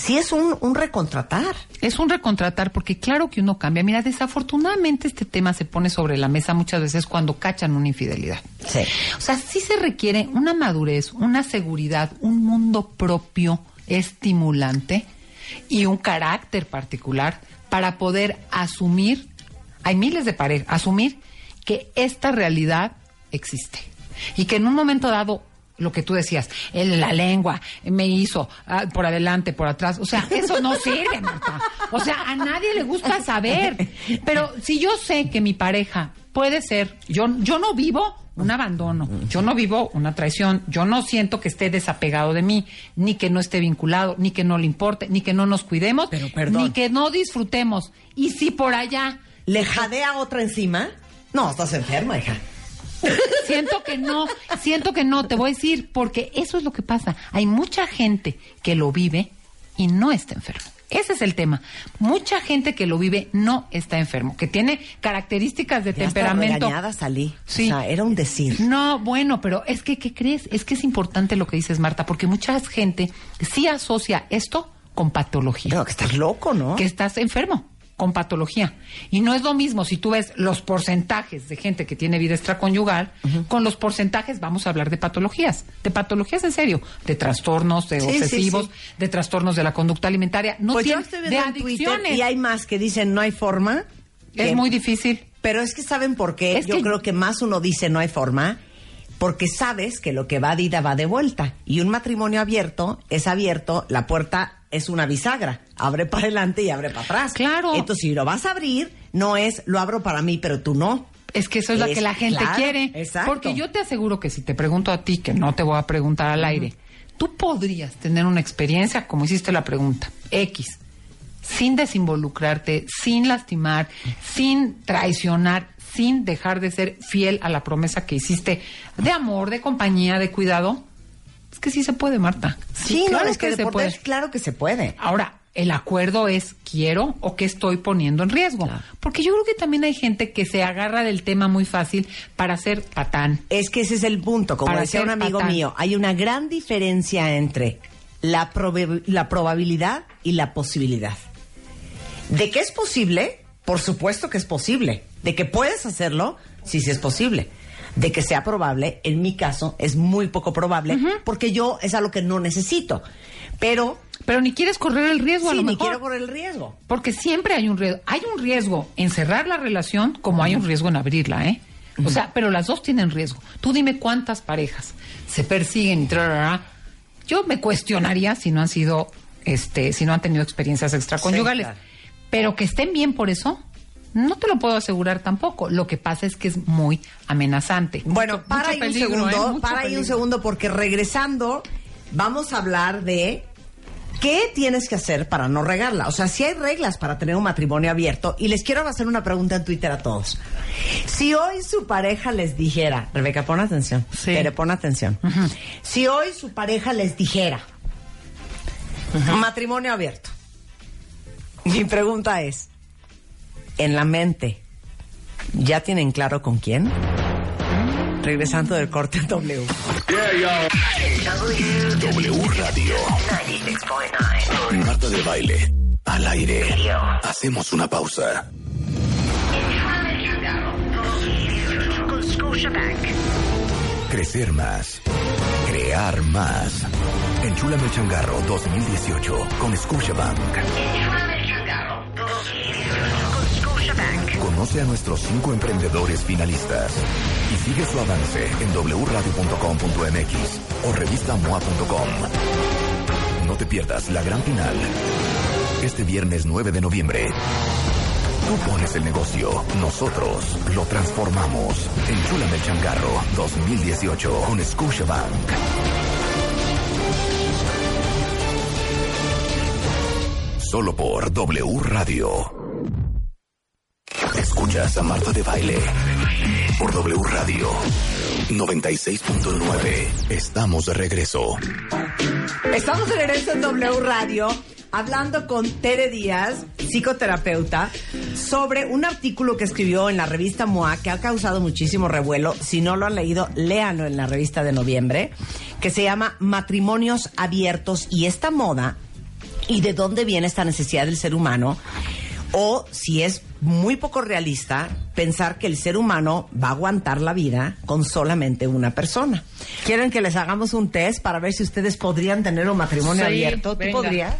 Sí es un, un recontratar. Es un recontratar porque claro que uno cambia. Mira, desafortunadamente este tema se pone sobre la mesa muchas veces cuando cachan una infidelidad. Sí. O sea, sí se requiere una madurez, una seguridad, un mundo propio estimulante y un carácter particular para poder asumir, hay miles de parejas, asumir que esta realidad existe y que en un momento dado lo que tú decías, el- la lengua me hizo ah, por adelante, por atrás, o sea, eso no sirve, Marta. O sea, a nadie le gusta saber. Pero si yo sé que mi pareja puede ser, yo, yo no vivo un abandono, yo no vivo una traición, yo no siento que esté desapegado de mí, ni que no esté vinculado, ni que no le importe, ni que no nos cuidemos, Pero, perdón. ni que no disfrutemos. Y si por allá ¿Le jadea otra encima? No, estás enferma, hija. Siento que no, siento que no, te voy a decir, porque eso es lo que pasa. Hay mucha gente que lo vive y no está enfermo. Ese es el tema. Mucha gente que lo vive no está enfermo, que tiene características de Ya hasta temperamento. regañada salí. Sí. O sea, era un decir. No, bueno, pero es que, ¿qué crees? Es que es importante lo que dices, Marta, porque mucha gente sí asocia esto con patología. No, que estás loco, ¿no? Que estás enfermo con patología. Y no es lo mismo si tú ves los porcentajes de gente que tiene vida extraconyugal con los porcentajes, vamos a hablar de patologías, de patologías en serio, de trastornos, de Sí, obsesivos, sí. de trastornos de la conducta alimentaria, no pues yo tiene- de adicciones. y hay más que dicen no hay forma. Es que- muy difícil. Pero es que saben por qué. Es Yo que- creo que más uno dice no hay forma. Porque sabes que lo que va de ida va de vuelta. Y un matrimonio abierto es abierto, la puerta es una bisagra. Abre para adelante y abre para atrás. Claro. Entonces, si lo vas a abrir, no es lo abro para mí, pero tú no. Es que eso es, lo que la gente claro, quiere. exacto. Porque yo te aseguro que si te pregunto a ti, que no te voy a preguntar al aire, tú podrías tener una experiencia, como hiciste la pregunta, X, sin desinvolucrarte, sin lastimar, sin traicionar, sin dejar de ser fiel a la promesa que hiciste de amor, de compañía, de cuidado. Es que sí se puede, Marta. Sí, no, claro es que, de se puede. Claro que se puede. Ahora, el acuerdo es quiero o qué estoy poniendo en riesgo. Porque yo creo que también hay gente que se agarra del tema muy fácil para ser patán. Es que ese es el punto. Como Para decía un amigo patán. mío, hay una gran diferencia entre la, probe- la probabilidad y la posibilidad. De que es posible, por supuesto que es posible. De que puedes hacerlo, sí, sí es posible. De que sea probable, en mi caso, es muy poco probable, porque yo es algo que no necesito. Pero. Pero ni quieres correr el riesgo a Sí, lo ni mejor. quiero correr el riesgo. Porque siempre hay un riesgo. Hay un riesgo en cerrar la relación como hay un riesgo en abrirla, ¿eh? O sea, pero las dos tienen riesgo. Tú dime cuántas parejas se persiguen y trarara. Yo me cuestionaría si no han sido, este, si no han tenido experiencias extraconyugales. Sí, claro. Pero que estén bien por eso, no te lo puedo asegurar tampoco. Lo que pasa es que es muy amenazante. Bueno, Mucho- para mucho ahí un segundo, ¿eh? Mucho para ahí un segundo, porque regresando vamos a hablar de qué tienes que hacer para no regarla. O sea, si hay reglas para tener un matrimonio abierto, y les quiero hacer una pregunta en Twitter a todos. Si hoy su pareja les dijera, Rebeca, pon atención, Tere, pon atención. Si hoy su pareja les dijera, matrimonio abierto, mi pregunta es, en la mente, ¿ya tienen claro con quién? Regresando del corte en W. W Radio. 96.9. Marta de baile. Al aire. Hacemos una pausa. Crecer más. Crear más. Enchúlame el changarro 2018 con Scotiabank. Con Scotiabank. Conoce a nuestros cinco emprendedores finalistas y sigue su avance en wradio.com.mx o revistamoa.com. No te pierdas la gran final. Este viernes 9 de noviembre. Tú pones el negocio, nosotros lo transformamos. Enchúlame el changarro 2018 con Scotiabank. Solo por W Radio. Escuchas a Marta de Baile por W Radio 96.9. Estamos de regreso. Estamos de regreso en W Radio hablando con Tere Díaz, psicoterapeuta, sobre un artículo que escribió en la revista MOA que ha causado muchísimo revuelo. Si no lo han leído, léanlo en la revista de noviembre, que se llama Matrimonios Abiertos y esta moda y de dónde viene esta necesidad del ser humano. O si es muy poco realista pensar que el ser humano va a aguantar la vida con solamente una persona. ¿Quieren que les hagamos un test para ver si ustedes podrían tener un matrimonio Sí, abierto? ¿Tú venga. podrías?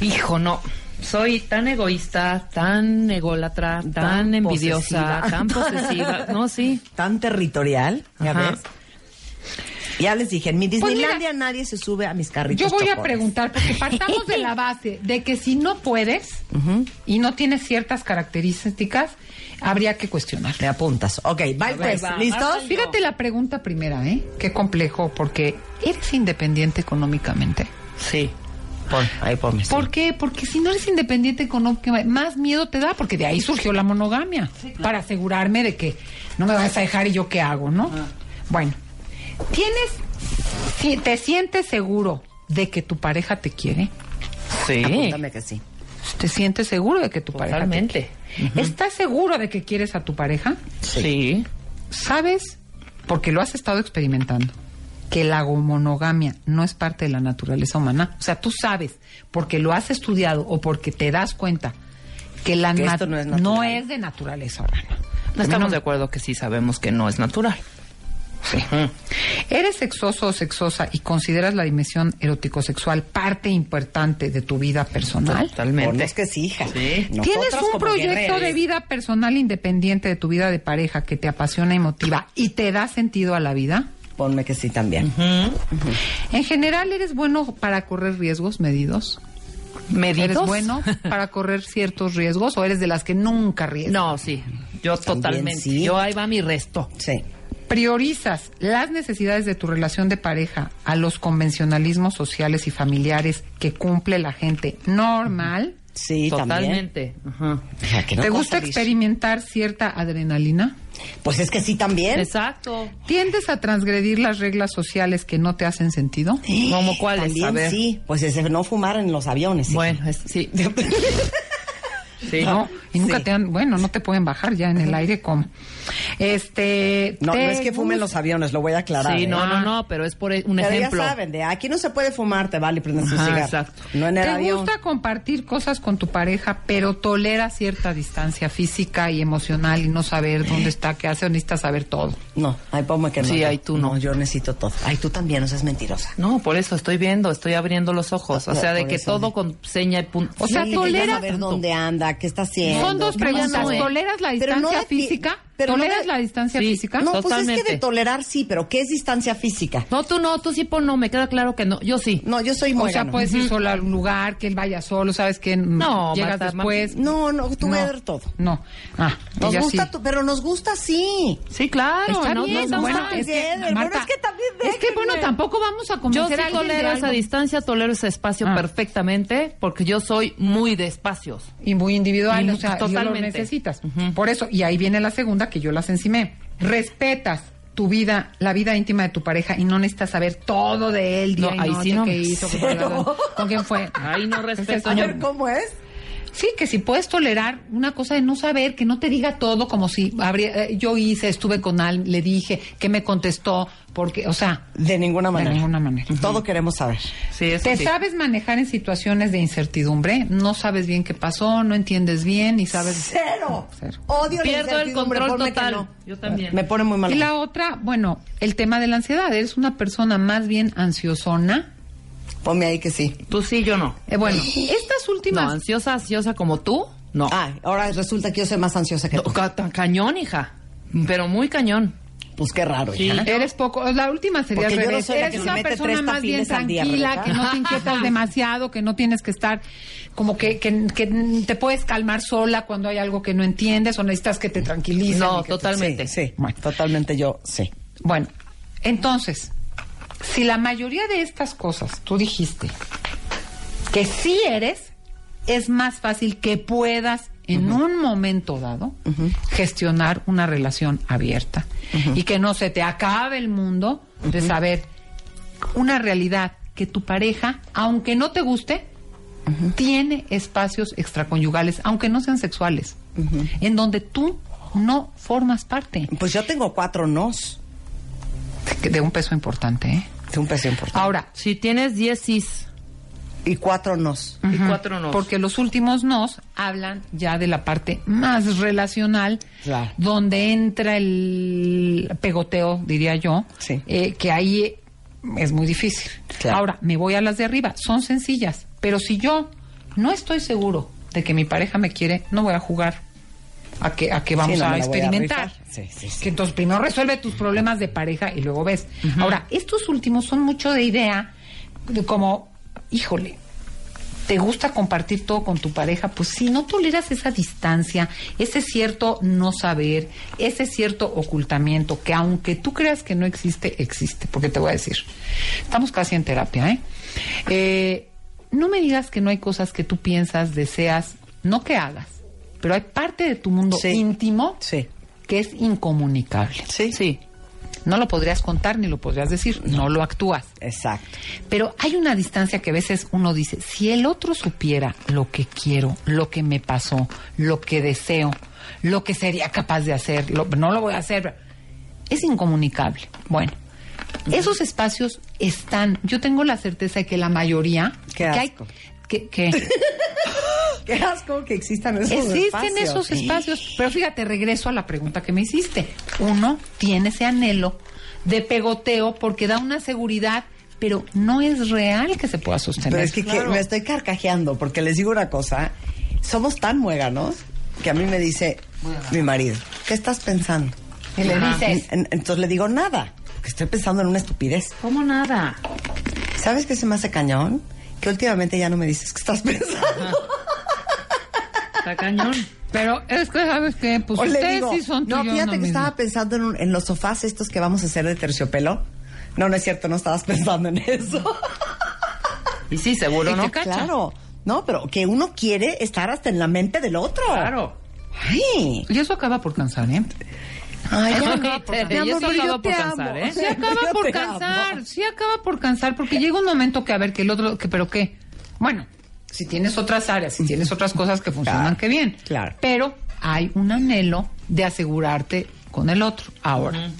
Hijo, no. Soy tan egoísta, tan ególatra, tan, envidiosa, posesiva. tan posesiva. No, sí. Tan territorial, ya Ajá. ves. Ya les dije, en mi Pues Disneylandia nadie se sube a mis carritos Yo voy a preguntar, porque partamos de la base de que si no puedes y no tienes ciertas características, habría que cuestionar. Me apuntas. Ok, va el test. ¿Listos? Fíjate la pregunta primera, ¿eh? Qué complejo, porque ¿eres independiente económicamente? Sí. Pon, ahí ponme. sí. ¿Por qué? Porque si no eres independiente económicamente, más miedo te da, porque de ahí surgió la monogamia, para asegurarme de que no me vas a dejar y yo qué hago, ¿no? Bueno, ¿tienes, si te sientes seguro de que tu pareja te quiere? Sí. Apúntame que sí. ¿Te sientes seguro de que tu Totalmente. pareja te quiere? ¿Estás seguro de que quieres a tu pareja? Sí. ¿Sabes? Porque lo has estado experimentando. Que la monogamia no es parte de la naturaleza humana. O sea, tú sabes, porque lo has estudiado o porque te das cuenta que la Que esto no es natural. no es de naturaleza humana. No estamos No. de acuerdo que sí sabemos que no es natural. Sí. ¿Eres sexoso o sexosa y consideras la dimensión erótico-sexual parte importante de tu vida personal? Totalmente. Ponnos que sí, hija. Sí. ¿Tienes un proyecto de vida personal independiente de tu vida de pareja que te apasiona y motiva y te da sentido a la vida? Ponme que sí también. En general, ¿eres bueno para correr riesgos medidos? ¿Medidos? ¿Eres bueno para correr ciertos riesgos o eres de las que nunca arriesgas? No, sí. Yo También totalmente. sí. Yo ahí va mi resto. Sí. ¿Priorizas las necesidades de tu relación de pareja a los convencionalismos sociales y familiares que cumple la gente normal? Sí, también. Totalmente. Ajá. O sea, que no ¿Te gusta experimentar cierta adrenalina? Pues es que sí también. Exacto. ¿Tiendes a transgredir las reglas sociales que no te hacen sentido? ¿Cómo cuáles? También A ver. sí. Pues ese no fumar en los aviones. Bueno, es- sí. Sí. No, y nunca Sí. te han, bueno, no te pueden bajar ya en el aire como. Este, No, no ¿te es que fumen los aviones, lo voy a aclarar. Sí, ¿eh? no, no, no, pero es por un Pero ejemplo. ya saben, de aquí no se puede fumar, te vale prendes tu Ajá, cigarro. exacto. No en el ¿Te avión. gusta compartir cosas con tu pareja, pero tolera cierta distancia física y emocional y no saber dónde está, qué hace o necesitas saber todo? No, ay, ponme que no. Sí, yo- ay, tú no. Yo necesito todo. Ay, tú también, no seas mentirosa. No, por eso estoy viendo, estoy abriendo los ojos. O No, sea, de que todo con seña y punto. O sea, Sí, ya saber dónde anda, qué está haciendo. Son dos preguntas. pasó. ¿Toleras la Pero no distancia física? Pero no ¿Toleras la distancia Sí. física? No, pues es que Totalmente. de tolerar sí, pero ¿qué es distancia física? No, tú no, tú sí pon no, me queda claro que no. Yo sí. No, yo soy O sea, puedes ir sola a un lugar, que él vaya solo, sabes que No, llegas Marta, después. No, no, tú No. ver todo. No. Ah, Nos gusta, sí. tu- pero nos gusta sí. Sí, claro. Está no, bien, no, no, bueno, no. es que, Marta, pero es que también es que, bueno, déjenme. tampoco vamos a Yo convencer sí a tolero esa distancia, tolero ese espacio Ah. perfectamente, porque yo soy muy de espacios. y muy individual, Y o sea, y lo totalmente. necesitas. Por eso, y ahí viene la segunda que yo las encimé. Respetas tu vida, la vida íntima de tu pareja y no necesitas saber todo de él, día No, y ahí noche, sí no. qué hizo, con quién fue. Ahí no respeto A ver, ¿cómo es? Sí, que si puedes tolerar una cosa de no saber, que no te diga todo como si habría, eh, yo hice, estuve con alguien, le dije, que me contestó, porque, o sea, De ninguna manera. de ninguna manera. Todo queremos saber. Sí, eso Te sí. sabes manejar en situaciones de incertidumbre, no sabes bien qué pasó, no entiendes bien y sabes... Cero. Cero. Odio la Pierdo el control total. no. Yo también. Me pone muy mal. Y la otra, bueno, el tema de la ansiedad. Eres una persona más bien ansiosona. Ponme ahí que sí. Tú sí, yo no. Eh, bueno, estas No, últimas... ansiosa, ansiosa como tú, no. Ah, ahora resulta que yo soy más ansiosa que No, tú. ca- cañón, hija. Pero muy cañón. Pues qué raro, Sí. hija. Eres poco, la última sería Porque al yo no revés. soy la Eres una mete persona tres más bien día, tranquila, que no te inquietas demasiado, que no tienes que estar como que, que, que te puedes calmar sola cuando hay algo que no entiendes o necesitas que te tranquilicen. No, te- totalmente. Sí, sí. Bueno. Totalmente yo, sí. Bueno, entonces, si la mayoría de estas cosas tú dijiste que sí eres, es más fácil que puedas en un momento dado gestionar una relación abierta. Y que no se te acabe el mundo de saber una realidad que tu pareja, aunque no te guste, tiene espacios extraconyugales, aunque no sean sexuales, en donde tú no formas parte. Pues yo tengo cuatro nos. de un peso importante. ¿eh? Un peso importante. Ahora, Si tienes 10 cis Y cuatro nos. y cuatro. Porque los últimos nos hablan ya de la parte más relacional, Claro. donde entra el pegoteo, diría yo, Sí. eh, que ahí es muy difícil. Claro. Ahora, me voy a las de arriba, son sencillas, pero si yo no estoy seguro de que mi pareja me quiere, no voy a jugar a que, a que vamos Sí, no a experimentar. sí, sí. Que entonces primero resuelve tus problemas de pareja y luego ves. Ahora, estos últimos son mucho de idea, de como, híjole, ¿te gusta compartir todo con tu pareja? Pues si no toleras esa distancia, ese cierto no saber, ese cierto ocultamiento, que aunque tú creas que no existe, existe. Porque te voy a decir, estamos casi en terapia, ¿eh? Eh, no me digas que no hay cosas que tú piensas, deseas, no que hagas, pero hay parte de tu mundo Sí. íntimo Sí. que es incomunicable. Sí. Sí. No lo podrías contar ni lo podrías decir, no lo actúas. Exacto. Pero hay una distancia que a veces uno dice, si el otro supiera lo que quiero, lo que me pasó, lo que deseo, lo que sería capaz de hacer, lo- no lo voy a hacer, es incomunicable. Bueno, esos espacios están, yo tengo la certeza de que la mayoría... Qué que hay- que- que- Qué asco que existan esos Existen espacios. esos espacios. Pero fíjate, regreso a la pregunta que me hiciste. Uno tiene ese anhelo de pegoteo porque da una seguridad, pero no es real que se pueda sostener. Pero es que, que me estoy carcajeando porque les digo una cosa. Somos tan muéganos que a mí me dice mi marido, ¿qué estás pensando? Y le Ajá. dices, En- entonces le digo nada, que estoy pensando en una estupidez. ¿Cómo nada? ¿Sabes qué se me hace cañón? Que últimamente ya no me dices qué estás pensando. Está cañón. pero es que, ¿sabes qué? Pues O ustedes digo, sí son no, fíjate que mismo". estaba pensando en, un- en los sofás estos que vamos a hacer de terciopelo. No, no es cierto, no estabas pensando en eso. Y sí, seguro, ¿no? cacha. Claro. No, pero que uno quiere estar hasta en la mente del otro. Claro. Ay. Y eso acaba por cansar, ¿eh? Ay, ya, por mi cansar, amor, y eso pero yo acaba te por amo. cansar, ¿eh? Sí acaba Yo por cansar, sí acaba por cansar, porque llega un momento que a ver que el otro, que pero qué, bueno, si tienes otras áreas, si tienes otras cosas que funcionan, qué bien, claro. pero hay un anhelo de asegurarte con el otro. Ahora,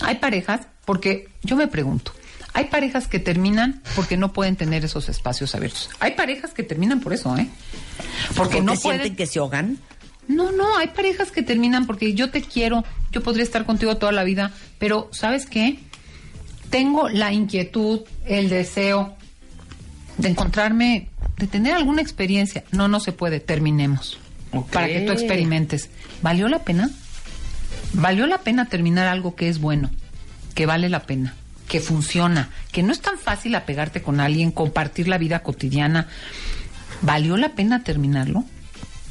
hay parejas, porque yo me pregunto, hay parejas que terminan porque no pueden tener esos espacios abiertos. Hay parejas que terminan por eso, ¿eh? Porque no sienten pueden que se ahogan. No, no, hay parejas que terminan porque yo te quiero, yo podría estar contigo toda la vida, pero ¿sabes qué? Tengo la inquietud, el deseo de encontrarme, de tener alguna experiencia. No, no se puede, terminemos. Para que tú experimentes. ¿Valió la pena? ¿Valió la pena terminar algo que es bueno, que vale la pena, que funciona, que no es tan fácil apegarte con alguien, compartir la vida cotidiana? ¿Valió la pena terminarlo?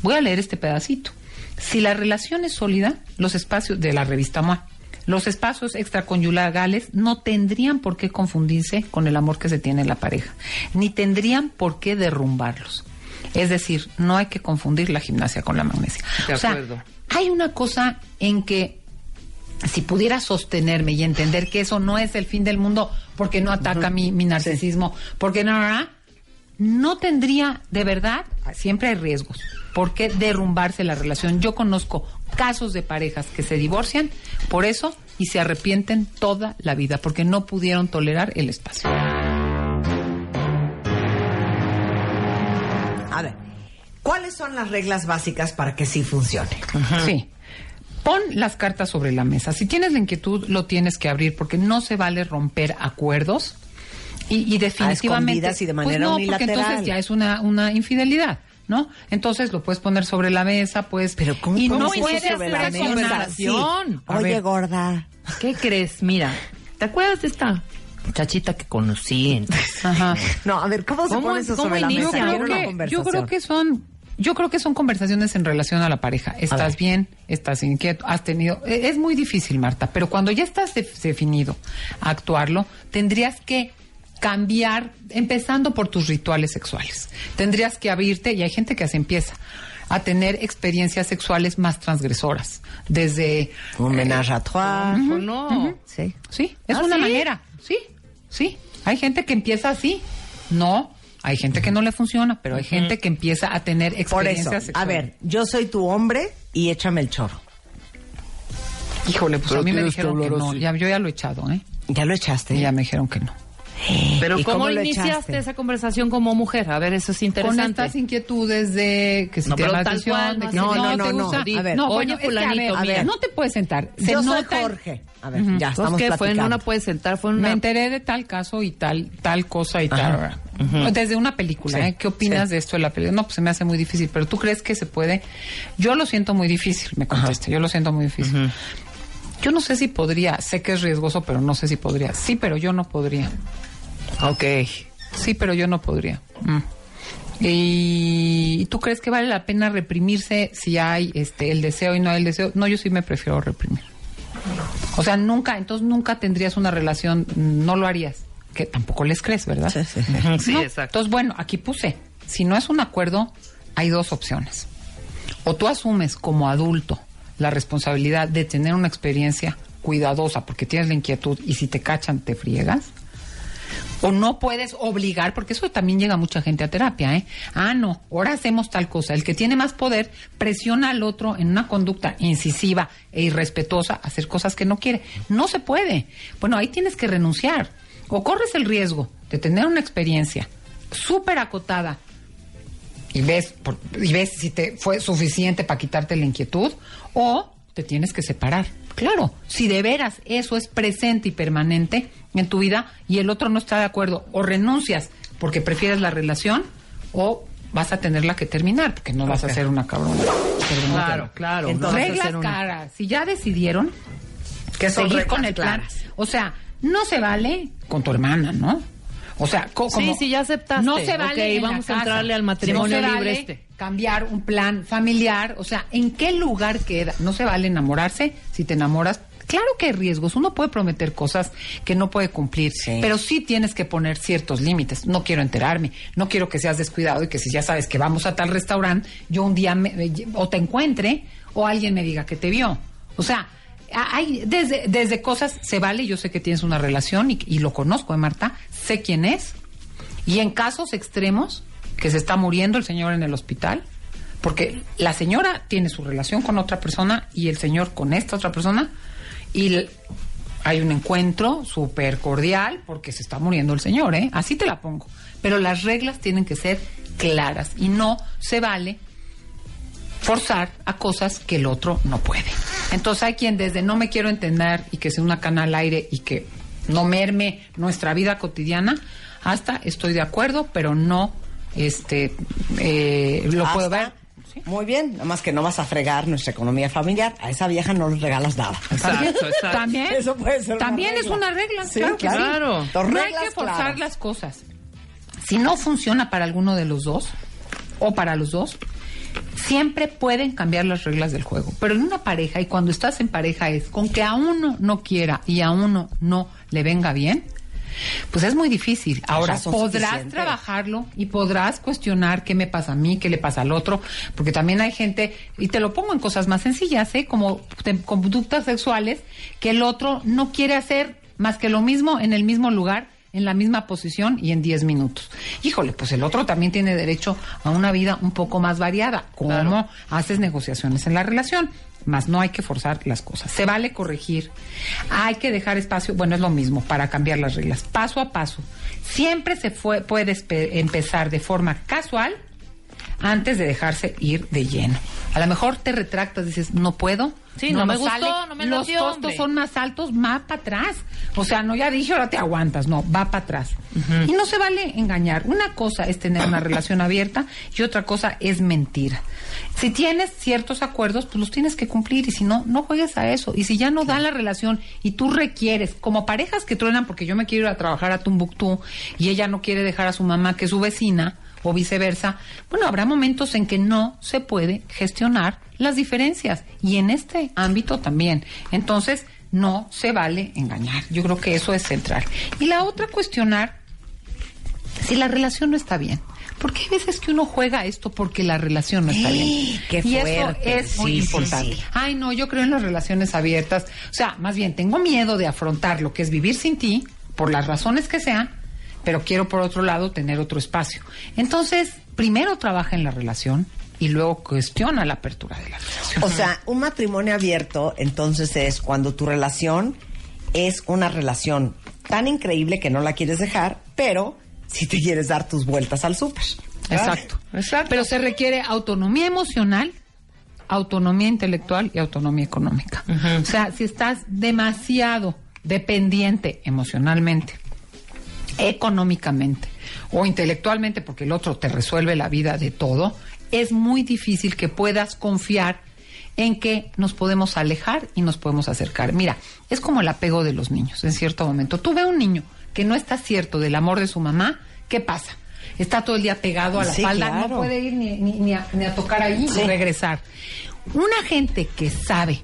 Voy a leer este pedacito. Si la relación es sólida, los espacios de la revista MOA, los espacios extraconyugales no tendrían por qué confundirse con el amor que se tiene en la pareja, ni tendrían por qué derrumbarlos. Es decir, no hay que confundir la gimnasia con la magnesia. De o sea, acuerdo. hay una cosa en que si pudiera sostenerme y entender que eso no es el fin del mundo porque no ataca mi, mi narcisismo, porque no, no, no, no tendría, de verdad, siempre hay riesgos. ¿Por qué derrumbarse la relación? Yo conozco casos de parejas que se divorcian por eso y se arrepienten toda la vida porque no pudieron tolerar el espacio. A ver, ¿cuáles son las reglas básicas para que sí funcione? Sí. Pon las cartas sobre la mesa. Si tienes la inquietud, lo tienes que abrir porque no se vale romper acuerdos. Y, y definitivamente. escondidas y de pues no, porque entonces ya es una, una infidelidad, ¿no? Entonces lo puedes poner sobre la mesa, pues. Pero ¿cómo y no puedes sobre la mesa? Oye, ver, gorda. ¿Qué crees? Mira, ¿te acuerdas de esta muchachita que conocí? en- Ajá. No, a ver, ¿cómo, se ¿Cómo- pone eso cómo sobre la mesa? Creo, que, yo creo que son yo creo que son conversaciones en relación a la pareja. Estás bien, estás inquieto, has tenido e- es muy difícil, Marta, pero cuando ya estás def- definido a actuarlo, tendrías que cambiar empezando por tus rituales sexuales. Tendrías que abrirte y hay gente que así empieza a tener experiencias sexuales más transgresoras, desde Un menage à trois. Ujú, no? Sí. Sí, es ¿Ah, una sí? manera. Sí, sí. Hay gente que empieza así. No, hay gente que no le funciona, pero hay gente que empieza a tener Por eso, experiencias a sexuales. ver, yo soy tu hombre y échame el choro. Híjole, pues Pero a mí me que dijeron que no. Ya, yo ya lo he echado, ¿eh? ¿Ya lo echaste? Y ya me dijeron que no. Pero ¿Y ¿cómo, iniciaste echaste? esa conversación como mujer? A ver, eso es Con interesante. estas inquietudes de que si No, te la atención, cual, de que no, si no, no, no, te no. gusta. A ver, no, oye, bueno, es que, a fulanito, ver, mira. no te puedes sentar. Se yo soy nota el- Jorge. A ver, ya estamos ¿qué fue? En una puede sentar, fue en Me enteré de tal caso y tal, tal cosa y Ajá. tal. Desde una película, Sí, ¿eh? ¿Qué opinas sí. de esto de la película? No, pues se me hace muy difícil, pero ¿tú crees que se puede? Yo lo siento muy difícil, me contesta. Yo lo siento muy difícil. Yo no sé si podría, sé que es riesgoso, pero no sé si podría. Sí, pero yo no podría. Ok. Sí, pero yo no podría. Mm. ¿Y tú crees que vale la pena reprimirse si hay este el deseo y no hay el deseo? No, yo sí me prefiero reprimir. O sea, nunca, entonces nunca tendrías una relación, no lo harías. Que tampoco les crees, ¿verdad? Sí, sí. Sí, exacto. Entonces, bueno, aquí puse, si no es un acuerdo, hay dos opciones. O tú asumes como adulto la responsabilidad de tener una experiencia cuidadosa porque tienes la inquietud y si te cachan te friegas. O no puedes obligar, porque eso también llega mucha gente a terapia, ¿eh? Ah, no, ahora hacemos tal cosa. El que tiene más poder presiona al otro en una conducta incisiva e irrespetuosa a hacer cosas que no quiere. No se puede. Bueno, ahí tienes que renunciar. O corres el riesgo de tener una experiencia súper acotada y ves, y ves si te fue suficiente para quitarte la inquietud o te tienes que separar. Claro, si de veras eso es presente y permanente en tu vida y el otro no está de acuerdo o renuncias porque prefieres la relación o vas a tenerla que terminar porque no vas a ser una cabrona. Claro, claro. Entonces, reglas una- caras. Si ya decidieron ¿Qué son seguir con el plan. claras? O sea, no se vale con tu hermana, ¿no? O sea, co- Sí, como- sí, ya aceptaste. No se vale. Ok, en la vamos a casa. entrarle al matrimonio No se libre vale este. Cambiar un plan familiar. O sea, ¿en qué lugar queda? No se vale enamorarse. Si te enamoras, claro que hay riesgos. Uno puede prometer cosas que no puede cumplir. Sí. Pero sí tienes que poner ciertos límites. No quiero enterarme. No quiero que seas descuidado y que si ya sabes que vamos a tal restaurante, yo un día me- o te encuentre o alguien me diga que te vio. O sea, hay desde, desde cosas, se vale, yo sé que tienes una relación y, y lo conozco, ¿eh, Marta? Sé quién es. Y en casos extremos, que se está muriendo el señor en el hospital, porque la señora tiene su relación con otra persona y el señor con esta otra persona, y hay un encuentro súper cordial porque se está muriendo el señor, ¿eh? Así te la pongo. Pero las reglas tienen que ser claras y no se vale forzar a cosas que el otro no puede. Entonces hay quien desde no me quiero entender y que sea una cana al aire y que no merme nuestra vida cotidiana, hasta estoy de acuerdo, pero no este eh, lo puedo ver. Muy bien, nada más que no vas a fregar nuestra economía familiar. A esa vieja no le regalas nada. También, también, Eso puede ser una también es una regla, Sí, claro que sí. claro. Dos No hay que forzar claras. las cosas. Si no funciona para alguno de los dos, o para los dos, siempre pueden cambiar las reglas del juego. Pero en una pareja, y cuando estás en pareja es con que a uno no quiera y a uno no le venga bien, pues es muy difícil. Ahora, podrás suficientes. trabajarlo y podrás cuestionar qué me pasa a mí, qué le pasa al otro, porque también hay gente, y te lo pongo en cosas más sencillas, ¿eh? como te- conductas sexuales, que el otro no quiere hacer más que lo mismo en el mismo lugar, en la misma posición y en 10 minutos. Híjole, pues el otro también tiene derecho a una vida un poco más variada. ¿Cómo haces negociaciones en la relación? Más no hay que forzar las cosas. Se vale corregir. Hay que dejar espacio, bueno, es lo mismo, para cambiar las reglas. Paso a paso. Siempre se fue, puede empezar de forma casual antes de dejarse ir de lleno. A lo mejor te retractas, dices, no puedo. Sí, no me gustó, no me Los costos hombre. son más altos, va para atrás. O sea, no ya dije, ahora te aguantas, no, va para atrás. Y no se vale engañar. Una cosa es tener una relación abierta y otra cosa es mentira. Si tienes ciertos acuerdos, pues los tienes que cumplir y si no, no juegues a eso. Y si ya no da la relación y tú requieres, como parejas que truenan porque yo me quiero ir a trabajar a Tumbuctú y ella no quiere dejar a su mamá que es su vecina o viceversa, bueno, habrá momentos en que no se puede gestionar las diferencias y en este ámbito también. Entonces, no se vale engañar. Yo creo que eso es central. Y la otra, cuestionar si la relación no está bien. Porque hay veces que uno juega esto porque la relación no está bien. qué y eso fuerte. es muy Sí, sí, importante. sí. Ay, no, yo creo en las relaciones abiertas. O sea, más bien tengo miedo de afrontar lo que es vivir sin ti, por las razones que sean, pero quiero por otro lado tener otro espacio. Entonces, primero trabaja en la relación y luego cuestiona la apertura de la relación. O sea, un matrimonio abierto, entonces es cuando tu relación es una relación tan increíble que no la quieres dejar, pero si te quieres dar tus vueltas al súper. Exacto. Pero se requiere autonomía emocional, autonomía intelectual y autonomía económica. O sea, si estás demasiado dependiente emocionalmente, económicamente o intelectualmente, porque el otro te resuelve la vida de todo, es muy difícil que puedas confiar en que nos podemos alejar y nos podemos acercar. Mira, es como el apego de los niños en cierto momento. Tú ves un niño que no está cierto del amor de su mamá, ¿qué pasa? Está todo el día pegado a la Sí, falda, claro. no puede ir ni, ni- ni a, ni a tocar ahí Sí. y regresar. Una gente que sabe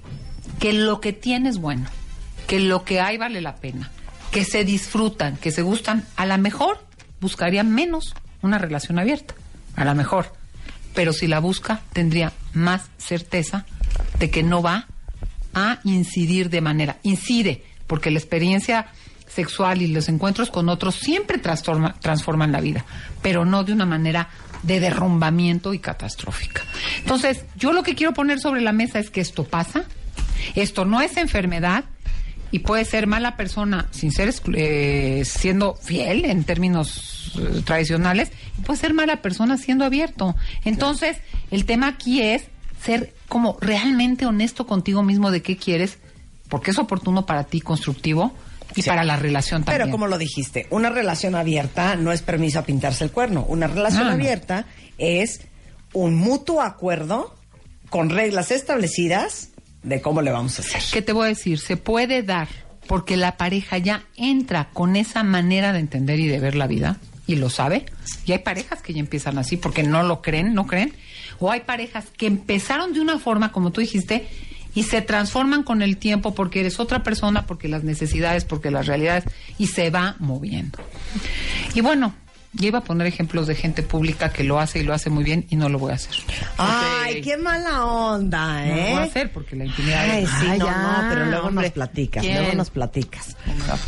que lo que tiene es bueno, que lo que hay vale la pena, que se disfrutan, que se gustan, a lo mejor buscaría menos una relación abierta, a lo mejor. Pero si la busca, tendría más certeza de que no va a incidir de manera, incide, porque la experiencia sexual y los encuentros con otros siempre transforma- transforman la vida, pero no de una manera de derrumbamiento y catastrófica. Entonces, yo lo que quiero poner sobre la mesa es que esto pasa, esto no es enfermedad y puede ser mala persona sin ser eh, siendo fiel en términos eh, tradicionales y puede ser mala persona siendo abierto. Entonces, el tema aquí es ser como realmente honesto contigo mismo de qué quieres, porque es oportuno para ti, constructivo y Sí. para la relación también. Pero como lo dijiste, una relación abierta no es permiso a pintarse el cuerno. Una relación No, no. abierta es un mutuo acuerdo con reglas establecidas de cómo le vamos a hacer. ¿Qué te voy a decir? Se puede dar porque la pareja ya entra con esa manera de entender y de ver la vida y lo sabe. Y hay parejas que ya empiezan así porque no lo creen, no creen. O hay parejas que empezaron de una forma, como tú dijiste, y se transforman con el tiempo porque eres otra persona, porque las necesidades, porque las realidades, y se va moviendo. Y bueno, Yo iba a poner ejemplos de gente pública que lo hace y lo hace muy bien y no lo voy a hacer. Ay, qué mala onda, No lo ¿eh? voy a hacer porque la intimidad Ay, es- sí, Ah, no, ya, no, pero luego hombre. nos platicas, ¿Quién? luego nos platicas.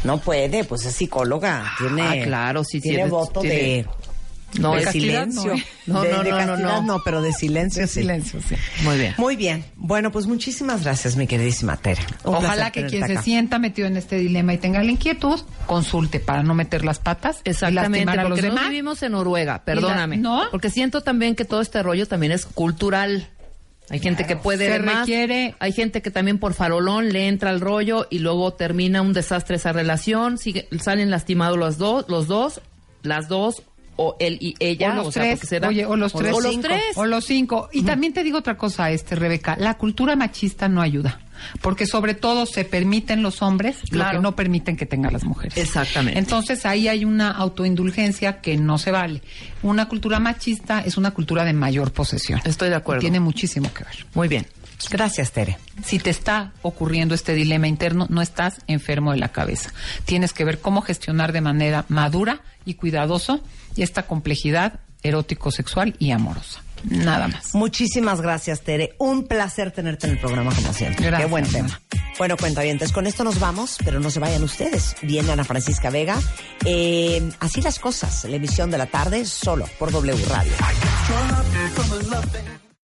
No puede, pues es psicóloga, tiene, Ah, claro, sí, tiene tiene- voto tiene- de, No, de de silencio. no. No, de, no, de no, no, castidad no. pero de silencio sí. silencio, sí. Muy bien. Muy bien. Bueno, pues muchísimas gracias, mi queridísima Tere. Un Ojalá que quien se sienta metido en este dilema y tenga la inquietud, consulte para no meter las patas y Exactamente, lastimar a los porque no vivimos en Noruega, perdóname. Y la- ¿no? Porque siento también que todo este rollo también es cultural. Hay gente que puede Se de más, requiere- hay gente que también por farolón le entra al rollo y luego termina un desastre esa relación, sigue- salen lastimados los dos, los dos, las dos o él y ella, o los o sea, tres, será- oye, o los tres, o los cinco, tres. o los cinco. Y también te digo otra cosa, este Rebeca, la cultura machista no ayuda, porque sobre todo se permiten los hombres lo que no permiten que tengan las mujeres. Exactamente. Entonces ahí hay una autoindulgencia que no se vale. Una cultura machista es una cultura de mayor posesión. Estoy de acuerdo. Tiene muchísimo que ver. Muy bien. Gracias, Tere. Si te está ocurriendo este dilema interno, no estás enfermo de la cabeza. Tienes que ver cómo gestionar de manera madura y cuidadoso esta complejidad erótico-sexual y amorosa. Nada más. Muchísimas gracias, Tere. Un placer tenerte en el programa, como siempre. Gracias, Qué buen tema. Bueno, cuentavientes, con esto nos vamos, pero no se vayan ustedes. Viene Ana Francisca Vega. Eh, así las cosas, la emisión de la tarde, solo por W Radio.